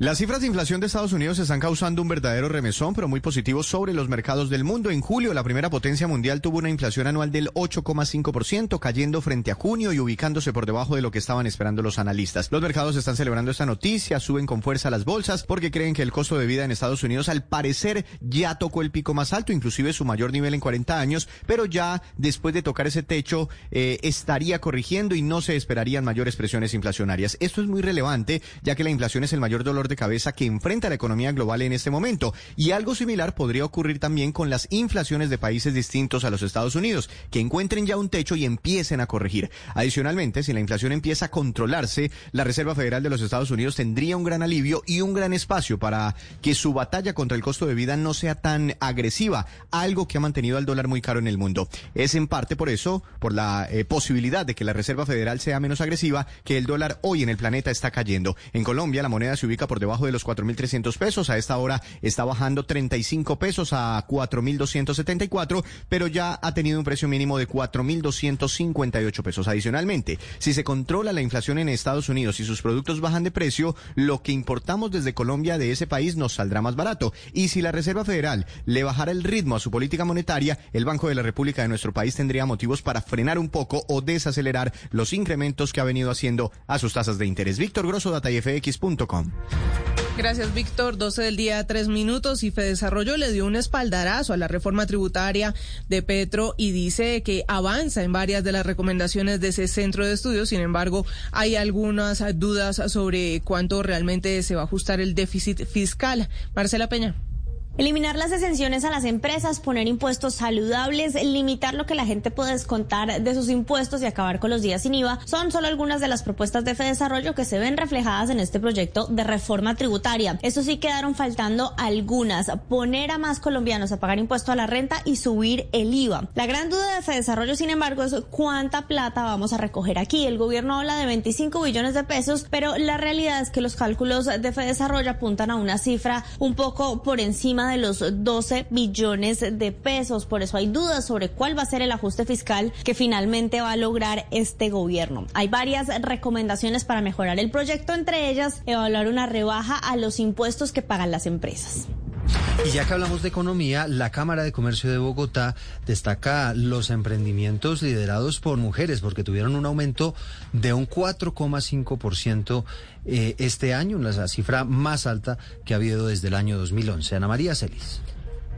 Speaker 36: Las cifras de inflación de Estados Unidos están causando un verdadero remesón, pero muy positivo sobre los mercados del mundo. En julio, la primera potencia mundial tuvo una inflación anual del 8,5%, cayendo frente a junio y ubicándose por debajo de lo que estaban esperando los analistas. Los mercados están celebrando esta noticia, suben con fuerza las bolsas porque creen que el costo de vida en Estados Unidos al parecer ya tocó el pico más alto, inclusive su mayor nivel en 40 años, pero ya después de tocar ese techo eh, estaría corrigiendo y no se esperarían mayores presiones inflacionarias. Esto es muy relevante, ya que la inflación es el mayor dolor de cabeza que enfrenta la economía global en este momento. Y algo similar podría ocurrir también con las inflaciones de países distintos a los Estados Unidos, que encuentren ya un techo y empiecen a corregir. Adicionalmente, si la inflación empieza a controlarse, la Reserva Federal de los Estados Unidos tendría un gran alivio y un gran espacio para que su batalla contra el costo de vida no sea tan agresiva, algo que ha mantenido al dólar muy caro en el mundo. Es en parte por eso, por la eh, posibilidad de que la Reserva Federal sea menos agresiva, que el dólar hoy en el planeta está cayendo. En Colombia la moneda se ubica por debajo de los 4.300 pesos. A esta hora está bajando 35 pesos a 4.274, pero ya ha tenido un precio mínimo de 4.258 pesos. Adicionalmente, si se controla la inflación en Estados Unidos y sus productos bajan de precio, lo que importamos desde Colombia de ese país nos saldrá más barato. Y si la Reserva Federal le bajara el ritmo a su política monetaria, el Banco de la República de nuestro país tendría motivos para frenar un poco o desacelerar los incrementos que ha venido haciendo a sus tasas de interés. Víctor Grosso, datafx.com.
Speaker 37: Gracias, Víctor. 12 del día, tres minutos. Y Desarrollo le dio un espaldarazo a la reforma tributaria de Petro y dice que avanza en varias de las recomendaciones de ese centro de estudios. Sin embargo, hay algunas dudas sobre cuánto realmente se va a ajustar el déficit fiscal. Marcela Peña.
Speaker 10: Eliminar las exenciones a las empresas, poner impuestos saludables, limitar lo que la gente puede descontar de sus impuestos y acabar con los días sin IVA son solo algunas de las propuestas de Desarrollo que se ven reflejadas en este proyecto de reforma tributaria. Eso sí quedaron faltando algunas, poner a más colombianos a pagar impuesto a la renta y subir el IVA. La gran duda de Desarrollo, sin embargo, es cuánta plata vamos a recoger aquí. El gobierno habla de 25 billones de pesos, pero la realidad es que los cálculos de Desarrollo apuntan a una cifra un poco por encima de los 12 billones de pesos. Por eso hay dudas sobre cuál va a ser el ajuste fiscal que finalmente va a lograr este gobierno. Hay varias recomendaciones para mejorar el proyecto, entre ellas evaluar una rebaja a los impuestos que pagan las empresas.
Speaker 5: Y ya que hablamos de economía, la Cámara de Comercio de Bogotá destaca los emprendimientos liderados por mujeres, porque tuvieron un aumento de un 4,5% eh, este año, la cifra más alta que ha habido desde el año 2011. Ana María Celis.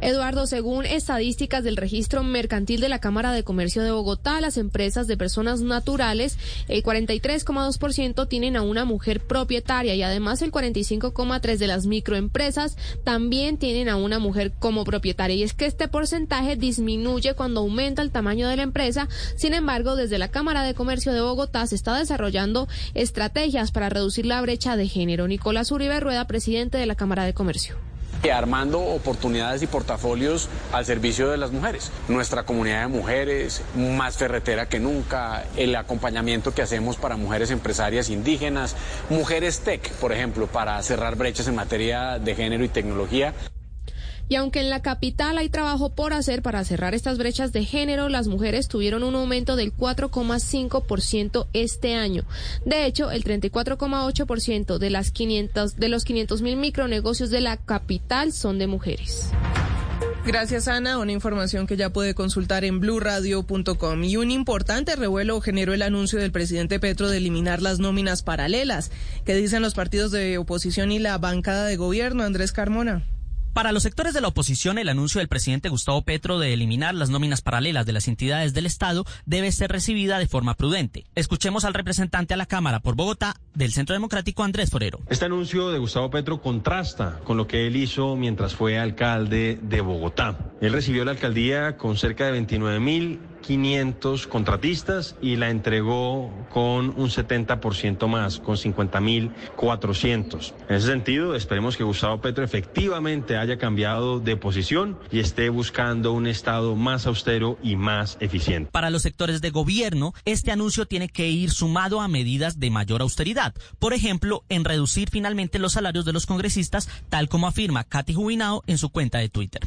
Speaker 29: Eduardo, según estadísticas del registro mercantil de la Cámara de Comercio de Bogotá, las empresas de personas naturales, el 43,2% tienen a una mujer propietaria y además el 45,3% de las microempresas también tienen a una mujer como propietaria. Y es que este porcentaje disminuye cuando aumenta el tamaño de la empresa. Sin embargo, desde la Cámara de Comercio de Bogotá se está desarrollando estrategias para reducir la brecha de género. Nicolás Uribe Rueda, presidente de la Cámara de Comercio
Speaker 30: armando oportunidades y portafolios al servicio de las mujeres. Nuestra comunidad de mujeres, más ferretera que nunca, el acompañamiento que hacemos para mujeres empresarias indígenas, mujeres tech, por ejemplo, para cerrar brechas en materia de género y tecnología.
Speaker 29: Y aunque en la capital hay trabajo por hacer para cerrar estas brechas de género, las mujeres tuvieron un aumento del 4,5% este año. De hecho, el 34,8% de las 500 de los 500 mil micronegocios de la capital son de mujeres.
Speaker 37: Gracias, Ana. Una información que ya puede consultar en blurradio.com. Y un importante revuelo generó el anuncio del presidente Petro de eliminar las nóminas paralelas. ¿Qué dicen los partidos de oposición y la bancada de gobierno? Andrés Carmona.
Speaker 38: Para los sectores de la oposición, el anuncio del presidente Gustavo Petro de eliminar las nóminas paralelas de las entidades del Estado debe ser recibida de forma prudente. Escuchemos al representante a la Cámara por Bogotá del Centro Democrático, Andrés Forero.
Speaker 39: Este anuncio de Gustavo Petro contrasta con lo que él hizo mientras fue alcalde de Bogotá. Él recibió la alcaldía con cerca de 29 mil
Speaker 40: 500 contratistas y la entregó con un 70% más, con 50.400. En ese sentido, esperemos que Gustavo Petro efectivamente haya cambiado de posición y esté buscando un Estado más austero y más eficiente.
Speaker 41: Para los sectores de gobierno, este anuncio tiene que ir sumado a medidas de mayor austeridad. Por ejemplo, en reducir finalmente los salarios de los congresistas, tal como afirma Katy Jubinao en su cuenta de Twitter.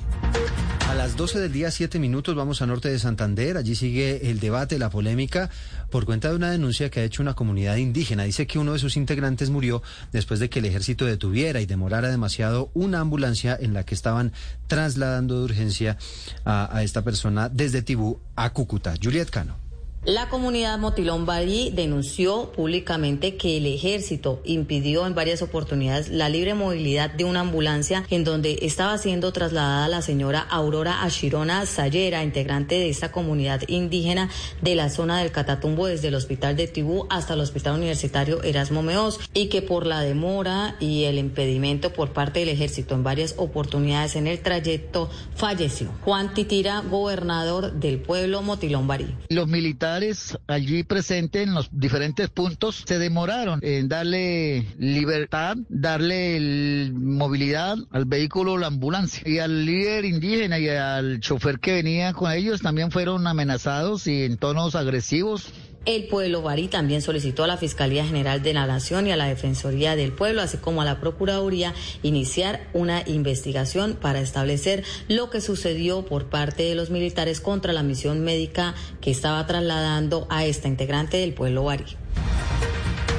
Speaker 5: A las 12 del día, 7 minutos, vamos a Norte de Santander. Allí sigue el debate, la polémica, por cuenta de una denuncia que ha hecho una comunidad indígena. Dice que uno de sus integrantes murió después de que el ejército detuviera y demorara demasiado una ambulancia en la que estaban trasladando de urgencia a, a esta persona desde Tibú a Cúcuta. Juliet Cano.
Speaker 42: La comunidad Motilón Barí denunció públicamente que el ejército impidió en varias oportunidades la libre movilidad de una ambulancia en donde estaba siendo trasladada la señora Aurora Ashirona Sayera, integrante de esta comunidad indígena de la zona del Catatumbo desde el hospital de Tibú hasta el hospital universitario Erasmo Meos y que por la demora y el impedimento por parte del ejército en varias oportunidades en el trayecto falleció. Juan Titira, gobernador del pueblo Motilón Barí.
Speaker 43: Los militares allí presentes en los diferentes puntos se demoraron en darle libertad, darle movilidad al vehículo, la ambulancia. Y al líder indígena y al chofer que venía con ellos también fueron amenazados y en tonos agresivos.
Speaker 42: El pueblo Barí también solicitó a la Fiscalía General de la Nación y a la Defensoría del Pueblo, así como a la Procuraduría, iniciar una investigación para establecer lo que sucedió por parte de los militares contra la misión médica que estaba trasladando a esta integrante del pueblo Barí.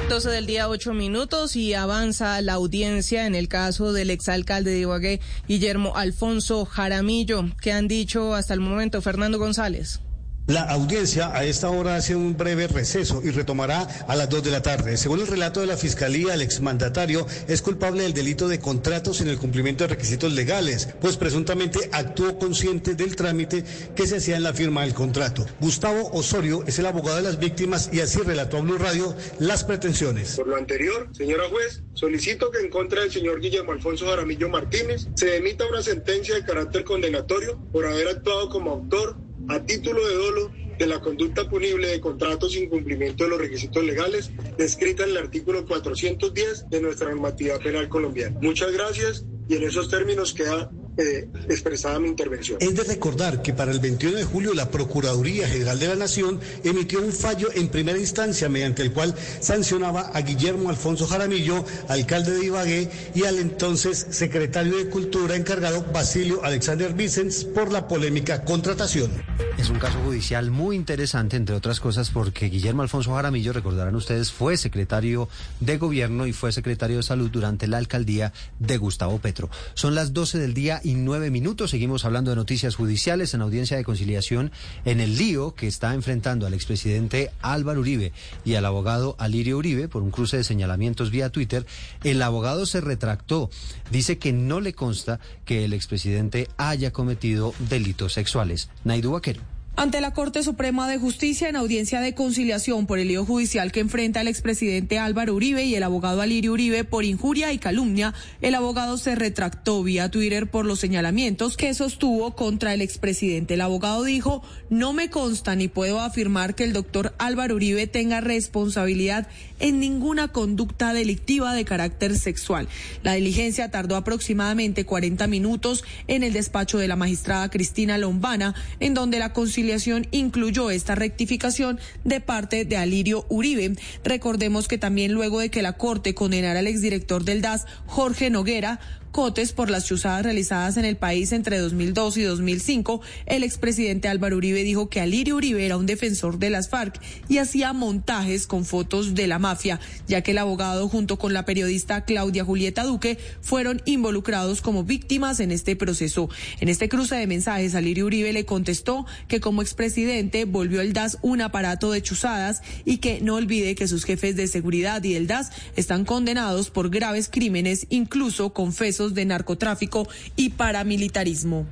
Speaker 37: 12 del día, 8 minutos y avanza la audiencia en el caso del exalcalde de Ibagué, Guillermo Alfonso Jaramillo. ¿Qué han dicho hasta el momento Fernando González?
Speaker 36: La audiencia a esta hora hace un breve receso y retomará a las 2 de la tarde. Según el relato de la Fiscalía, el exmandatario es culpable del delito de contratos sin el cumplimiento de requisitos legales, pues presuntamente actuó consciente del trámite que se hacía en la firma del contrato. Gustavo Osorio es el abogado de las víctimas y así relató a Blue Radio las pretensiones.
Speaker 44: Por lo anterior, señora juez, solicito que en contra del señor Guillermo Alfonso Jaramillo Martínez se emita una sentencia de carácter condenatorio por haber actuado como autor a título de dolo de la conducta punible de contratos sin cumplimiento de los requisitos legales descrita en el artículo 410 de nuestra normativa penal colombiana. Muchas gracias y en esos términos queda eh, expresada mi intervención.
Speaker 36: Es de recordar que para el 21 de julio la Procuraduría General de la Nación emitió un fallo en primera instancia mediante el cual sancionaba a Guillermo Alfonso Jaramillo, alcalde de Ibagué, y al entonces secretario de Cultura encargado Basilio Alexander Vicens por la polémica contratación.
Speaker 5: Es un caso judicial muy interesante, entre otras cosas, porque Guillermo Alfonso Jaramillo, recordarán ustedes, fue secretario de gobierno y fue secretario de salud durante la alcaldía de Gustavo Petro. Son las 12 del día y nueve minutos. Seguimos hablando de noticias judiciales en audiencia de conciliación en el lío que está enfrentando al expresidente Álvaro Uribe y al abogado Alirio Uribe por un cruce de señalamientos vía Twitter. El abogado se retractó. Dice que no le consta que el expresidente haya cometido delitos sexuales. Naidu Vaquero.
Speaker 45: Ante la Corte Suprema de Justicia en audiencia de conciliación por el lío judicial que enfrenta el expresidente Álvaro Uribe y el abogado Alirio Uribe por injuria y calumnia, el abogado se retractó vía Twitter por los señalamientos que sostuvo contra el expresidente. El abogado dijo, no me consta ni puedo afirmar que el doctor Álvaro Uribe tenga responsabilidad en ninguna conducta delictiva de carácter sexual. La diligencia tardó aproximadamente 40 minutos en el despacho de la magistrada Cristina Lombana, en donde la conciliación incluyó esta rectificación de parte de Alirio Uribe. Recordemos que también luego de que la Corte condenara al exdirector del DAS, Jorge Noguera, por las chuzadas realizadas en el país entre 2002 y 2005, el expresidente Álvaro Uribe dijo que Alirio Uribe era un defensor de las FARC y hacía montajes con fotos de la mafia, ya que el abogado junto con la periodista Claudia Julieta Duque fueron involucrados como víctimas en este proceso. En este cruce de mensajes, Alirio Uribe le contestó que como expresidente volvió el DAS un aparato de chuzadas y que no olvide que sus jefes de seguridad y el DAS están condenados por graves crímenes, incluso confesos de narcotráfico y paramilitarismo.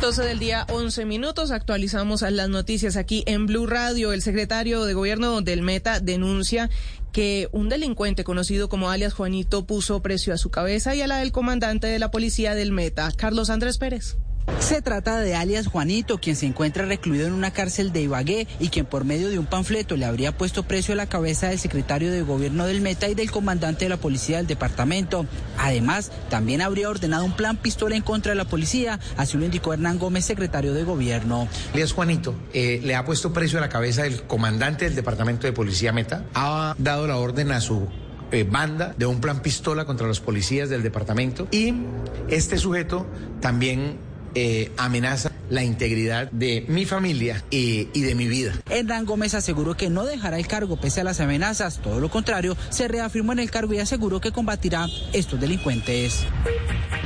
Speaker 37: 12 del día, 11 minutos. Actualizamos las noticias aquí en Blue Radio. El secretario de gobierno del Meta denuncia que un delincuente conocido como alias Juanito puso precio a su cabeza y a la del comandante de la policía del Meta, Carlos Andrés Pérez.
Speaker 46: Se trata de alias Juanito, quien se encuentra recluido en una cárcel de Ibagué y quien por medio de un panfleto le habría puesto precio a la cabeza del secretario de gobierno del Meta y del comandante de la policía del departamento. Además, también habría ordenado un plan pistola en contra de la policía, así lo indicó Hernán Gómez, secretario de gobierno.
Speaker 47: Alias Juanito eh, le ha puesto precio a la cabeza del comandante del departamento de policía Meta, ha dado la orden a su eh, banda de un plan pistola contra los policías del departamento y este sujeto también eh, amenaza la integridad de mi familia y, y, de mi vida.
Speaker 46: Hernán Gómez aseguró que no dejará el cargo pese a las amenazas, todo lo contrario, se reafirmó en el cargo y aseguró que combatirá estos delincuentes.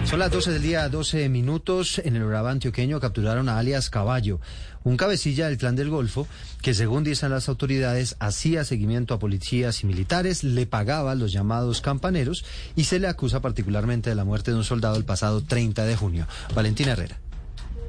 Speaker 5: Son las 12 del día, 12 minutos. En el Urabá antioqueño capturaron a alias Caballo, un cabecilla del clan del Golfo que, según dicen las autoridades, hacía seguimiento a policías y militares, le pagaba los llamados campaneros y se le acusa particularmente de la muerte de un soldado el pasado 30 de junio. Valentina Herrera.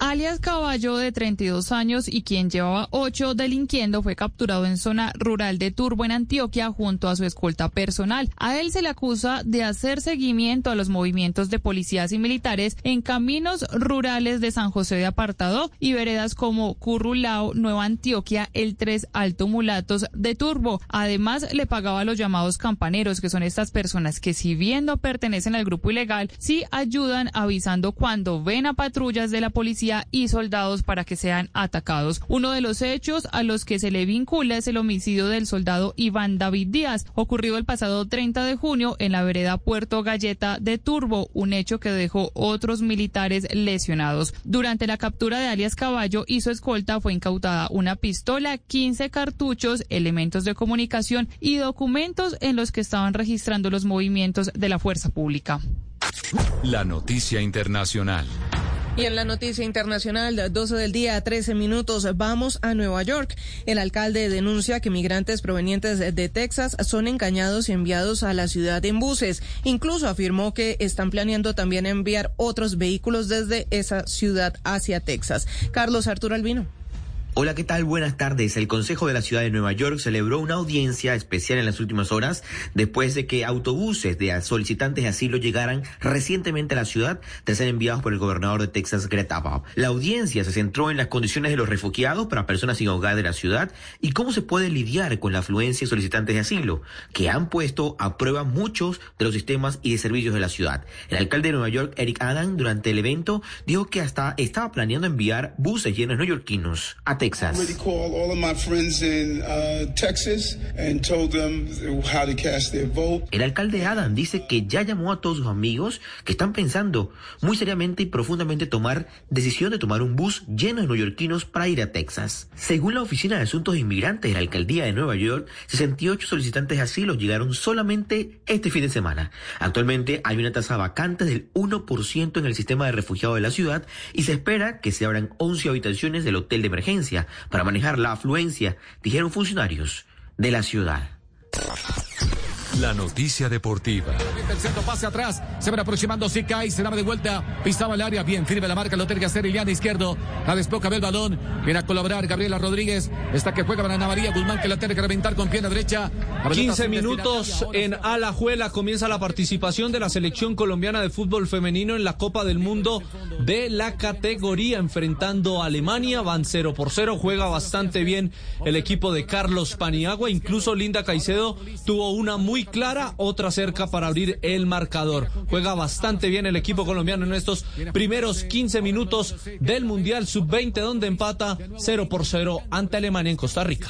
Speaker 48: Alias Caballo, de 32 años y quien llevaba ocho delinquiendo, fue capturado en zona rural de Turbo, en Antioquia, junto a su escolta personal. A él se le acusa de hacer seguimiento a los movimientos de policías y militares en caminos rurales de San José de Apartado y veredas como Currulao, Nueva Antioquia, el 3 Alto Mulatos de Turbo. Además, le pagaba a los llamados campaneros, que son estas personas que, si bien no pertenecen al grupo ilegal, sí ayudan avisando cuando ven a patrullas de la policía y soldados para que sean atacados. Uno de los hechos a los que se le vincula es el homicidio del soldado Iván David Díaz, ocurrido el pasado 30 de junio en la vereda Puerto Galleta de Turbo, un hecho que dejó otros militares lesionados. Durante la captura de alias Caballo y su escolta fue incautada una pistola, 15 cartuchos, elementos de comunicación y documentos en los que estaban registrando los movimientos de la fuerza pública.
Speaker 7: La noticia internacional.
Speaker 37: Y en la noticia internacional, 12 del día, 13 minutos, vamos a Nueva York. El alcalde denuncia que migrantes provenientes de Texas son engañados y enviados a la ciudad en buses. Incluso afirmó que están planeando también enviar otros vehículos desde esa ciudad hacia Texas. Carlos Arturo Albino.
Speaker 49: Hola, ¿qué tal? Buenas tardes. El Consejo de la Ciudad de Nueva York celebró una audiencia especial en las últimas horas después de que autobuses de solicitantes de asilo llegaran recientemente a la ciudad tras ser enviados por el gobernador de Texas, Greta Abbott. La audiencia se centró en las condiciones de los refugiados para personas sin hogar de la ciudad y cómo se puede lidiar con la afluencia de solicitantes de asilo, que han puesto a prueba muchos de los sistemas y de servicios de la ciudad. El alcalde de Nueva York, Eric Adam, durante el evento dijo que hasta estaba planeando enviar buses llenos neoyorquinos a Texas. El alcalde Adam dice que ya llamó a todos sus amigos que están pensando muy seriamente y profundamente tomar decisión de tomar un bus lleno de neoyorquinos para ir a Texas. Según la Oficina de Asuntos Inmigrantes de la Alcaldía de Nueva York, 68 solicitantes de asilo llegaron solamente este fin de semana. Actualmente hay una tasa vacante del 1% en el sistema de refugiados de la ciudad y se espera que se abran 11 habitaciones del hotel de emergencia para manejar la afluencia, dijeron funcionarios de la ciudad.
Speaker 7: La noticia deportiva.
Speaker 50: El centro pase atrás. Se van aproximando Sica y se daba de vuelta. Pisaba el área. Bien, firme la marca. Lo tiene que hacer Iliana izquierdo. La despoca del balón. Viene a colaborar Gabriela Rodríguez. Esta que juega para Ana María Guzmán que la tiene que reventar con pierna derecha.
Speaker 51: 15 minutos en Alajuela. Comienza la participación de la selección colombiana de fútbol femenino en la Copa del Mundo de la categoría. Enfrentando a Alemania. Van 0 por 0. Juega bastante bien el equipo de Carlos Paniagua. Incluso Linda Caicedo tuvo una muy clara, otra cerca para abrir el marcador. Juega bastante bien el equipo colombiano en estos primeros 15 minutos del Mundial Sub-20, donde empata 0 por 0 ante Alemania en Costa Rica.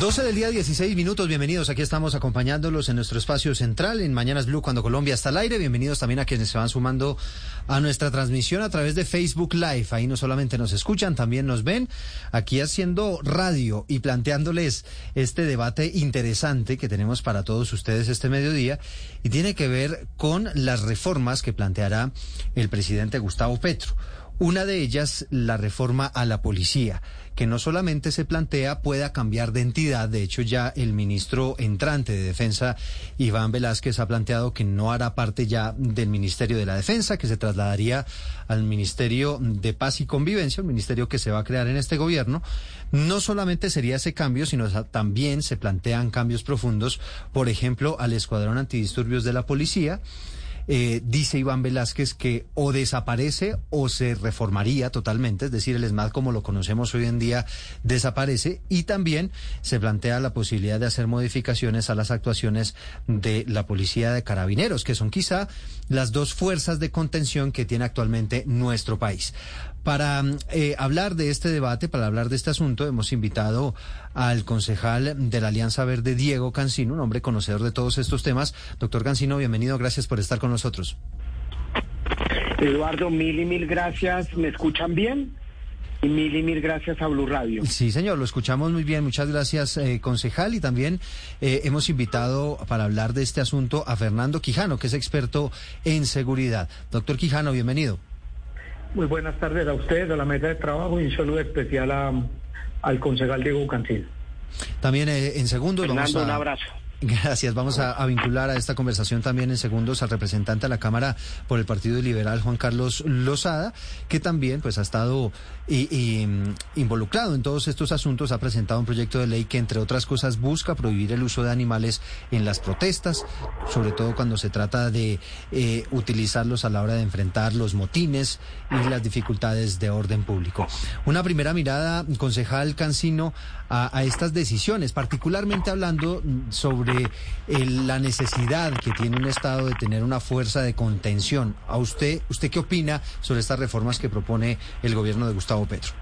Speaker 5: 12 del día, 16 minutos. Bienvenidos. Aquí estamos acompañándolos en nuestro espacio central en Mañanas Blue cuando Colombia está al aire. Bienvenidos también a quienes se van sumando a nuestra transmisión a través de Facebook Live. Ahí no solamente nos escuchan, también nos ven aquí haciendo radio y planteándoles este debate interesante que tenemos para todos ustedes este mediodía y tiene que ver con las reformas que planteará el presidente Gustavo Petro. Una de ellas, la reforma a la policía, que no solamente se plantea pueda cambiar de entidad, de hecho ya el ministro entrante de Defensa, Iván Velázquez, ha planteado que no hará parte ya del Ministerio de la Defensa, que se trasladaría al Ministerio de Paz y Convivencia, un ministerio que se va a crear en este gobierno. No solamente sería ese cambio, sino también se plantean cambios profundos, por ejemplo, al Escuadrón Antidisturbios de la Policía, eh, dice Iván Velázquez que o desaparece o se reformaría totalmente, es decir, el ESMAD como lo conocemos hoy en día desaparece y también se plantea la posibilidad de hacer modificaciones a las actuaciones de la Policía de Carabineros, que son quizá las dos fuerzas de contención que tiene actualmente nuestro país. Para eh, hablar de este debate, para hablar de este asunto, hemos invitado al concejal de la Alianza Verde, Diego Cancino, un hombre conocedor de todos estos temas. Doctor Cancino, bienvenido, gracias por estar con nosotros.
Speaker 52: Eduardo, mil y mil gracias. ¿Me escuchan bien? Y mil y mil gracias a Blue Radio.
Speaker 5: Sí, señor, lo escuchamos muy bien. Muchas gracias, eh, concejal. Y también eh, hemos invitado para hablar de este asunto a Fernando Quijano, que es experto en seguridad. Doctor Quijano, bienvenido.
Speaker 52: Muy buenas tardes a ustedes, a la mesa de trabajo y un saludo especial al concejal Diego Cancino.
Speaker 5: También eh, en segundos
Speaker 52: vamos a... un abrazo.
Speaker 5: Gracias. Vamos a, vincular a esta conversación también en segundos al representante de la Cámara por el Partido Liberal, Juan Carlos Lozada, que también pues ha estado mm, involucrado en todos estos asuntos. Ha presentado un proyecto de ley que, entre otras cosas, busca prohibir el uso de animales en las protestas, sobre todo cuando se trata de eh, utilizarlos a la hora de enfrentar los motines y las dificultades de orden público. Una primera mirada, concejal Cancino, a, estas decisiones, particularmente hablando sobre la necesidad que tiene un Estado de tener una fuerza de contención. ¿A usted, usted qué opina sobre estas reformas que propone el gobierno de Gustavo Petro?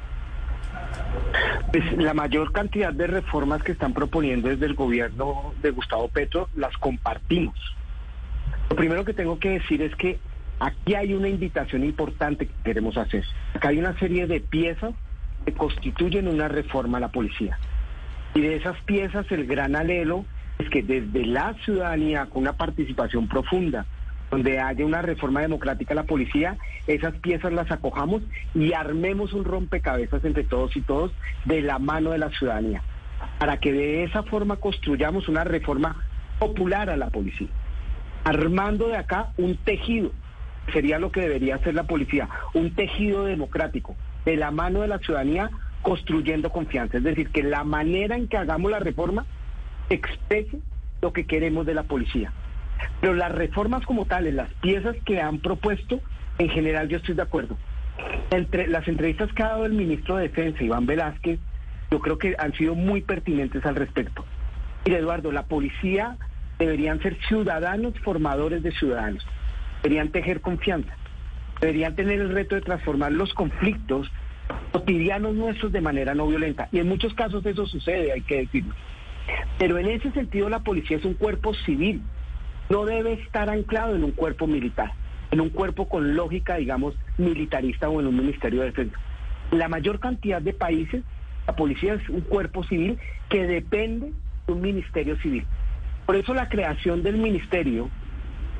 Speaker 52: Pues la mayor cantidad de reformas que están proponiendo desde el gobierno de Gustavo Petro las compartimos. Lo primero que tengo que decir es que aquí hay una invitación importante que queremos hacer. Acá hay una serie de piezas que constituyen una reforma a la policía. Y de esas piezas el gran alelo es que desde la ciudadanía, con una participación profunda, donde haya una reforma democrática a la policía, esas piezas las acojamos y armemos un rompecabezas entre todos y todos de la mano de la ciudadanía, para que de esa forma construyamos una reforma popular a la policía, armando de acá un tejido, sería lo que debería hacer la policía, un tejido democrático, de la mano de la ciudadanía, construyendo confianza. Es decir, que la manera en que hagamos la reforma exprese lo que queremos de la policía. Pero las reformas como tales, las piezas que han propuesto, en general yo estoy de acuerdo. Entre las entrevistas que ha dado el ministro de Defensa, Iván Velázquez, yo creo que han sido muy pertinentes al respecto. Mire, Eduardo, la policía deberían ser ciudadanos formadores de ciudadanos, deberían tejer confianza, deberían tener el reto de transformar los conflictos cotidianos nuestros de manera no violenta. Y en muchos casos eso sucede, hay que decirlo. Pero en ese sentido la policía es un cuerpo civil, no debe estar anclado en un cuerpo militar, en un cuerpo con lógica, digamos, militarista o en un ministerio de defensa. En la mayor cantidad de países, la policía es un cuerpo civil que depende de un ministerio civil. Por eso la creación del Ministerio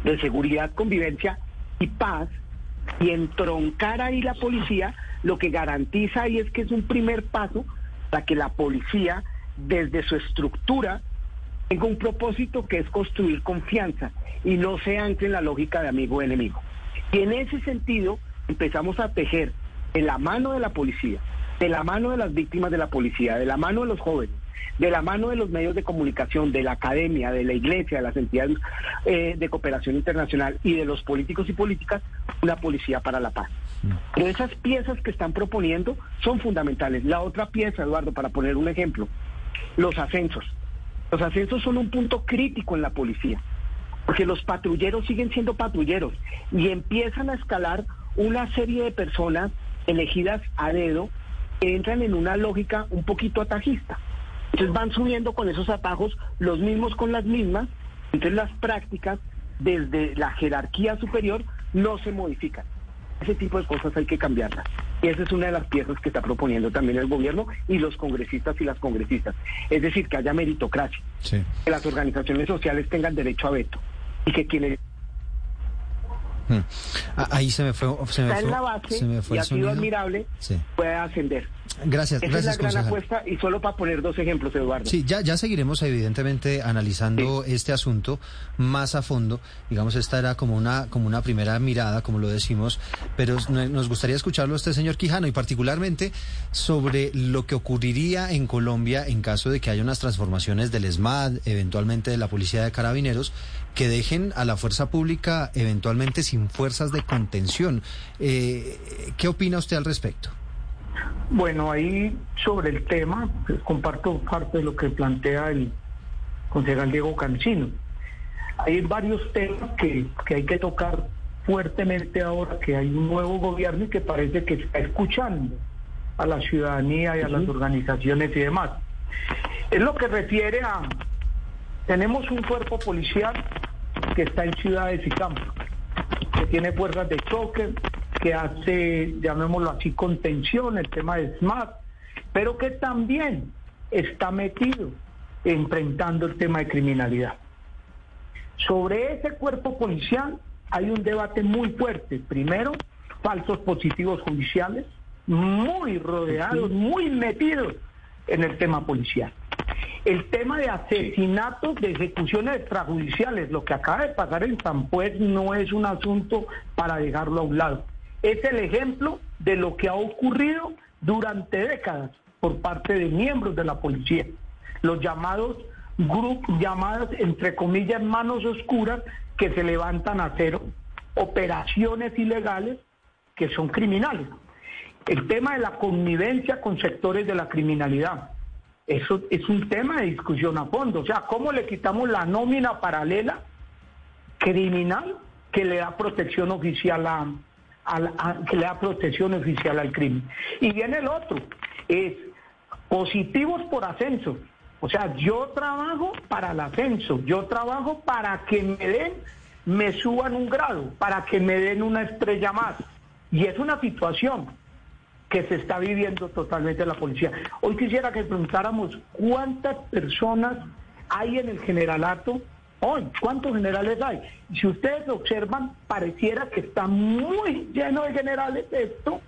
Speaker 52: de Seguridad, Convivencia y Paz y entroncar ahí la policía, lo que garantiza ahí es que es un primer paso para que la policía, desde su estructura, tengo un propósito que es construir confianza y no se ancle en la lógica de amigo-enemigo. Y en ese sentido empezamos a tejer de la mano de la policía, de la mano de las víctimas de la policía, de la mano de los jóvenes, de la mano de los medios de comunicación, de la academia, de la iglesia, de las entidades eh, de cooperación internacional y de los políticos y políticas, una policía para la paz. Pero esas piezas que están proponiendo son fundamentales. La otra pieza, Eduardo, para poner un ejemplo, los ascensos. Los ascensos son un punto crítico en la policía, porque los patrulleros siguen siendo patrulleros y empiezan a escalar una serie de personas elegidas a dedo que entran en una lógica un poquito atajista. Entonces van subiendo con esos atajos, los mismos con las mismas, entonces las prácticas desde la jerarquía superior no se modifican. Ese tipo de cosas hay que cambiarlas. Y esa es una de las piezas que está proponiendo también el gobierno y los congresistas y las congresistas. Es decir, que haya meritocracia, que las organizaciones sociales tengan derecho a veto y que quienes
Speaker 5: Hmm. Ah, ahí se me fue. Se me
Speaker 52: está
Speaker 5: fue,
Speaker 52: en la base
Speaker 5: se me fue
Speaker 52: y
Speaker 5: el
Speaker 52: ha sido
Speaker 5: sonido.
Speaker 52: admirable,
Speaker 5: Sí.
Speaker 52: puede ascender.
Speaker 5: Gracias,
Speaker 52: Esa
Speaker 5: gracias,
Speaker 52: es la gran
Speaker 5: concejal.
Speaker 52: apuesta y solo para poner dos ejemplos, Eduardo.
Speaker 5: Sí, ya, ya seguiremos evidentemente analizando este asunto más a fondo. Digamos, esta era como una, como una primera mirada, como lo decimos, pero no- nos gustaría escucharlo a este señor Quijano y particularmente sobre lo que ocurriría en Colombia en caso de que haya unas transformaciones del ESMAD, eventualmente de la Policía de Carabineros, que dejen a la fuerza pública eventualmente sin fuerzas de contención. Eh, ¿Qué opina usted al respecto?
Speaker 53: Bueno, ahí sobre el tema, pues, comparto parte de lo que plantea el concejal Diego Cancino. Hay varios temas que, que hay que tocar fuertemente ahora que hay un nuevo gobierno y que parece que está escuchando a la ciudadanía y a las organizaciones y demás. Es lo que refiere a, tenemos un cuerpo policial que está en ciudades y campos, que tiene fuerzas de choque, que hace, llamémoslo así, contención, el tema de SMART, pero que también está metido enfrentando el tema de criminalidad. Sobre ese cuerpo policial hay un debate muy fuerte. Primero, falsos positivos judiciales, muy rodeados, muy metidos en el tema policial. El tema de asesinatos, de ejecuciones extrajudiciales, lo que acaba de pasar en San Pues no es un asunto para dejarlo a un lado. Es el ejemplo de lo que ha ocurrido durante décadas por parte de miembros de la policía. Los llamados grupos, llamadas entre comillas manos oscuras que se levantan a hacer operaciones ilegales que son criminales. El tema de la connivencia con sectores de la criminalidad. Eso es un tema de discusión a fondo. O sea, ¿cómo le quitamos la nómina paralela criminal que le da protección oficial a, que le da protección oficial al crimen? Y viene el otro, es positivos por ascenso. O sea, yo trabajo para el ascenso, yo trabajo para que me den, me suban un grado, para que me den una estrella más. Y es una situación que se está viviendo totalmente en la policía. Hoy quisiera que preguntáramos cuántas personas hay en el generalato hoy, cuántos generales hay. Si ustedes observan, pareciera que está muy lleno de generales esto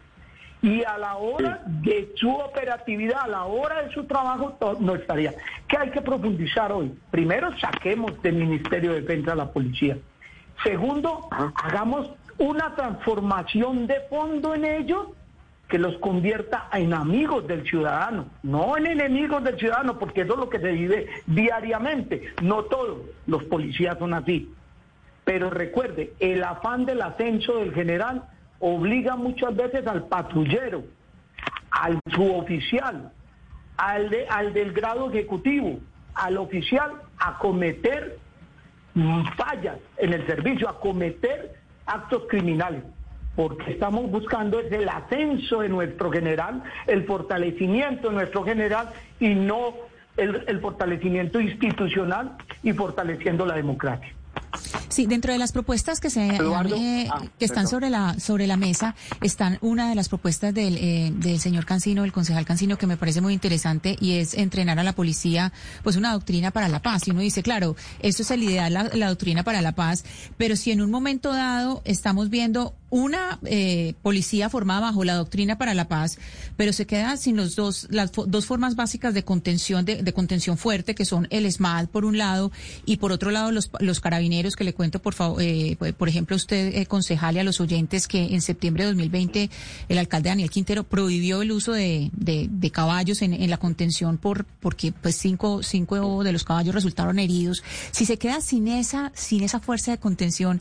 Speaker 53: y a la hora de su operatividad, a la hora de su trabajo, no estaría. ¿Qué hay que profundizar hoy? Primero, saquemos del Ministerio de Defensa a la policía. Segundo, hagamos una transformación de fondo en ellos que los convierta en amigos del ciudadano, no en enemigos del ciudadano, porque eso es lo que se vive diariamente. No todos los policías son así. Pero recuerde, el afán del ascenso del general obliga muchas veces al patrullero, al suboficial, al, de- al del grado ejecutivo, al oficial a cometer mm, fallas en el servicio, a cometer actos criminales. Porque estamos buscando es el ascenso de nuestro general, el fortalecimiento de nuestro general y no el, el fortalecimiento institucional y fortaleciendo la democracia.
Speaker 23: Sí, dentro de las propuestas que se
Speaker 52: Eduardo.
Speaker 23: eh,
Speaker 52: Ah,
Speaker 23: que están sobre la sobre la mesa están una de las propuestas del eh, del señor Cancino, el concejal Cancino, que me parece muy interesante y es entrenar a la policía, pues una doctrina para la paz. Y uno dice, claro, eso es el ideal, la, la doctrina para la paz, pero si en un momento dado estamos viendo una eh, policía formada bajo la doctrina para la paz, pero se queda sin los dos las dos formas básicas de contención de, de contención fuerte que son el SMAD por un lado y por otro lado los los carabineros que le cuento por favor eh, por ejemplo usted eh, concejal y a los oyentes que en septiembre de 2020 el alcalde Daniel Quintero prohibió el uso de, de, de caballos en, en la contención por porque pues cinco cinco de los caballos resultaron heridos. Si se queda sin esa sin esa fuerza de contención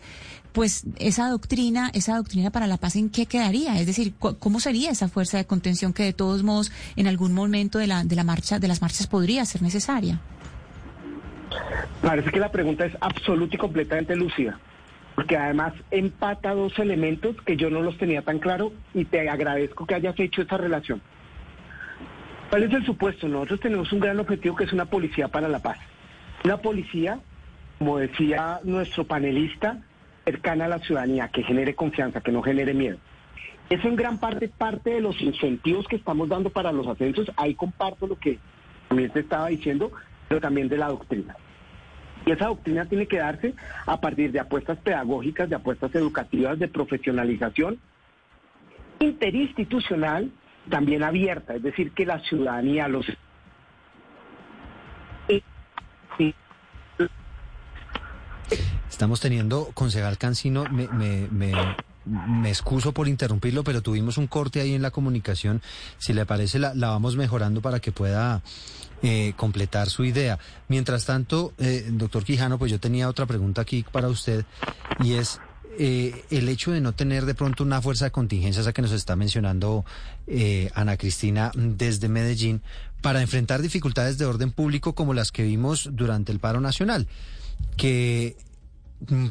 Speaker 23: pues esa doctrina, esa doctrina para la paz, ¿en qué quedaría? Es decir, ¿cómo sería esa fuerza de contención que de todos modos en algún momento de la, de la marcha, de las marchas podría ser necesaria?
Speaker 52: Parece que la pregunta es absoluta y completamente lúcida, porque además empata dos elementos que yo no los tenía tan claro y te agradezco que hayas hecho esa relación.
Speaker 54: ¿Cuál es el supuesto? Nosotros tenemos un gran objetivo que es una policía para la paz. Una policía, como decía nuestro panelista, cercana a la ciudadanía, que genere confianza, que no genere miedo. Eso en gran parte parte de los incentivos que estamos dando para los ascensos. Ahí comparto lo que también te estaba diciendo, pero también de la doctrina. Y esa doctrina tiene que darse a partir de apuestas pedagógicas, de apuestas educativas, de profesionalización interinstitucional, también abierta, es decir, que la ciudadanía, los...
Speaker 5: Estamos teniendo, concejal Cancino, me, me, me, me excuso por interrumpirlo, pero tuvimos un corte ahí en la comunicación. Si le parece, la, vamos mejorando para que pueda eh, completar su idea. Mientras tanto, eh, doctor Quijano, pues yo tenía otra pregunta aquí para usted y es eh, el hecho de no tener de pronto una fuerza de contingencia, esa que nos está mencionando eh, Ana Cristina desde Medellín, para enfrentar dificultades de orden público como las que vimos durante el paro nacional, que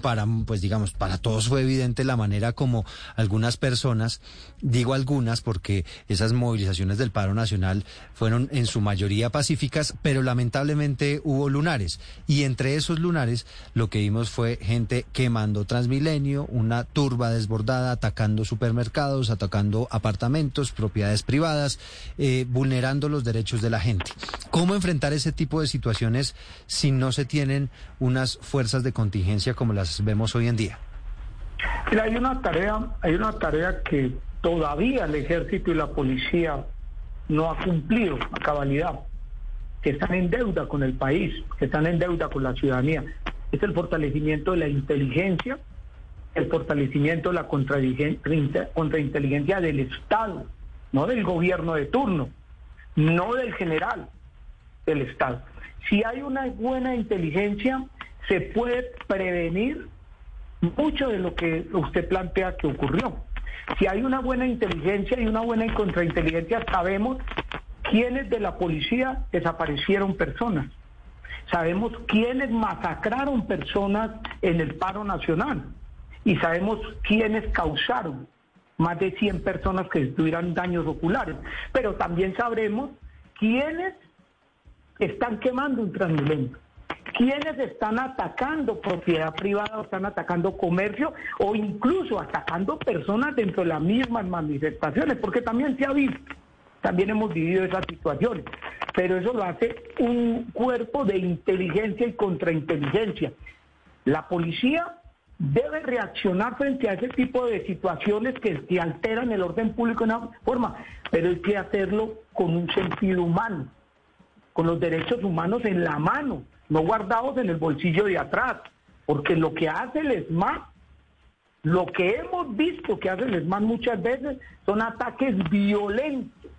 Speaker 5: para, pues digamos, para todos fue evidente la manera como algunas personas, digo algunas porque esas movilizaciones del paro nacional fueron en su mayoría pacíficas, pero lamentablemente hubo lunares. Y entre esos lunares lo que vimos fue gente quemando Transmilenio, una turba desbordada, atacando supermercados, atacando apartamentos, propiedades privadas, eh, vulnerando los derechos de la gente. ¿Cómo enfrentar ese tipo de situaciones si no se tienen unas fuerzas de contingencia como las vemos hoy en día?
Speaker 53: Hay una tarea, hay una tarea que todavía el ejército y la policía no ha cumplido a cabalidad, que están en deuda con el país, que están en deuda con la ciudadanía. Es el fortalecimiento de la inteligencia, el fortalecimiento de la contrainteligencia del Estado, no del gobierno de turno, no del general del Estado. Si hay una buena inteligencia, se puede prevenir mucho de lo que usted plantea que ocurrió. Si hay una buena inteligencia y una buena contrainteligencia, sabemos quiénes de la policía desaparecieron personas. Sabemos quiénes masacraron personas en el paro nacional. Y sabemos quiénes causaron más de 100 personas que tuvieran daños oculares. Pero también sabremos quiénes están quemando un Transmilenio quienes están atacando propiedad privada están atacando comercio o incluso atacando personas dentro de las mismas manifestaciones, porque también se ha visto, también hemos vivido esas situaciones, pero eso lo hace un cuerpo de inteligencia y contrainteligencia. La policía debe reaccionar frente a ese tipo de situaciones que, que alteran el orden público de una forma, pero hay que hacerlo con un sentido humano, con los derechos humanos en la mano no guardados en el bolsillo de atrás, porque lo que hace el ESMAD, lo que hemos visto que hace el ESMAD muchas veces son ataques violentos,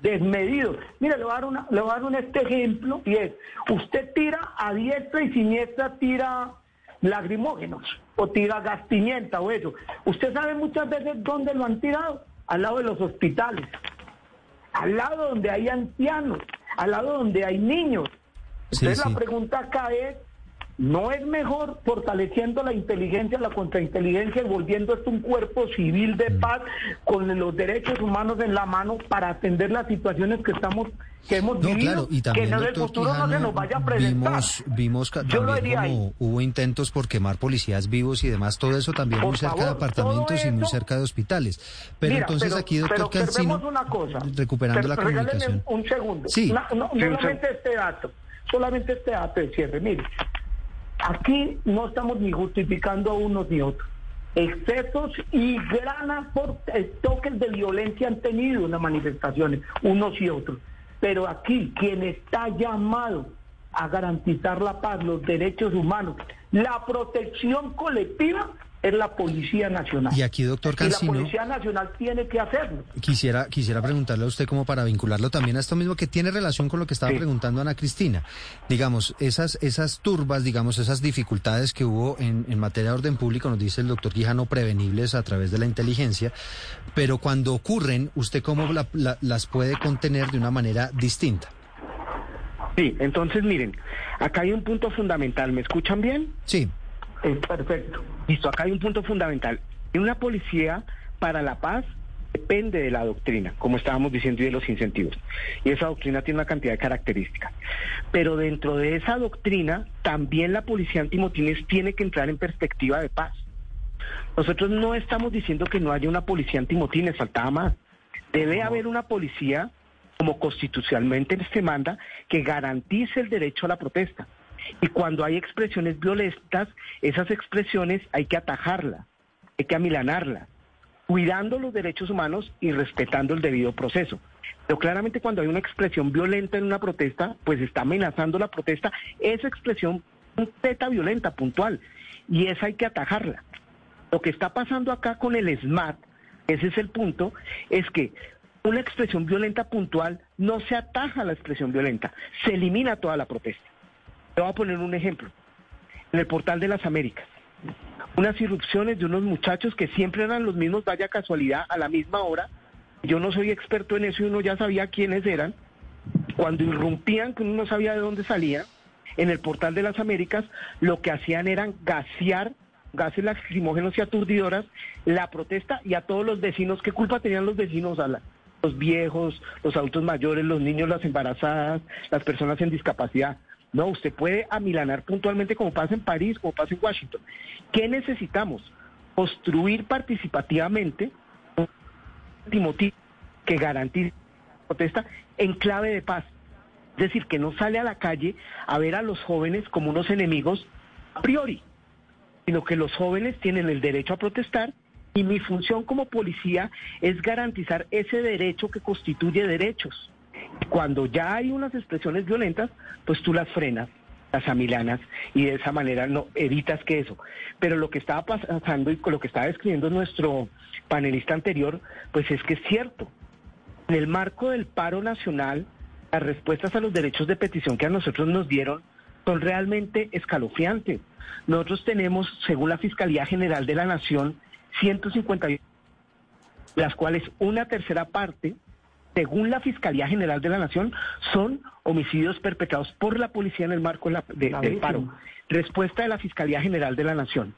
Speaker 53: desmedidos. Mira, le voy a dar, una, le voy a dar un este ejemplo y es, usted tira a diestra y siniestra, tira lagrimógenos o tira gas pimienta o eso. Usted sabe muchas veces dónde lo han tirado, al lado de los hospitales, al lado donde hay ancianos, al lado donde hay niños. Entonces la pregunta acá es, ¿no es mejor fortaleciendo la inteligencia, la contrainteligencia y volviendo esto un cuerpo civil de mm. paz con los derechos humanos en la mano para atender las situaciones que estamos que hemos vivido,
Speaker 5: y también,
Speaker 53: que en el futuro no se nos vaya a presentar?
Speaker 5: Vimos, vimos también como hubo intentos por quemar policías vivos y demás, todo eso también muy cerca de apartamentos y muy cerca de hospitales. Pero entonces aquí, doctor
Speaker 53: Cancino, una cosa,
Speaker 5: recuperando la comunicación.
Speaker 53: Un segundo,
Speaker 5: sí.
Speaker 53: no, solamente este dato solamente este dato de cierre. Mire, aquí no estamos ni justificando a unos ni otros. Excesos y gran toques de violencia han tenido en las manifestaciones, unos y otros. Pero aquí quien está llamado a garantizar la paz, los derechos humanos, la protección colectiva es la Policía Nacional.
Speaker 5: Y aquí, doctor Cancino...
Speaker 53: Y la Policía Nacional tiene que hacerlo.
Speaker 5: Quisiera, quisiera preguntarle a usted como para vincularlo también a esto mismo que tiene relación con lo que estaba preguntando Ana Cristina. Digamos, esas, esas turbas, digamos, esas dificultades que hubo en, en materia de orden público, nos dice el doctor Quijano, prevenibles a través de la inteligencia, pero cuando ocurren, ¿usted cómo las puede contener de una manera distinta?
Speaker 54: Sí, entonces miren, acá hay un punto fundamental. ¿Me escuchan bien?
Speaker 5: Sí.
Speaker 53: Es perfecto.
Speaker 54: Listo, acá hay un punto fundamental. En una policía para la paz
Speaker 52: depende de la doctrina, como estábamos diciendo, y de los incentivos. Y esa doctrina tiene una cantidad de características. Pero dentro de esa doctrina, también la policía antimotines tiene que entrar en perspectiva de paz. Nosotros no estamos diciendo que no haya una policía antimotines, faltaba más. Debe haber una policía, como constitucionalmente se manda, que garantice el derecho a la protesta. Y cuando hay expresiones violentas, esas expresiones hay que atajarlas, hay que amilanarlas cuidando los derechos humanos y respetando el debido proceso. Pero claramente cuando hay una expresión violenta en una protesta, pues está amenazando la protesta, esa expresión teta violenta, puntual, y esa hay que atajarla. Lo que está pasando acá con el SMAT, ese es el punto, es que una expresión violenta puntual no se ataja la expresión violenta, se elimina toda la protesta. Te voy a poner un ejemplo. En el portal de las Américas, unas irrupciones de unos muchachos que siempre eran los mismos, vaya casualidad, a la misma hora. Yo no soy experto en eso y uno ya sabía quiénes eran. Cuando irrumpían, que uno no sabía de dónde salían, en el portal de las Américas, lo que hacían eran gasear gases lacrimógenos y aturdidoras la protesta y a todos los vecinos. ¿Qué culpa tenían los vecinos, a los viejos, los adultos mayores, los niños, las embarazadas, las personas en discapacidad? No, usted puede amilanar puntualmente como pasa en París, como pasa en Washington. ¿Qué necesitamos? Construir participativamente un que garantice la protesta en clave de paz. Es decir, que no sale a la calle a ver a los jóvenes como unos enemigos a priori, sino que los jóvenes tienen el derecho a protestar y mi función como policía es garantizar ese derecho que constituye derechos. Cuando ya hay unas expresiones violentas, pues tú las frenas, las amilanas, y de esa manera no evitas que eso. Pero lo que estaba pasando y con lo que estaba describiendo nuestro panelista anterior, pues es que es cierto. En el marco del paro nacional, las respuestas a los derechos de petición que a nosotros nos dieron son realmente escalofriantes. Nosotros tenemos, según la Fiscalía General de la Nación, 150, las cuales una tercera parte según la Fiscalía General de la Nación, son homicidios perpetrados por la policía en el marco del paro. Respuesta de la Fiscalía General de la Nación.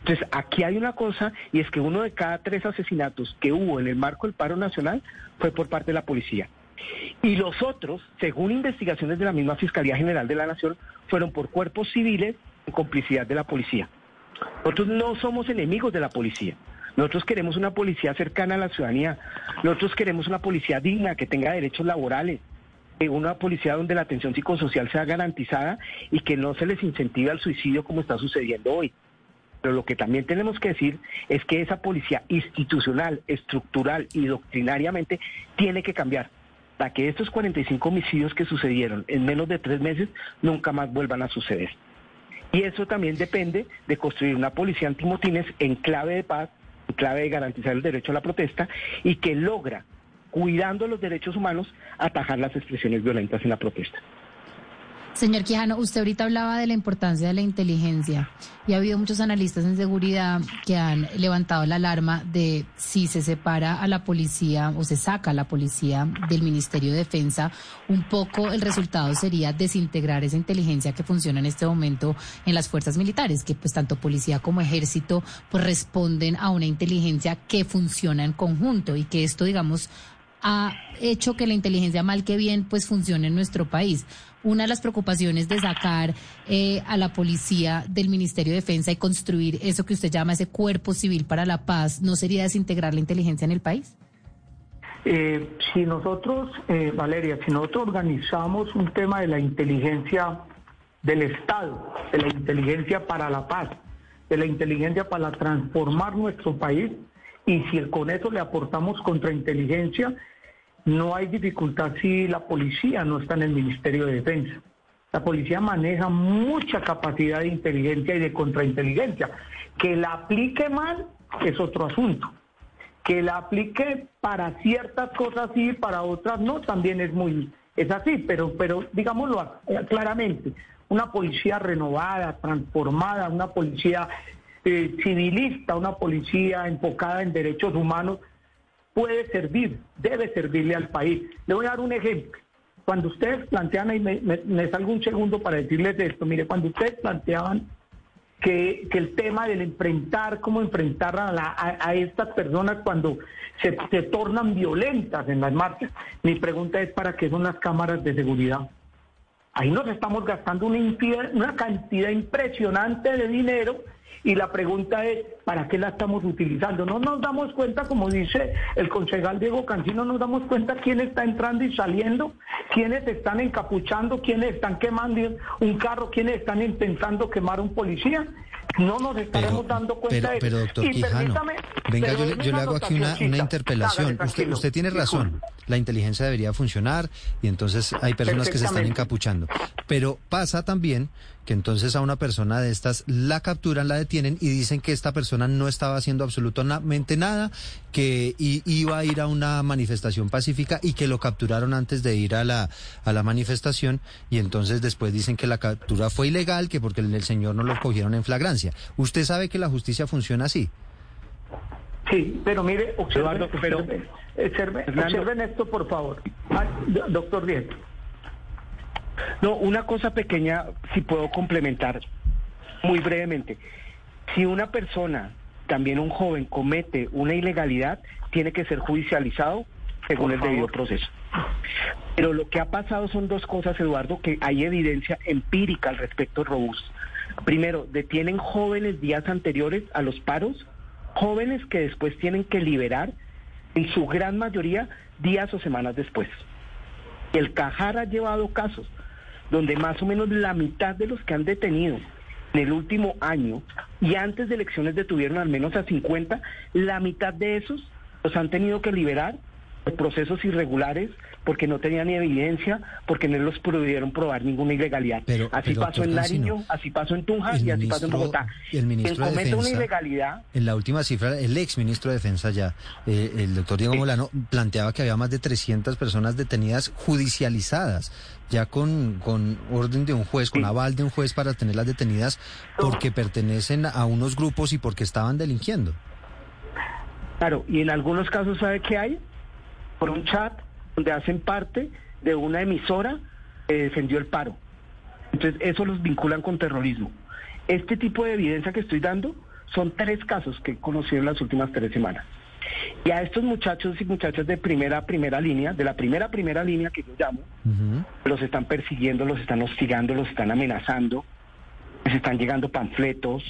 Speaker 52: Entonces, aquí hay una cosa, y es que uno de cada tres asesinatos que hubo en el marco del paro nacional fue por parte de la policía. Y los otros, según investigaciones de la misma Fiscalía General de la Nación, fueron por cuerpos civiles en complicidad de la policía. Nosotros no somos enemigos de la policía. Nosotros queremos una policía cercana a la ciudadanía. Nosotros queremos una policía digna, que tenga derechos laborales. Eh, una policía donde la atención psicosocial sea garantizada y que no se les incentive al suicidio como está sucediendo hoy. Pero lo que también tenemos que decir es que esa policía institucional, estructural y doctrinariamente tiene que cambiar para que estos 45 homicidios que sucedieron en menos de tres meses nunca más vuelvan a suceder. Y eso también depende de construir una policía antimotines en clave de paz clave de garantizar el derecho a la protesta y que logra, cuidando los derechos humanos, atajar las expresiones violentas en la protesta.
Speaker 25: Señor Quijano, usted ahorita hablaba de la importancia de la inteligencia y ha habido muchos analistas en seguridad que han levantado la alarma de si se separa a la policía o se saca a la policía del Ministerio de Defensa, un poco el resultado sería desintegrar esa inteligencia que funciona en este momento en las fuerzas militares, que pues tanto policía como ejército pues responden a una inteligencia que funciona en conjunto y que esto digamos ha hecho que la inteligencia mal que bien pues funcione en nuestro país una de las preocupaciones de sacar eh, a la policía del Ministerio de Defensa y construir eso que usted llama ese cuerpo civil para la paz, ¿no sería desintegrar la inteligencia en el país?
Speaker 53: Eh, si nosotros, eh, Valeria, si nosotros organizamos un tema de la inteligencia del Estado, de la inteligencia para la paz, de la inteligencia para transformar nuestro país, y si con eso le aportamos contrainteligencia, no hay dificultad si la policía no está en el Ministerio de Defensa. La policía maneja mucha capacidad de inteligencia y de contrainteligencia. Que la aplique mal es otro asunto. Que la aplique para ciertas cosas sí, para otras no, también es muy es así, pero pero digámoslo claramente, una policía renovada, transformada, una policía eh, civilista, una policía enfocada en derechos humanos puede servir, debe servirle al país. Le voy a dar un ejemplo. Cuando ustedes plantean, y me, salgo un segundo para decirles esto, mire, cuando ustedes planteaban que, el tema del enfrentar, cómo enfrentar a, la, a, estas personas cuando se, se tornan violentas en las marchas, mi pregunta es para qué son las cámaras de seguridad. Ahí nos estamos gastando una, una cantidad impresionante de dinero y la pregunta es, ¿para qué la estamos utilizando? No nos damos cuenta, como dice el concejal Diego Cancino, no nos damos cuenta quién está entrando y saliendo, quiénes están encapuchando, quiénes están quemando un carro, quiénes están intentando quemar un policía. No nos estaremos dando cuenta
Speaker 5: de eso. doctor Quijano, venga, yo, le, hago aquí una, interpelación. usted, usted tiene razón, la inteligencia debería funcionar y entonces hay personas que se están encapuchando. Pero pasa también que entonces a una persona de estas la capturan, la detienen y dicen que esta persona no estaba haciendo absolutamente nada, que iba a ir a una manifestación pacífica y que lo capturaron antes de ir a la, a la manifestación y entonces después dicen que la captura fue ilegal, que porque el señor no lo cogieron en flagrancia. ¿Usted sabe que la justicia funciona así?
Speaker 53: Sí, pero mire, observen, observen, esto, por favor. doctor Diego.
Speaker 54: No, una cosa pequeña, si puedo complementar muy brevemente. Si una persona, también un joven, comete una ilegalidad, tiene que ser judicializado según el debido proceso. Pero lo que ha pasado son dos cosas, Eduardo, que hay evidencia empírica al respecto robusta. Primero, detienen jóvenes días anteriores a los paros, jóvenes que después tienen que liberar, en su gran mayoría, días o semanas después. El Cajar ha llevado casos donde más o menos la mitad de los que han detenido en el último año y antes de elecciones detuvieron al menos a 50, la mitad de esos los han tenido que liberar por procesos irregulares, porque no tenían ni evidencia, porque no los pudieron probar ninguna ilegalidad. así pasó en Nariño, así pasó en Tunja y así pasó en Bogotá.
Speaker 5: El ministro de Defensa,
Speaker 54: una ilegalidad.
Speaker 5: En la última cifra, el ex ministro de Defensa ya, eh, el doctor Diego Molano, planteaba que había más de 300 personas detenidas judicializadas ya con, con orden de un juez, con aval de un juez para tenerlas detenidas porque pertenecen a unos grupos y porque estaban delinquiendo.
Speaker 54: Claro, y en algunos casos, ¿sabe qué hay? Por un chat donde hacen parte de una emisora que defendió el paro. Entonces, eso los vinculan con terrorismo. Este tipo de evidencia que estoy dando son tres casos que he conocido en las últimas tres semanas. Y a estos muchachos y muchachas de primera, primera línea, de la primera, primera línea que yo llamo, los están persiguiendo, los están hostigando, los están amenazando, les están llegando panfletos,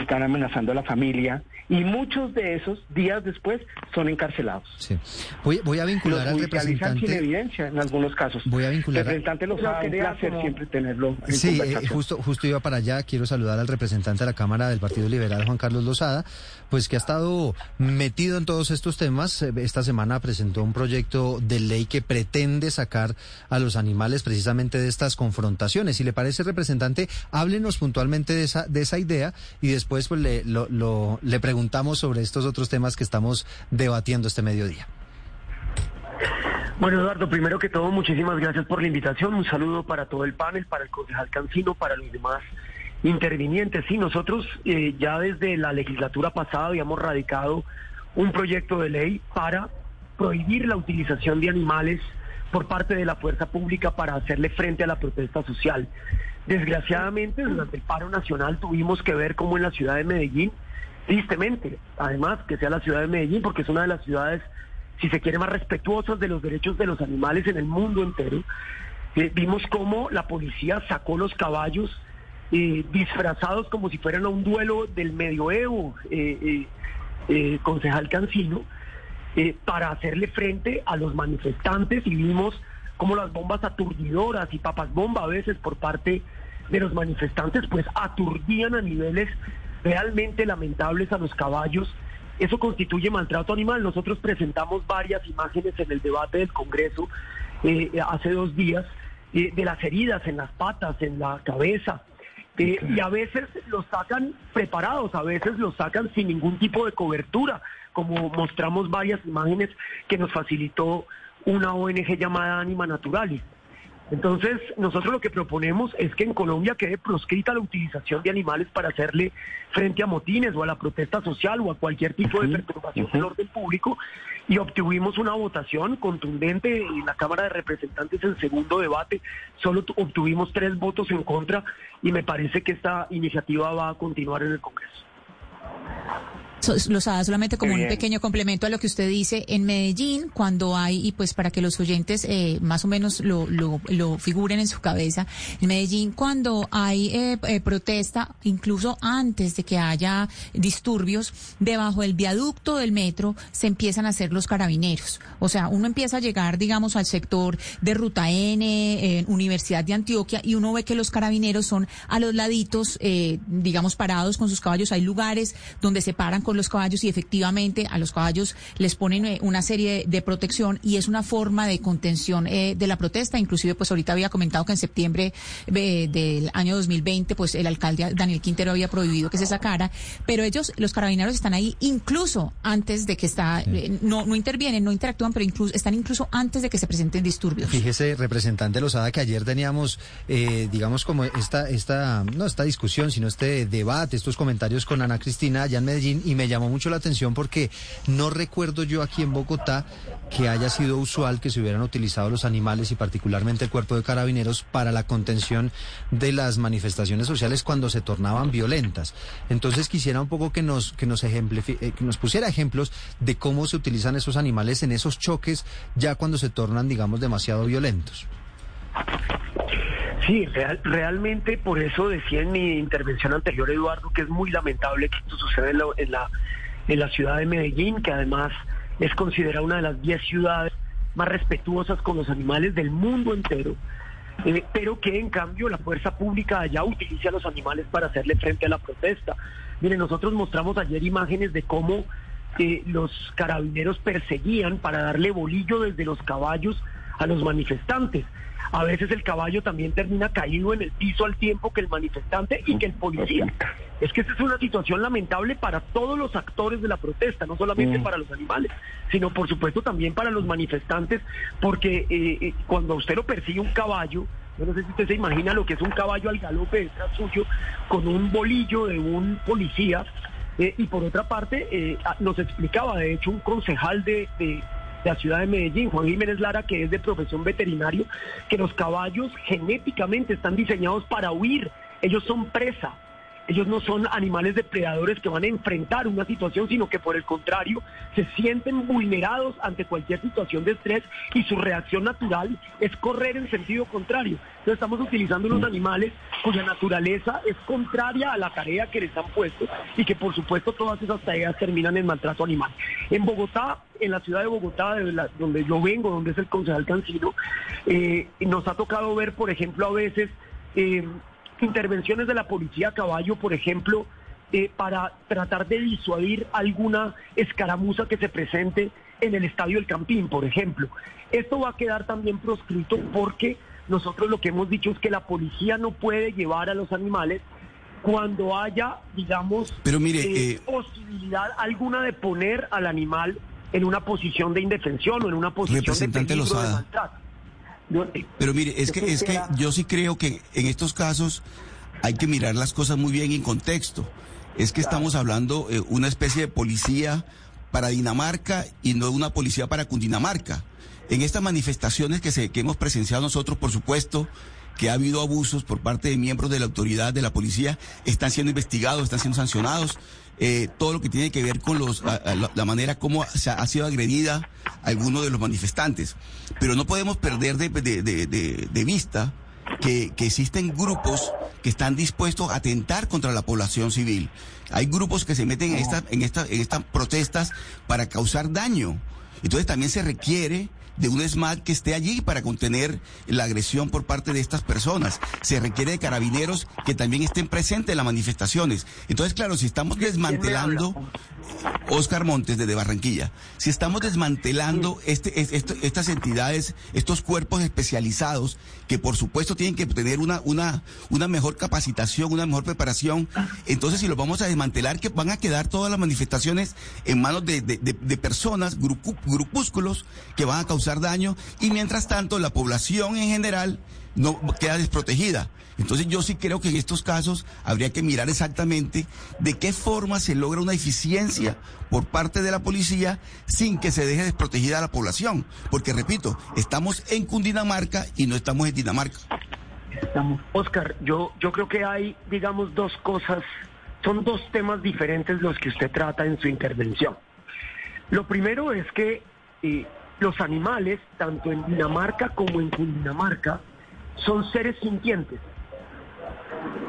Speaker 54: están amenazando a la familia, y muchos de esos días después son encarcelados.
Speaker 5: Sí. Voy, voy a vincular al representante.
Speaker 54: sin evidencia en algunos casos.
Speaker 5: Voy a vincular.
Speaker 54: El representante lo sabe, un placer siempre tenerlo. En
Speaker 5: sí, eh, justo, justo iba para allá. Quiero saludar al representante de la Cámara del Partido Liberal, Juan Carlos Lozada, pues que ha estado metido en todos estos temas. Eh, esta semana presentó un proyecto de ley que pretende sacar a los animales precisamente de estas confrontaciones. Si le parece, representante, háblenos puntualmente de esa, de esa idea y después pues le, lo, lo, le preguntamos sobre estos otros temas que estamos debatiendo este mediodía.
Speaker 54: Bueno, Eduardo, primero que todo, muchísimas gracias por la invitación. Un saludo para todo el panel, para el concejal Cancino, para los demás intervinientes. Sí, nosotros eh, ya desde la legislatura pasada habíamos radicado un proyecto de ley para prohibir la utilización de animales por parte de la fuerza pública para hacerle frente a la protesta social. Desgraciadamente, durante el paro nacional tuvimos que ver cómo en la ciudad de Medellín tristemente, además que sea la ciudad de Medellín, porque es una de las ciudades, si se quiere, más respetuosas de los derechos de los animales en el mundo entero. Eh, vimos cómo la policía sacó los caballos eh, disfrazados como si fueran a un duelo del medioevo, eh, concejal Cancino, para hacerle frente a los manifestantes y vimos cómo las bombas aturdidoras y papas bomba a veces por parte de los manifestantes pues aturdían a niveles realmente lamentables a los caballos. Eso constituye maltrato animal. Nosotros presentamos varias imágenes en el debate del Congreso eh, hace dos días eh, de las heridas en las patas, en la cabeza. Eh, y a veces los sacan preparados, a veces los sacan sin ningún tipo de cobertura, como mostramos varias imágenes que nos facilitó una ONG llamada Anima Naturalis. Entonces, nosotros lo que proponemos es que en Colombia quede proscrita la utilización de animales para hacerle frente a motines o a la protesta social o a cualquier tipo de perturbación del orden público y obtuvimos una votación contundente en la Cámara de Representantes en segundo debate. Solo obtuvimos tres votos en contra y me parece que esta iniciativa va a continuar en el Congreso.
Speaker 23: Lozada, solamente como un pequeño complemento a lo que usted dice, en Medellín, cuando hay, y pues para que los oyentes eh, más o menos lo, lo, lo, figuren en su cabeza, en Medellín cuando hay eh, eh, protesta, incluso antes de que haya disturbios, debajo del viaducto del metro se empiezan a hacer los carabineros. O sea, uno empieza a llegar, digamos, al sector de Ruta N, Universidad de Antioquia, y uno ve que los carabineros son a los laditos, digamos, parados con sus caballos. Hay lugares donde se paran con los caballos y efectivamente a los caballos les ponen eh, una serie de, protección y es una forma de contención eh, de la protesta. Inclusive, pues ahorita había comentado que en septiembre eh, del año 2020, pues el alcalde Daniel Quintero había prohibido que se sacara, pero ellos, los carabineros están ahí incluso antes de que está, no, no intervienen, no interactúan, pero incluso están incluso antes de que se presenten disturbios.
Speaker 5: Fíjese, representante Lozada, que ayer teníamos, digamos, como esta, esta, no esta discusión, sino este debate, estos comentarios con Ana Cristina allá en Medellín y me llamó mucho la atención porque no recuerdo yo aquí en Bogotá que haya sido usual que se hubieran utilizado los animales y particularmente el cuerpo de carabineros para la contención de las manifestaciones sociales cuando se tornaban violentas. Entonces quisiera un poco que nos que nos eh, que nos pusiera ejemplos de cómo se utilizan esos animales en esos choques ya cuando se tornan digamos demasiado violentos.
Speaker 54: Sí, realmente por eso decía en mi intervención anterior, Eduardo, que es muy lamentable que esto suceda en la, en la, ciudad de Medellín, que además es considerada una de las 10 ciudades más respetuosas con los animales del mundo entero, eh, pero que en cambio la fuerza pública allá utiliza a los animales para hacerle frente a la protesta. Miren, nosotros mostramos ayer imágenes de cómo eh, los carabineros perseguían para darle bolillo desde los caballos a los manifestantes. A veces el caballo también termina caído en el piso al tiempo que el manifestante y que el policía. Es que esta es una situación lamentable para todos los actores de la protesta, no solamente mm. para los animales, sino por supuesto también para los manifestantes, porque eh, eh, cuando usted lo persigue un caballo, yo no sé si usted se imagina lo que es un caballo al galope detrás suyo con un bolillo de un policía. Eh, y por otra parte, nos explicaba, de hecho, un concejal de, de la ciudad de Medellín, Juan Jiménez Lara, que es de profesión veterinario, que los caballos genéticamente están diseñados para huir, ellos son presa. Ellos no son animales depredadores que van a enfrentar una situación, sino que por el contrario se sienten vulnerados ante cualquier situación de estrés y su reacción natural es correr en sentido contrario. Entonces estamos utilizando unos animales cuya naturaleza es contraria a la tarea que les han puesto y que por supuesto todas esas tareas terminan en maltrato animal. En Bogotá, en la ciudad de Bogotá, donde yo vengo, donde es el concejal Cancino, eh, nos ha tocado ver, por ejemplo, a veces... Eh, intervenciones de la policía a caballo, por ejemplo, eh, para tratar de disuadir alguna escaramuza que se presente en el estadio del Campín, por ejemplo. Esto va a quedar también proscrito porque nosotros lo que hemos dicho es que la policía no puede llevar a los animales cuando haya, digamos,
Speaker 22: Pero mire,
Speaker 54: eh, eh, posibilidad alguna de poner al animal en una posición de indefensión o en una posición de peligro de maltrato.
Speaker 22: Pero mire, es que, es que yo sí creo que en estos casos hay que mirar las cosas muy bien en contexto. Es que estamos hablando de eh, una especie de policía para Dinamarca y no una policía para Cundinamarca. En estas manifestaciones que, se, que hemos presenciado nosotros, por supuesto, que ha habido abusos por parte de miembros de la autoridad de la policía, están siendo investigados, están siendo sancionados. Eh, todo lo que tiene que ver con los, la, manera como se ha, sido agredida alguno de los manifestantes. Pero no podemos perder de, de, vista que, que, existen grupos que están dispuestos a atentar contra la población civil. Hay grupos que se meten en, esta, en, esta, en estas protestas para causar daño. Entonces también se requiere de un SMAT que esté allí para contener la agresión por parte de estas personas. Se requiere de carabineros que también estén presentes en las manifestaciones. Entonces, claro, si estamos desmantelando, Oscar Montes desde Barranquilla, si estamos desmantelando este, estas entidades, estos cuerpos especializados, que por supuesto tienen que tener una, una, una mejor capacitación, una mejor preparación, entonces si los vamos a desmantelar, que van a quedar todas las manifestaciones en manos de, personas, grupúsculos que van a causar daño, y mientras tanto la población en general no queda desprotegida. Entonces yo sí creo que en estos casos habría que mirar exactamente de qué forma se logra una eficiencia por parte de la policía sin que se deje desprotegida a la población. Porque repito, estamos en Cundinamarca y no estamos en Dinamarca.
Speaker 54: Oscar, yo, yo creo que hay, digamos, dos cosas, son dos temas diferentes los que usted trata en su intervención. Lo primero es que eh, los animales, tanto en Dinamarca como en Cundinamarca, son seres sintientes.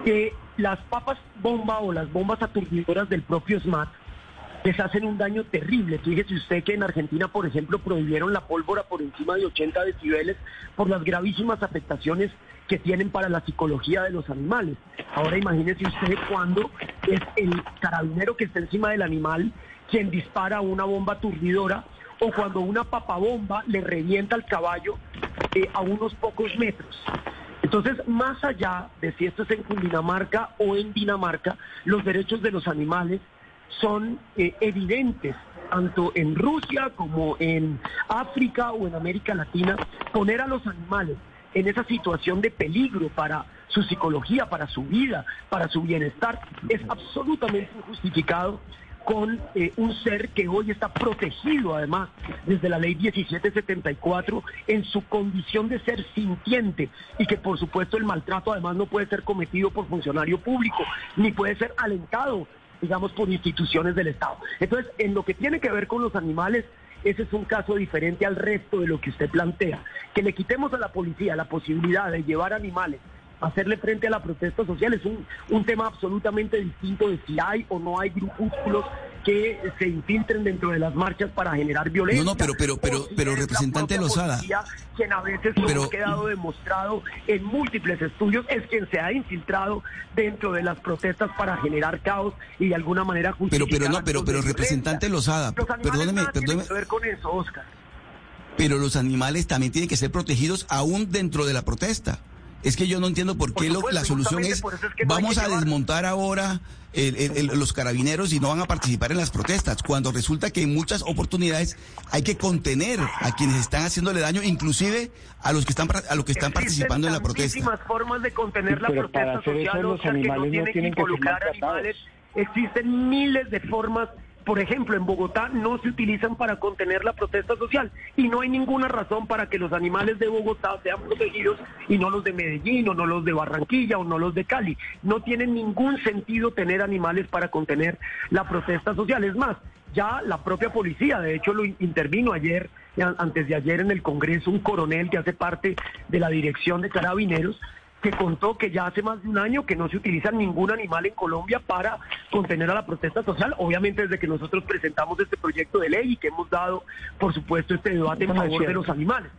Speaker 54: Que las papas bomba o las bombas aturdidoras del propio SMAT les hacen un daño terrible. Fíjese usted que en Argentina, por ejemplo, prohibieron la pólvora por encima de 80 decibeles por las gravísimas afectaciones que tienen para la psicología de los animales. Ahora imagínese usted cuando es el carabinero que está encima del animal quien dispara una bomba aturdidora o cuando una papabomba le revienta al caballo eh, a unos pocos metros. Entonces, más allá de si esto es en Cundinamarca o en Dinamarca, los derechos de los animales son eh, evidentes, tanto en Rusia como en África o en América Latina, poner a los animales en esa situación de peligro para su psicología, para su vida, para su bienestar, es absolutamente injustificado con eh, un ser que hoy está protegido además desde la ley 1774 en su condición de ser sintiente y que por supuesto el maltrato además no puede ser cometido por funcionario público ni puede ser alentado digamos por instituciones del Estado. Entonces, en lo que tiene que ver con los animales, ese es un caso diferente al resto de lo que usted plantea. Que le quitemos a la policía la posibilidad de llevar animales hacerle frente a la protesta social es un, un tema absolutamente distinto de si hay o no hay grupúsculos que se infiltren dentro de las marchas para generar violencia.
Speaker 22: No, no, pero, pero, pero, pero representante Lozada.
Speaker 54: Quien a veces, pero, ha quedado demostrado en múltiples estudios, es quien se ha infiltrado dentro de las protestas para generar caos y de alguna manera
Speaker 22: Pero, pero no, pero, pero representante Lozada, perdóneme, perdóneme.
Speaker 54: Que ver con eso, Oscar.
Speaker 22: Pero los animales también tienen que ser protegidos aún dentro de la protesta. Es que yo no entiendo por qué la solución es, vamos a desmontar ahora los carabineros y no van a participar en las protestas, cuando resulta que en muchas oportunidades hay que contener a quienes están haciéndole daño, inclusive a los que están a los que están participando en la protesta.
Speaker 54: formas de contener la protesta social, los animales no tienen que involucrar animales. Existen miles de formas por ejemplo, en Bogotá no se utilizan para contener la protesta social y no hay ninguna razón para que los animales de Bogotá sean protegidos y no los de Medellín o no los de Barranquilla o no los de Cali. No tiene ningún sentido tener animales para contener la protesta social. Es más, ya la propia policía, de hecho, lo intervino ayer, antes de ayer en el Congreso, un coronel que hace parte de la dirección de carabineros, que contó que ya hace más de un año que no se utiliza ningún animal en Colombia para contener a la protesta social, obviamente desde que nosotros presentamos este proyecto de ley y que hemos dado, por supuesto, este debate en favor de los animales.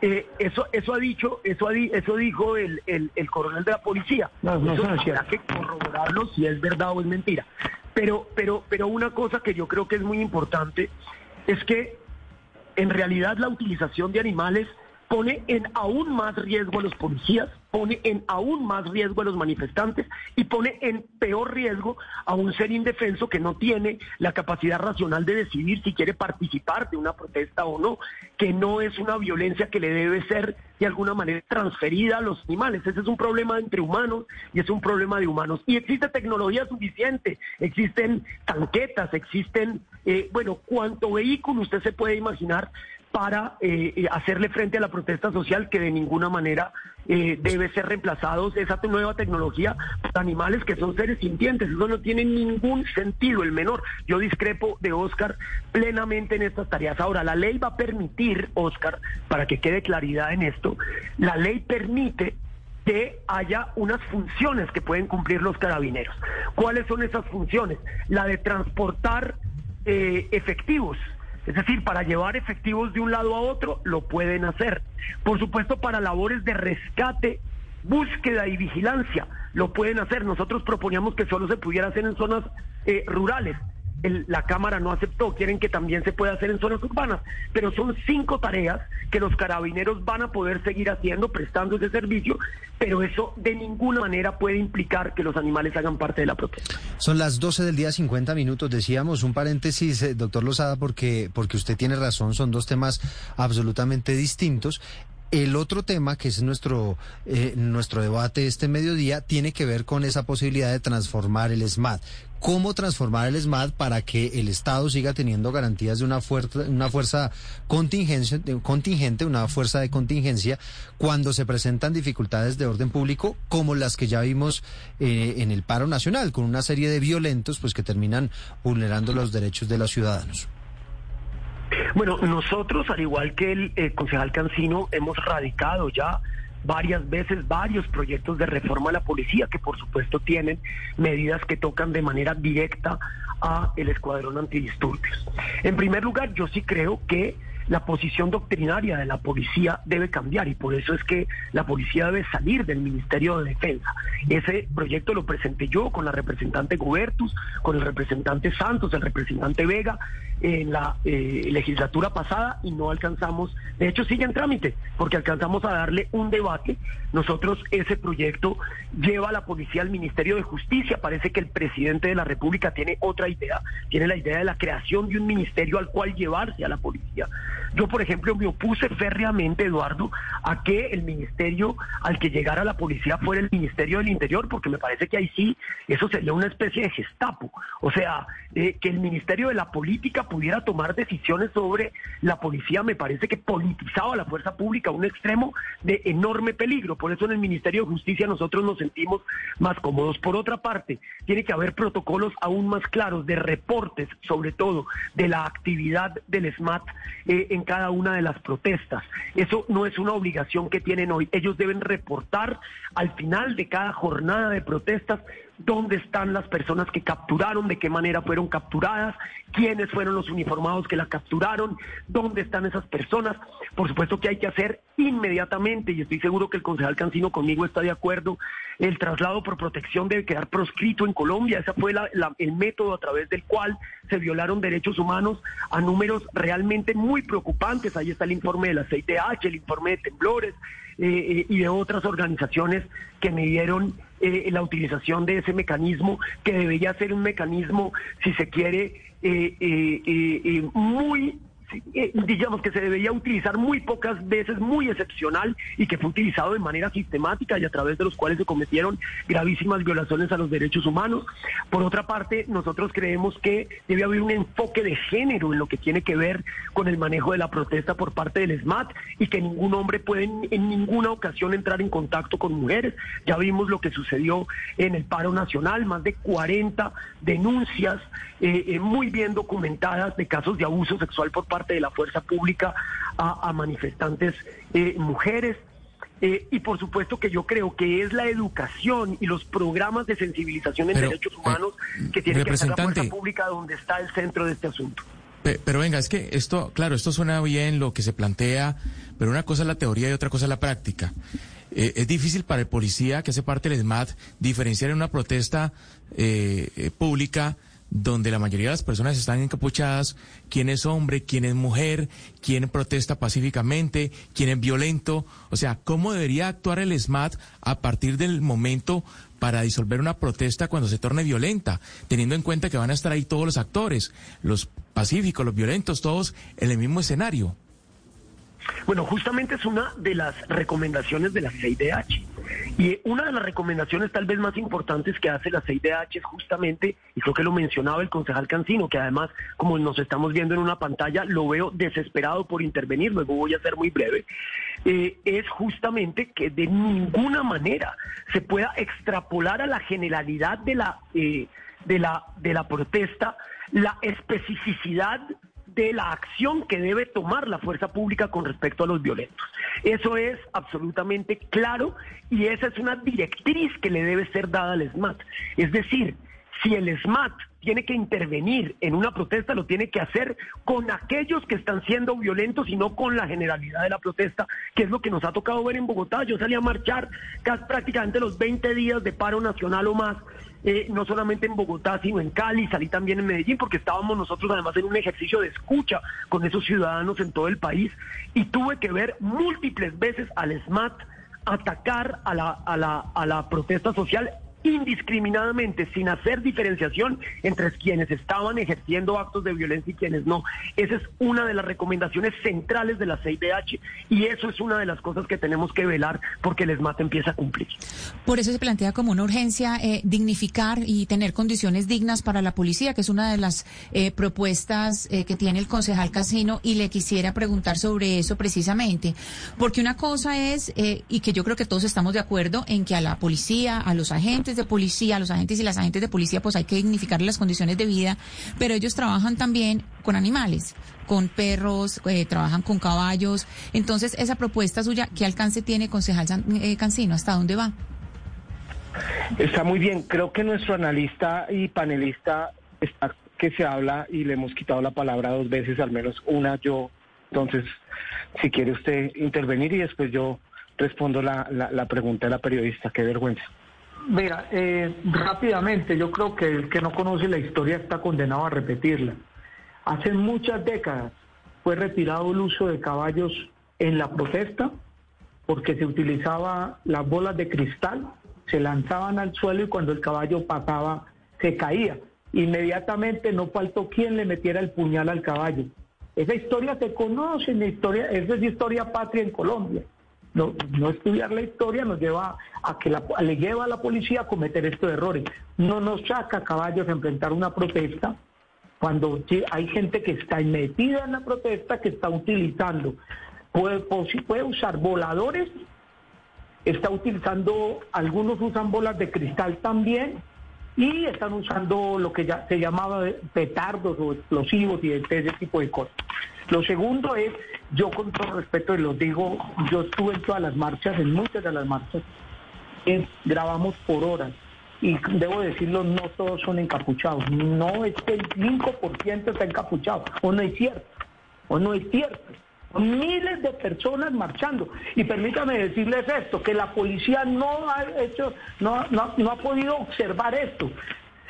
Speaker 54: Eh, eso eso ha dicho eso eso dijo el, el, coronel de la policía. No, no, eso habrá que corroborarlo si es verdad o es mentira. Pero pero pero una cosa que yo creo que es muy importante es que en realidad la utilización de animales pone en aún más riesgo a los policías, pone en aún más riesgo a los manifestantes y pone en peor riesgo a un ser indefenso que no tiene la capacidad racional de decidir si quiere participar de una protesta o no, que no es una violencia que le debe ser de alguna manera transferida a los animales. Ese es un problema entre humanos y es un problema de humanos. Y existe tecnología suficiente, existen tanquetas, existen, eh, bueno, cuánto vehículo usted se puede imaginar para eh, eh, hacerle frente a la protesta social que de ninguna manera eh, debe ser reemplazados esa nueva tecnología por animales que son seres sintientes. Eso no tiene ningún sentido, el menor. Yo discrepo de Oscar plenamente en estas tareas. Ahora, la ley va a permitir, Oscar, para que quede claridad en esto, la ley permite que haya unas funciones que pueden cumplir los carabineros. ¿Cuáles son esas funciones? La de transportar efectivos es decir, para llevar efectivos de un lado a otro, lo pueden hacer. Por supuesto, para labores de rescate, búsqueda y vigilancia, lo pueden hacer. Nosotros proponíamos que solo se pudiera hacer en zonas eh, rurales. El- la Cámara no aceptó, quieren que también se pueda hacer en zonas urbanas, pero son cinco tareas que los carabineros van a poder seguir haciendo, prestando ese servicio, pero eso de ninguna manera puede implicar que los animales hagan parte de la protesta.
Speaker 5: Son las 12 del día, 50 minutos. Decíamos un paréntesis, eh, doctor Lozada, porque, porque usted tiene razón, son dos temas absolutamente distintos. El otro tema, que es nuestro, eh, nuestro debate este mediodía, tiene que ver con esa posibilidad de transformar el SMAT. ¿Cómo transformar el SMAT para que el Estado siga teniendo garantías de una fuerza, una fuerza contingencia, contingente, una fuerza de contingencia, cuando se presentan dificultades de orden público, como las que ya vimos eh, en el paro nacional, con una serie de violentos pues que terminan vulnerando los derechos de los ciudadanos?
Speaker 54: Bueno, nosotros, al igual que el eh, concejal Cancino, hemos radicado ya varias veces varios proyectos de reforma a la policía que por supuesto tienen medidas que tocan de manera directa a el escuadrón antidisturbios. En primer lugar, yo sí creo que la posición doctrinaria de la policía debe cambiar y por eso es que la policía debe salir del Ministerio de Defensa. Ese proyecto lo presenté yo con la representante Gobertus, con el representante Santos, el representante Vega en la eh, legislatura pasada y no alcanzamos, de hecho sigue en trámite, porque alcanzamos a darle un debate. Nosotros ese proyecto lleva a la policía al Ministerio de Justicia, parece que el presidente de la República tiene otra idea, tiene la idea de la creación de un ministerio al cual llevarse a la policía. Yo, por ejemplo, me opuse férreamente, Eduardo, a que el ministerio al que llegara la policía fuera el Ministerio del Interior, porque me parece que ahí sí, eso sería una especie de gestapo. O sea, eh, que el Ministerio de la Política pudiera tomar decisiones sobre la policía, me parece que politizaba la fuerza pública a un extremo de enorme peligro. Por eso en el Ministerio de Justicia nosotros nos sentimos más cómodos. Por otra parte, tiene que haber protocolos aún más claros de reportes, sobre todo, de la actividad del SMAT eh, en cada una de las protestas. Eso no es una obligación que tienen hoy. Ellos deben reportar al final de cada jornada de protestas dónde están las personas que capturaron, de qué manera fueron capturadas, quiénes fueron los uniformados que la capturaron, dónde están esas personas. Por supuesto que hay que hacer inmediatamente, y estoy seguro que el concejal Cancino conmigo está de acuerdo, el traslado por protección debe quedar proscrito en Colombia. Ese fue la- el método a través del cual se violaron derechos humanos a números realmente muy preocupantes. Ahí está el informe de la CIDH, el informe de temblores eh, y de otras organizaciones que me dieron eh, la utilización de ese mecanismo, que debería ser un mecanismo, si se quiere, eh, eh, eh, eh, muy eh, digamos que se debería utilizar muy pocas veces, muy excepcional y que fue utilizado de manera sistemática y a través de los cuales se cometieron gravísimas violaciones a los derechos humanos. Por otra parte, nosotros creemos que debe haber un enfoque de género en lo que tiene que ver con el manejo de la protesta por parte del SMAT y que ningún hombre puede en, ninguna ocasión entrar en contacto con mujeres. Ya vimos lo que sucedió en el paro nacional, más de 40 denuncias eh, eh, muy bien documentadas de casos de abuso sexual por parte de la fuerza pública a, a manifestantes eh, mujeres. Eh, y por supuesto que yo creo que es la educación y los programas de sensibilización en
Speaker 4: Pero,
Speaker 54: derechos humanos que tiene que hacer la fuerza pública donde está el centro de este asunto.
Speaker 4: Pe- Pero venga, es que esto, claro, esto suena bien lo que se plantea, pero una cosa es la teoría y otra cosa es la práctica. Eh, es difícil para el policía que hace parte del SMAT diferenciar en una protesta eh, eh, pública donde la mayoría de las personas están encapuchadas, quién es hombre, quién es mujer, quién protesta pacíficamente, quién es violento. O sea, ¿cómo debería actuar el SMAT a partir del momento para disolver una protesta cuando se torne violenta, teniendo en cuenta que van a estar ahí todos los actores, los pacíficos, los violentos, todos en el mismo escenario?
Speaker 54: Bueno, justamente es una de las recomendaciones de la CIDH. Y una de las recomendaciones tal vez más importantes que hace la CIDH es justamente, y creo que lo mencionaba el concejal Cancino, que además, como nos estamos viendo en una pantalla, lo veo desesperado por intervenir, luego voy a ser muy breve, eh, es justamente que de ninguna manera se pueda extrapolar a la generalidad de la, eh, de la, de la protesta la especificidad de la acción que debe tomar la fuerza pública con respecto a los violentos. Eso es absolutamente claro y esa es una directriz que le debe ser dada al SMAT. Es decir, si el SMAT tiene que intervenir en una protesta, lo tiene que hacer con aquellos que están siendo violentos y no con la generalidad de la protesta, que es lo que nos ha tocado ver en Bogotá. Yo salí a marchar casi prácticamente los 20 días de paro nacional o más eh, no solamente en Bogotá, sino en Cali, salí también en Medellín, porque estábamos nosotros además en un ejercicio de escucha con esos ciudadanos en todo el país y tuve que ver múltiples veces al SMAT atacar a la, a la, a la protesta social indiscriminadamente, sin hacer diferenciación entre quienes estaban ejerciendo actos de violencia y quienes no. Esa es una de las recomendaciones centrales de la CIDH y eso es una de las cosas que tenemos que velar porque el ESMAT empieza a cumplir.
Speaker 23: Por eso se plantea como una urgencia eh, dignificar y tener condiciones dignas para la policía, que es una de las eh, propuestas eh, que tiene el concejal Casino y le quisiera preguntar sobre eso precisamente, porque una cosa es, y que yo creo que todos estamos de acuerdo en que a la policía, a los agentes, de policía, los agentes y las agentes de policía, pues hay que dignificar las condiciones de vida, pero ellos trabajan también con animales, con perros, eh, trabajan con caballos. Entonces, esa propuesta suya, ¿qué alcance tiene, concejal eh, Cancino? ¿Hasta dónde va?
Speaker 52: Está muy bien. Creo que nuestro analista y panelista está que se habla y le hemos quitado la palabra dos veces, al menos una yo. Entonces, si quiere usted intervenir y después yo respondo la, la pregunta de la periodista. Qué vergüenza.
Speaker 53: Mira, eh, rápidamente, yo creo que el que no conoce la historia está condenado a repetirla. Hace muchas décadas fue retirado el uso de caballos en la protesta porque se utilizaba las bolas de cristal, se lanzaban al suelo y cuando el caballo pasaba se caía. Inmediatamente no faltó quien le metiera el puñal al caballo. Esa historia se conoce, la historia, esa es historia patria en Colombia. No, no estudiar la historia nos lleva a que le lleva a la policía a cometer estos errores. No nos saca caballos a enfrentar una protesta cuando hay gente que está metida en la protesta, que está utilizando, puede, puede usar voladores, está utilizando, algunos usan bolas de cristal también, y están usando lo que ya se llamaba petardos o explosivos y ese tipo de cosas. Lo segundo es, yo con todo respeto y lo digo, yo estuve en todas las marchas, en muchas de las marchas, grabamos por horas. Y debo decirlo, no todos son encapuchados. No es que el 5% está encapuchado. O no es cierto. O no es cierto. Miles de personas marchando. Y permítame decirles esto, que la policía no ha hecho, no, no, no ha podido observar esto.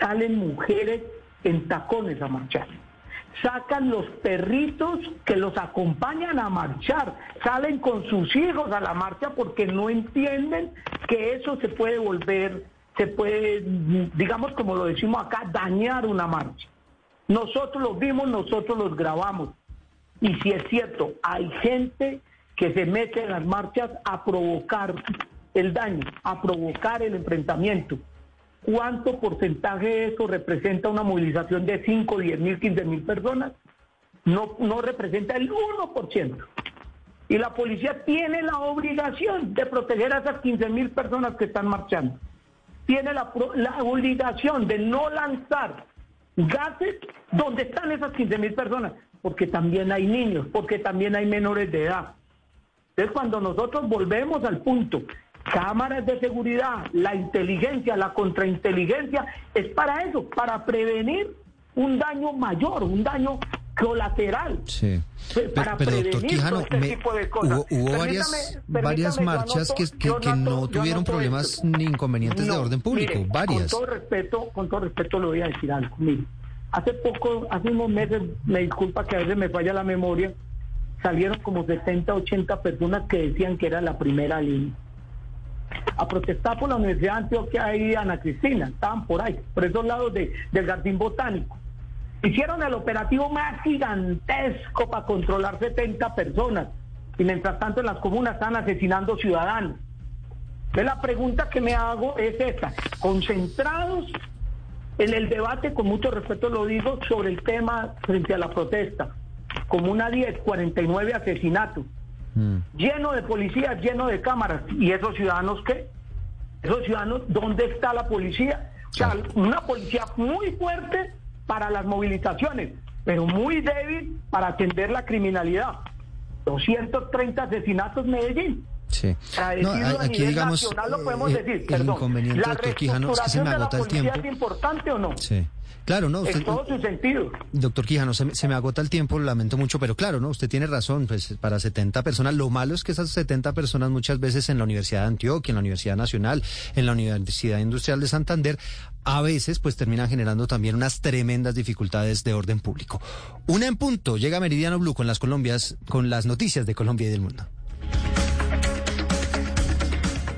Speaker 53: Salen mujeres en tacones a marchar sacan los perritos que los acompañan a marchar, salen con sus hijos a la marcha porque no entienden que eso se puede volver, se puede, digamos como lo decimos acá, dañar una marcha. Nosotros los vimos, nosotros los grabamos. Y si es cierto, hay gente que se mete en las marchas a provocar el daño, a provocar el enfrentamiento. ¿Cuánto porcentaje de eso representa una movilización de 5, 10 mil, 15 mil personas? No, no representa el 1%. Y la policía tiene la obligación de proteger a esas 15 mil personas que están marchando. Tiene la, la obligación de no lanzar gases donde están esas 15 mil personas, porque también hay niños, porque también hay menores de edad. Entonces, cuando nosotros volvemos al punto cámaras de seguridad, la inteligencia, la contrainteligencia, es para eso, para prevenir un daño mayor, un daño colateral.
Speaker 5: Sí. Para pero, doctor Quijano, este tipo de cosas. hubo, varias, varias marchas que, que, no tuvieron problemas ni inconvenientes de orden público, varias.
Speaker 53: Con todo respeto, con todo respeto le voy a decir algo. Mire, hace poco, hace unos meses, me disculpa que a veces me falla la memoria, salieron como 60, 80 personas que decían que era la primera línea a protestar por la Universidad de Antioquia y Ana Cristina, estaban por ahí, por esos lados de, del Jardín Botánico. Hicieron el operativo más gigantesco para controlar 70 personas. Y mientras tanto en las comunas están asesinando ciudadanos. Entonces la pregunta que me hago es esta, concentrados en el debate, con mucho respeto lo digo, sobre el tema frente a la protesta, como una 10, 49 asesinatos Mm. Lleno de policías, lleno de cámaras. ¿Y esos ciudadanos qué? Esos ciudadanos, ¿dónde está la policía? O sea, una policía muy fuerte para las movilizaciones, pero muy débil para atender la criminalidad. 230 asesinatos en Medellín.
Speaker 5: Sí. No, aquí digamos,
Speaker 53: lo podemos
Speaker 5: eh,
Speaker 53: decir,
Speaker 5: el
Speaker 53: perdón.
Speaker 5: inconveniente,
Speaker 53: ¿La
Speaker 5: doctor Quijano, es que se me agota el tiempo.
Speaker 53: es importante o no?
Speaker 5: Sí. Claro, no, usted,
Speaker 53: En todo su sentido.
Speaker 5: Doctor Quijano, se, me- se me agota el tiempo, lo lamento mucho, pero claro, ¿no? Usted tiene razón, pues para 70 personas, lo malo es que esas 70 personas muchas veces en la Universidad de Antioquia, en la Universidad Nacional, en la Universidad Industrial de Santander, a veces pues terminan generando también unas tremendas dificultades de orden público. Una en punto, llega Meridiano Blue con las Colombias, con las noticias de Colombia y del mundo.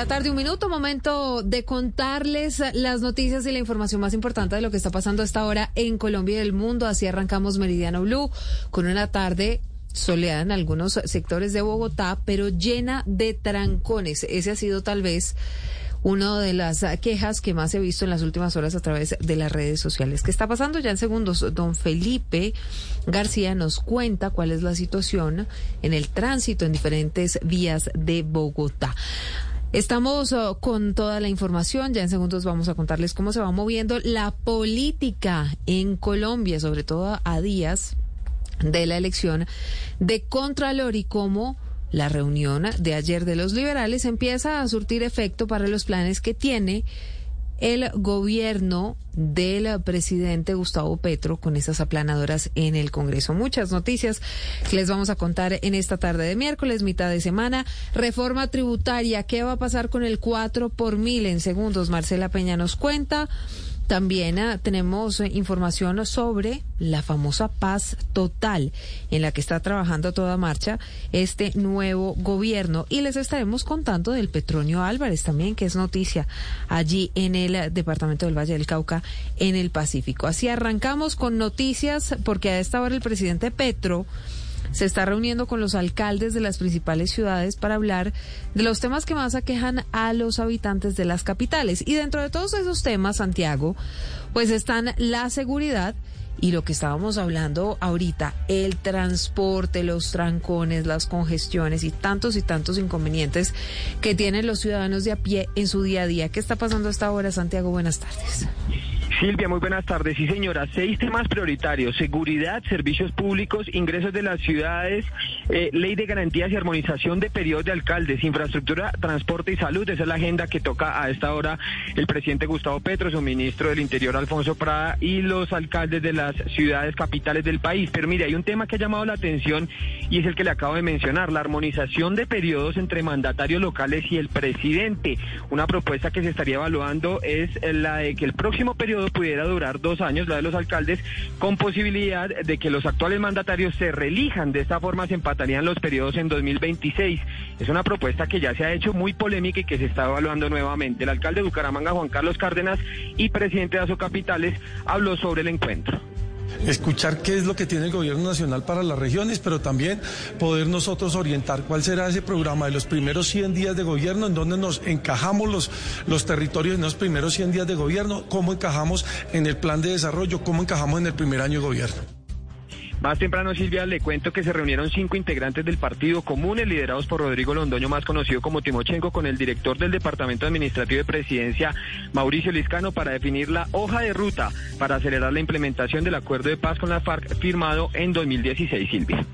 Speaker 55: La tarde, un minuto, momento de contarles las noticias y la información más importante de lo que está pasando a esta hora en Colombia y el mundo. Así arrancamos Meridiano Blue con una tarde soleada en algunos sectores de Bogotá, pero llena de trancones. Ese ha sido tal vez una de las quejas que más he visto en las últimas horas a través de las redes sociales. ¿Qué está pasando? Ya en segundos, don Felipe García nos cuenta cuál es la situación en el tránsito en diferentes vías de Bogotá. Estamos uh, con toda la información. Ya en segundos vamos a contarles cómo se va moviendo la política en Colombia, sobre todo a días de la elección de Contralor y cómo la reunión de ayer de los liberales empieza a surtir efecto para los planes que tiene el gobierno del presidente Gustavo Petro con esas aplanadoras en el Congreso. Muchas noticias que les vamos a contar en esta tarde de miércoles, mitad de semana. Reforma tributaria, ¿qué va a pasar con el 4 por mil? En segundos, Marcela Peña nos cuenta. También ah, tenemos eh, información sobre la famosa paz total en la que está trabajando toda marcha este nuevo gobierno y les estaremos contando del Petronio Álvarez también, que es noticia allí en el eh, departamento del Valle del Cauca, en el Pacífico. Así arrancamos con noticias porque a esta hora el presidente Petro se está reuniendo con los alcaldes de las principales ciudades para hablar de los temas que más aquejan a los habitantes de las capitales. Y dentro de todos esos temas, Santiago, pues están la seguridad y lo que estábamos hablando ahorita, el transporte, los trancones, las congestiones y tantos y tantos inconvenientes que tienen los ciudadanos de a pie en su día a día. ¿Qué está pasando hasta ahora, Santiago? Buenas tardes.
Speaker 56: Silvia, muy buenas tardes. Sí, señora, seis temas prioritarios. Seguridad, servicios públicos, ingresos de las ciudades, eh, ley de garantías y armonización de periodos de alcaldes, infraestructura, transporte y salud. Esa es la agenda que toca a esta hora el presidente Gustavo Petro, su ministro del Interior Alfonso Prada y los alcaldes de las ciudades capitales del país. Pero mire, hay un tema que ha llamado la atención y es el que le acabo de mencionar, la armonización de periodos entre mandatarios locales y el presidente. Una propuesta que se estaría evaluando es la de que el próximo periodo pudiera durar dos años, la de los alcaldes, con posibilidad de que los actuales mandatarios se reelijan. De esta forma se empatarían los periodos en 2026. Es una propuesta que ya se ha hecho muy polémica y que se está evaluando nuevamente. El alcalde de Bucaramanga, Juan Carlos Cárdenas, y presidente de Capitales, habló sobre el encuentro
Speaker 54: escuchar qué es lo que tiene el gobierno nacional para las regiones, pero también poder nosotros orientar cuál será ese programa de los primeros 100 días de gobierno, en donde nos encajamos los, los territorios en los primeros 100 días de gobierno, cómo encajamos en el plan de desarrollo, cómo encajamos en el primer año de gobierno.
Speaker 56: Más temprano, Silvia, le cuento que se reunieron cinco integrantes del Partido Común, liderados por Rodrigo Londoño, más conocido como Timochenko, con el director del Departamento Administrativo de Presidencia, Mauricio Liscano, para definir la hoja de ruta para acelerar la implementación del acuerdo de paz con la FARC firmado en 2016, Silvia.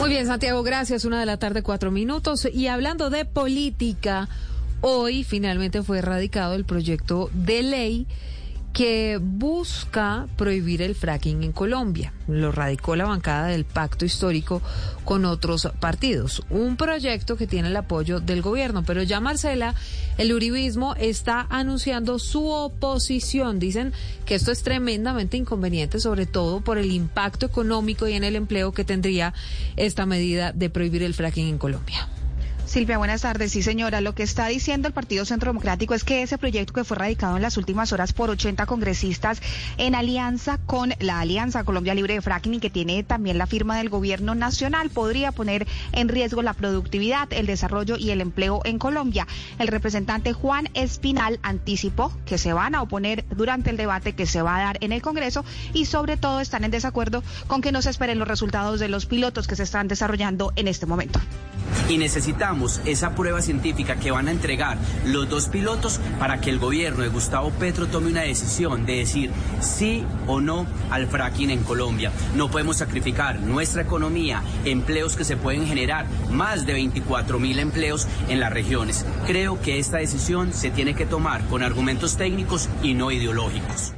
Speaker 55: Muy bien, Santiago, gracias. Una de la tarde, cuatro minutos. Y hablando de política, hoy finalmente fue erradicado el proyecto de ley que busca prohibir el fracking en Colombia. Lo radicó la bancada del pacto histórico con otros partidos. Un proyecto que tiene el apoyo del gobierno. Pero ya Marcela, el uribismo está anunciando su oposición. Dicen que esto es tremendamente inconveniente, sobre todo por el impacto económico y en el empleo que tendría esta medida de prohibir el fracking en Colombia.
Speaker 6: Silvia, buenas tardes. Sí, señora. Lo que está diciendo el Partido Centro Democrático es que ese proyecto que fue radicado en las últimas horas por 80 congresistas en alianza con la Alianza Colombia Libre de Fracking que tiene también la firma del gobierno nacional podría poner en riesgo la productividad, el desarrollo y el empleo en Colombia. El representante Juan Espinal anticipó que se van a oponer durante el debate que se va a dar en el Congreso y sobre todo están en desacuerdo con que no se esperen los resultados de los pilotos que se están desarrollando en este momento.
Speaker 57: Y necesitamos esa prueba científica que van a entregar los dos pilotos para que el gobierno de Gustavo Petro tome una decisión de decir sí o no al fracking en Colombia. No podemos sacrificar nuestra economía, empleos que se pueden generar, más de 24 mil empleos en las regiones. Creo que esta decisión se tiene que tomar con argumentos técnicos y no ideológicos.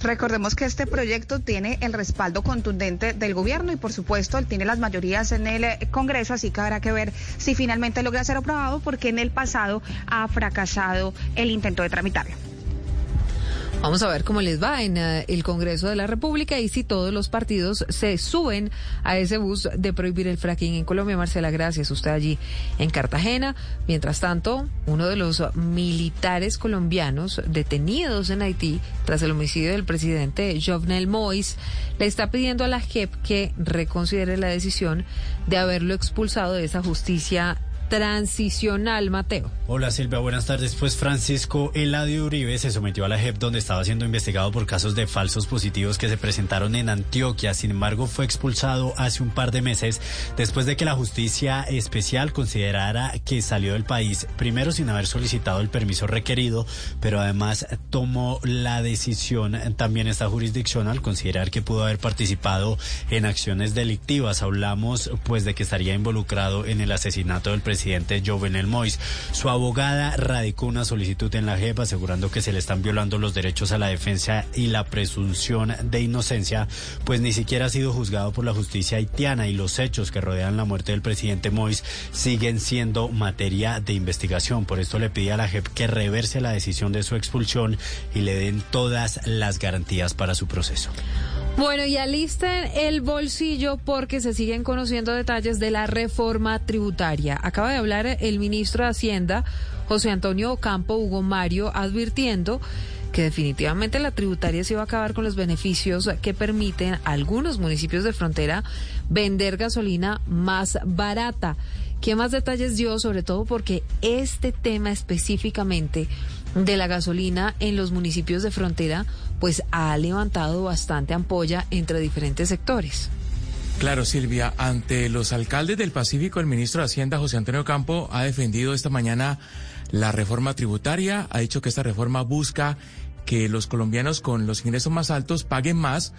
Speaker 6: Recordemos que este proyecto tiene el respaldo contundente del gobierno y por supuesto él tiene las mayorías en el eh, Congreso, así que habrá que ver si finalmente logra ser aprobado porque en el pasado ha fracasado el intento de tramitarlo.
Speaker 55: Vamos a ver cómo les va en eh, el Congreso de la República y si todos los partidos se suben a ese bus de prohibir el fracking en Colombia. Marcela, gracias. Usted allí en Cartagena. Mientras tanto, uno de los militares colombianos detenidos en Haití tras el homicidio del presidente Jovenel Moïse le está pidiendo a la JEP que reconsidere la decisión de haberlo expulsado de esa justicia transicional, Mateo.
Speaker 58: Hola Silvia, buenas tardes. Pues Francisco Eladio Uribe se sometió a la JEP donde estaba siendo investigado por casos de falsos positivos que se presentaron en Antioquia. Sin embargo, fue expulsado hace un par de meses después de que la justicia especial considerara que salió del país, primero sin haber solicitado el permiso requerido, pero además tomó la decisión también esta jurisdicción al considerar que pudo haber participado en acciones delictivas. Hablamos pues de que estaría involucrado en el asesinato del presidente presidente Jovenel Mois. Su abogada radicó una solicitud en la JEP asegurando que se le están violando los derechos a la defensa y la presunción de inocencia, pues ni siquiera ha sido juzgado por la justicia haitiana y los hechos que rodean la muerte del presidente Mois siguen siendo materia de investigación. Por esto le pide a la JEP que reverse la decisión de su expulsión y le den todas las garantías para su proceso.
Speaker 55: Bueno, y alisten el bolsillo porque se siguen conociendo detalles de la reforma tributaria. Acaba de hablar el ministro de Hacienda, José Antonio Ocampo Hugo Mario, advirtiendo que definitivamente la tributaria se va a acabar con los beneficios que permiten a algunos municipios de frontera vender gasolina más barata. ¿Qué más detalles dio? Sobre todo porque este tema específicamente de la gasolina en los municipios de frontera pues ha levantado bastante ampolla entre diferentes sectores.
Speaker 4: Claro, Silvia, ante los alcaldes del Pacífico, el ministro de Hacienda, José Antonio Campo, ha defendido esta mañana la reforma tributaria, ha dicho que esta reforma busca que los colombianos con los ingresos más altos paguen más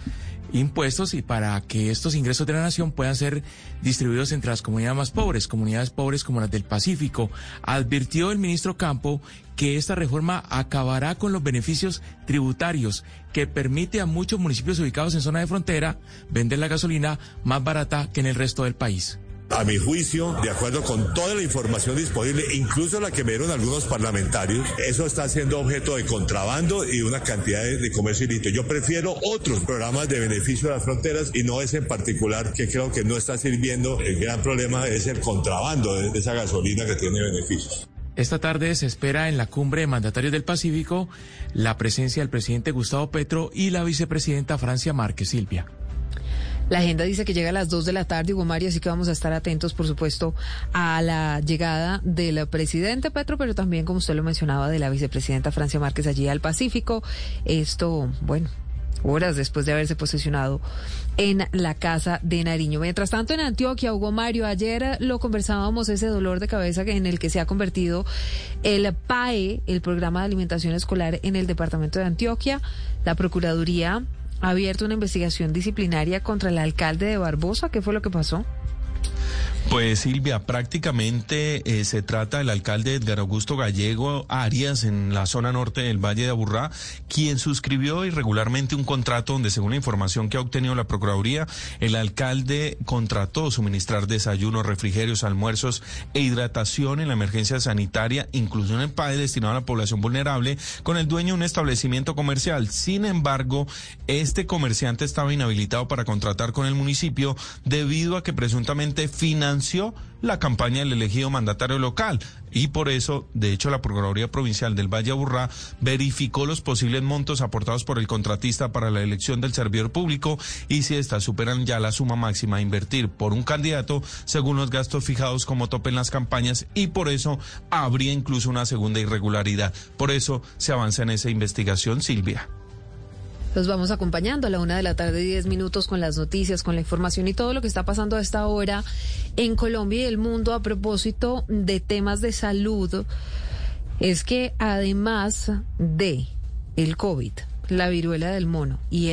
Speaker 4: impuestos y para que estos ingresos de la nación puedan ser distribuidos entre las comunidades más pobres, comunidades pobres como las del Pacífico. Advirtió el ministro Campo que esta reforma acabará con los beneficios tributarios que permite a muchos municipios ubicados en zona de frontera vender la gasolina más barata que en el resto del país.
Speaker 59: A mi juicio, de acuerdo con toda la información disponible, incluso la que me dieron algunos parlamentarios, eso está siendo objeto de contrabando y una cantidad de, comercio ilícito. Yo prefiero otros programas de beneficio de las fronteras y no ese en particular que creo que no está sirviendo. El gran problema es el contrabando de, de esa gasolina que tiene beneficios.
Speaker 4: Esta tarde se espera en la cumbre de mandatarios del Pacífico la presencia del presidente Gustavo Petro y la vicepresidenta Francia Márquez Silvia.
Speaker 55: La agenda dice que llega a las 2 de la tarde, Hugo Mario, así que vamos a estar atentos, por supuesto, a la llegada del presidente Petro, pero también, como usted lo mencionaba, de la vicepresidenta Francia Márquez allí al Pacífico. Esto, bueno, horas después de haberse posicionado en la casa de Nariño. Mientras tanto, en Antioquia, Hugo Mario, ayer lo conversábamos, ese dolor de cabeza en el que se ha convertido el PAE, el Programa de Alimentación Escolar en el departamento de Antioquia. La Procuraduría ha abierto una investigación disciplinaria contra el alcalde de Barbosa. ¿Qué fue lo que pasó?
Speaker 11: Pues Silvia, prácticamente eh, se trata del alcalde Edgar Augusto Gallego Arias en la zona norte del Valle de Aburrá, quien suscribió irregularmente un contrato donde, según la información que ha obtenido la Procuraduría, el alcalde contrató suministrar desayunos, refrigerios, almuerzos e hidratación en la emergencia sanitaria, incluso en PAE destinado a la población vulnerable, con el dueño de un establecimiento comercial. Sin embargo, este comerciante estaba inhabilitado para contratar con el municipio debido a que presuntamente financió la campaña del elegido mandatario local. Y por eso, de hecho, la Procuraduría Provincial del Valle Aburrá verificó los posibles montos aportados por el contratista para la elección del servidor público y si estas superan ya la suma máxima a invertir por un candidato según los gastos fijados como tope en las campañas y por eso habría incluso una segunda irregularidad. Por eso se avanza en esa investigación, Silvia.
Speaker 55: Los vamos acompañando a la una de la tarde, diez minutos con las noticias, con la información y todo lo que está pasando a esta hora en Colombia y el mundo a propósito de temas de salud. Es que además de el COVID, la viruela del mono y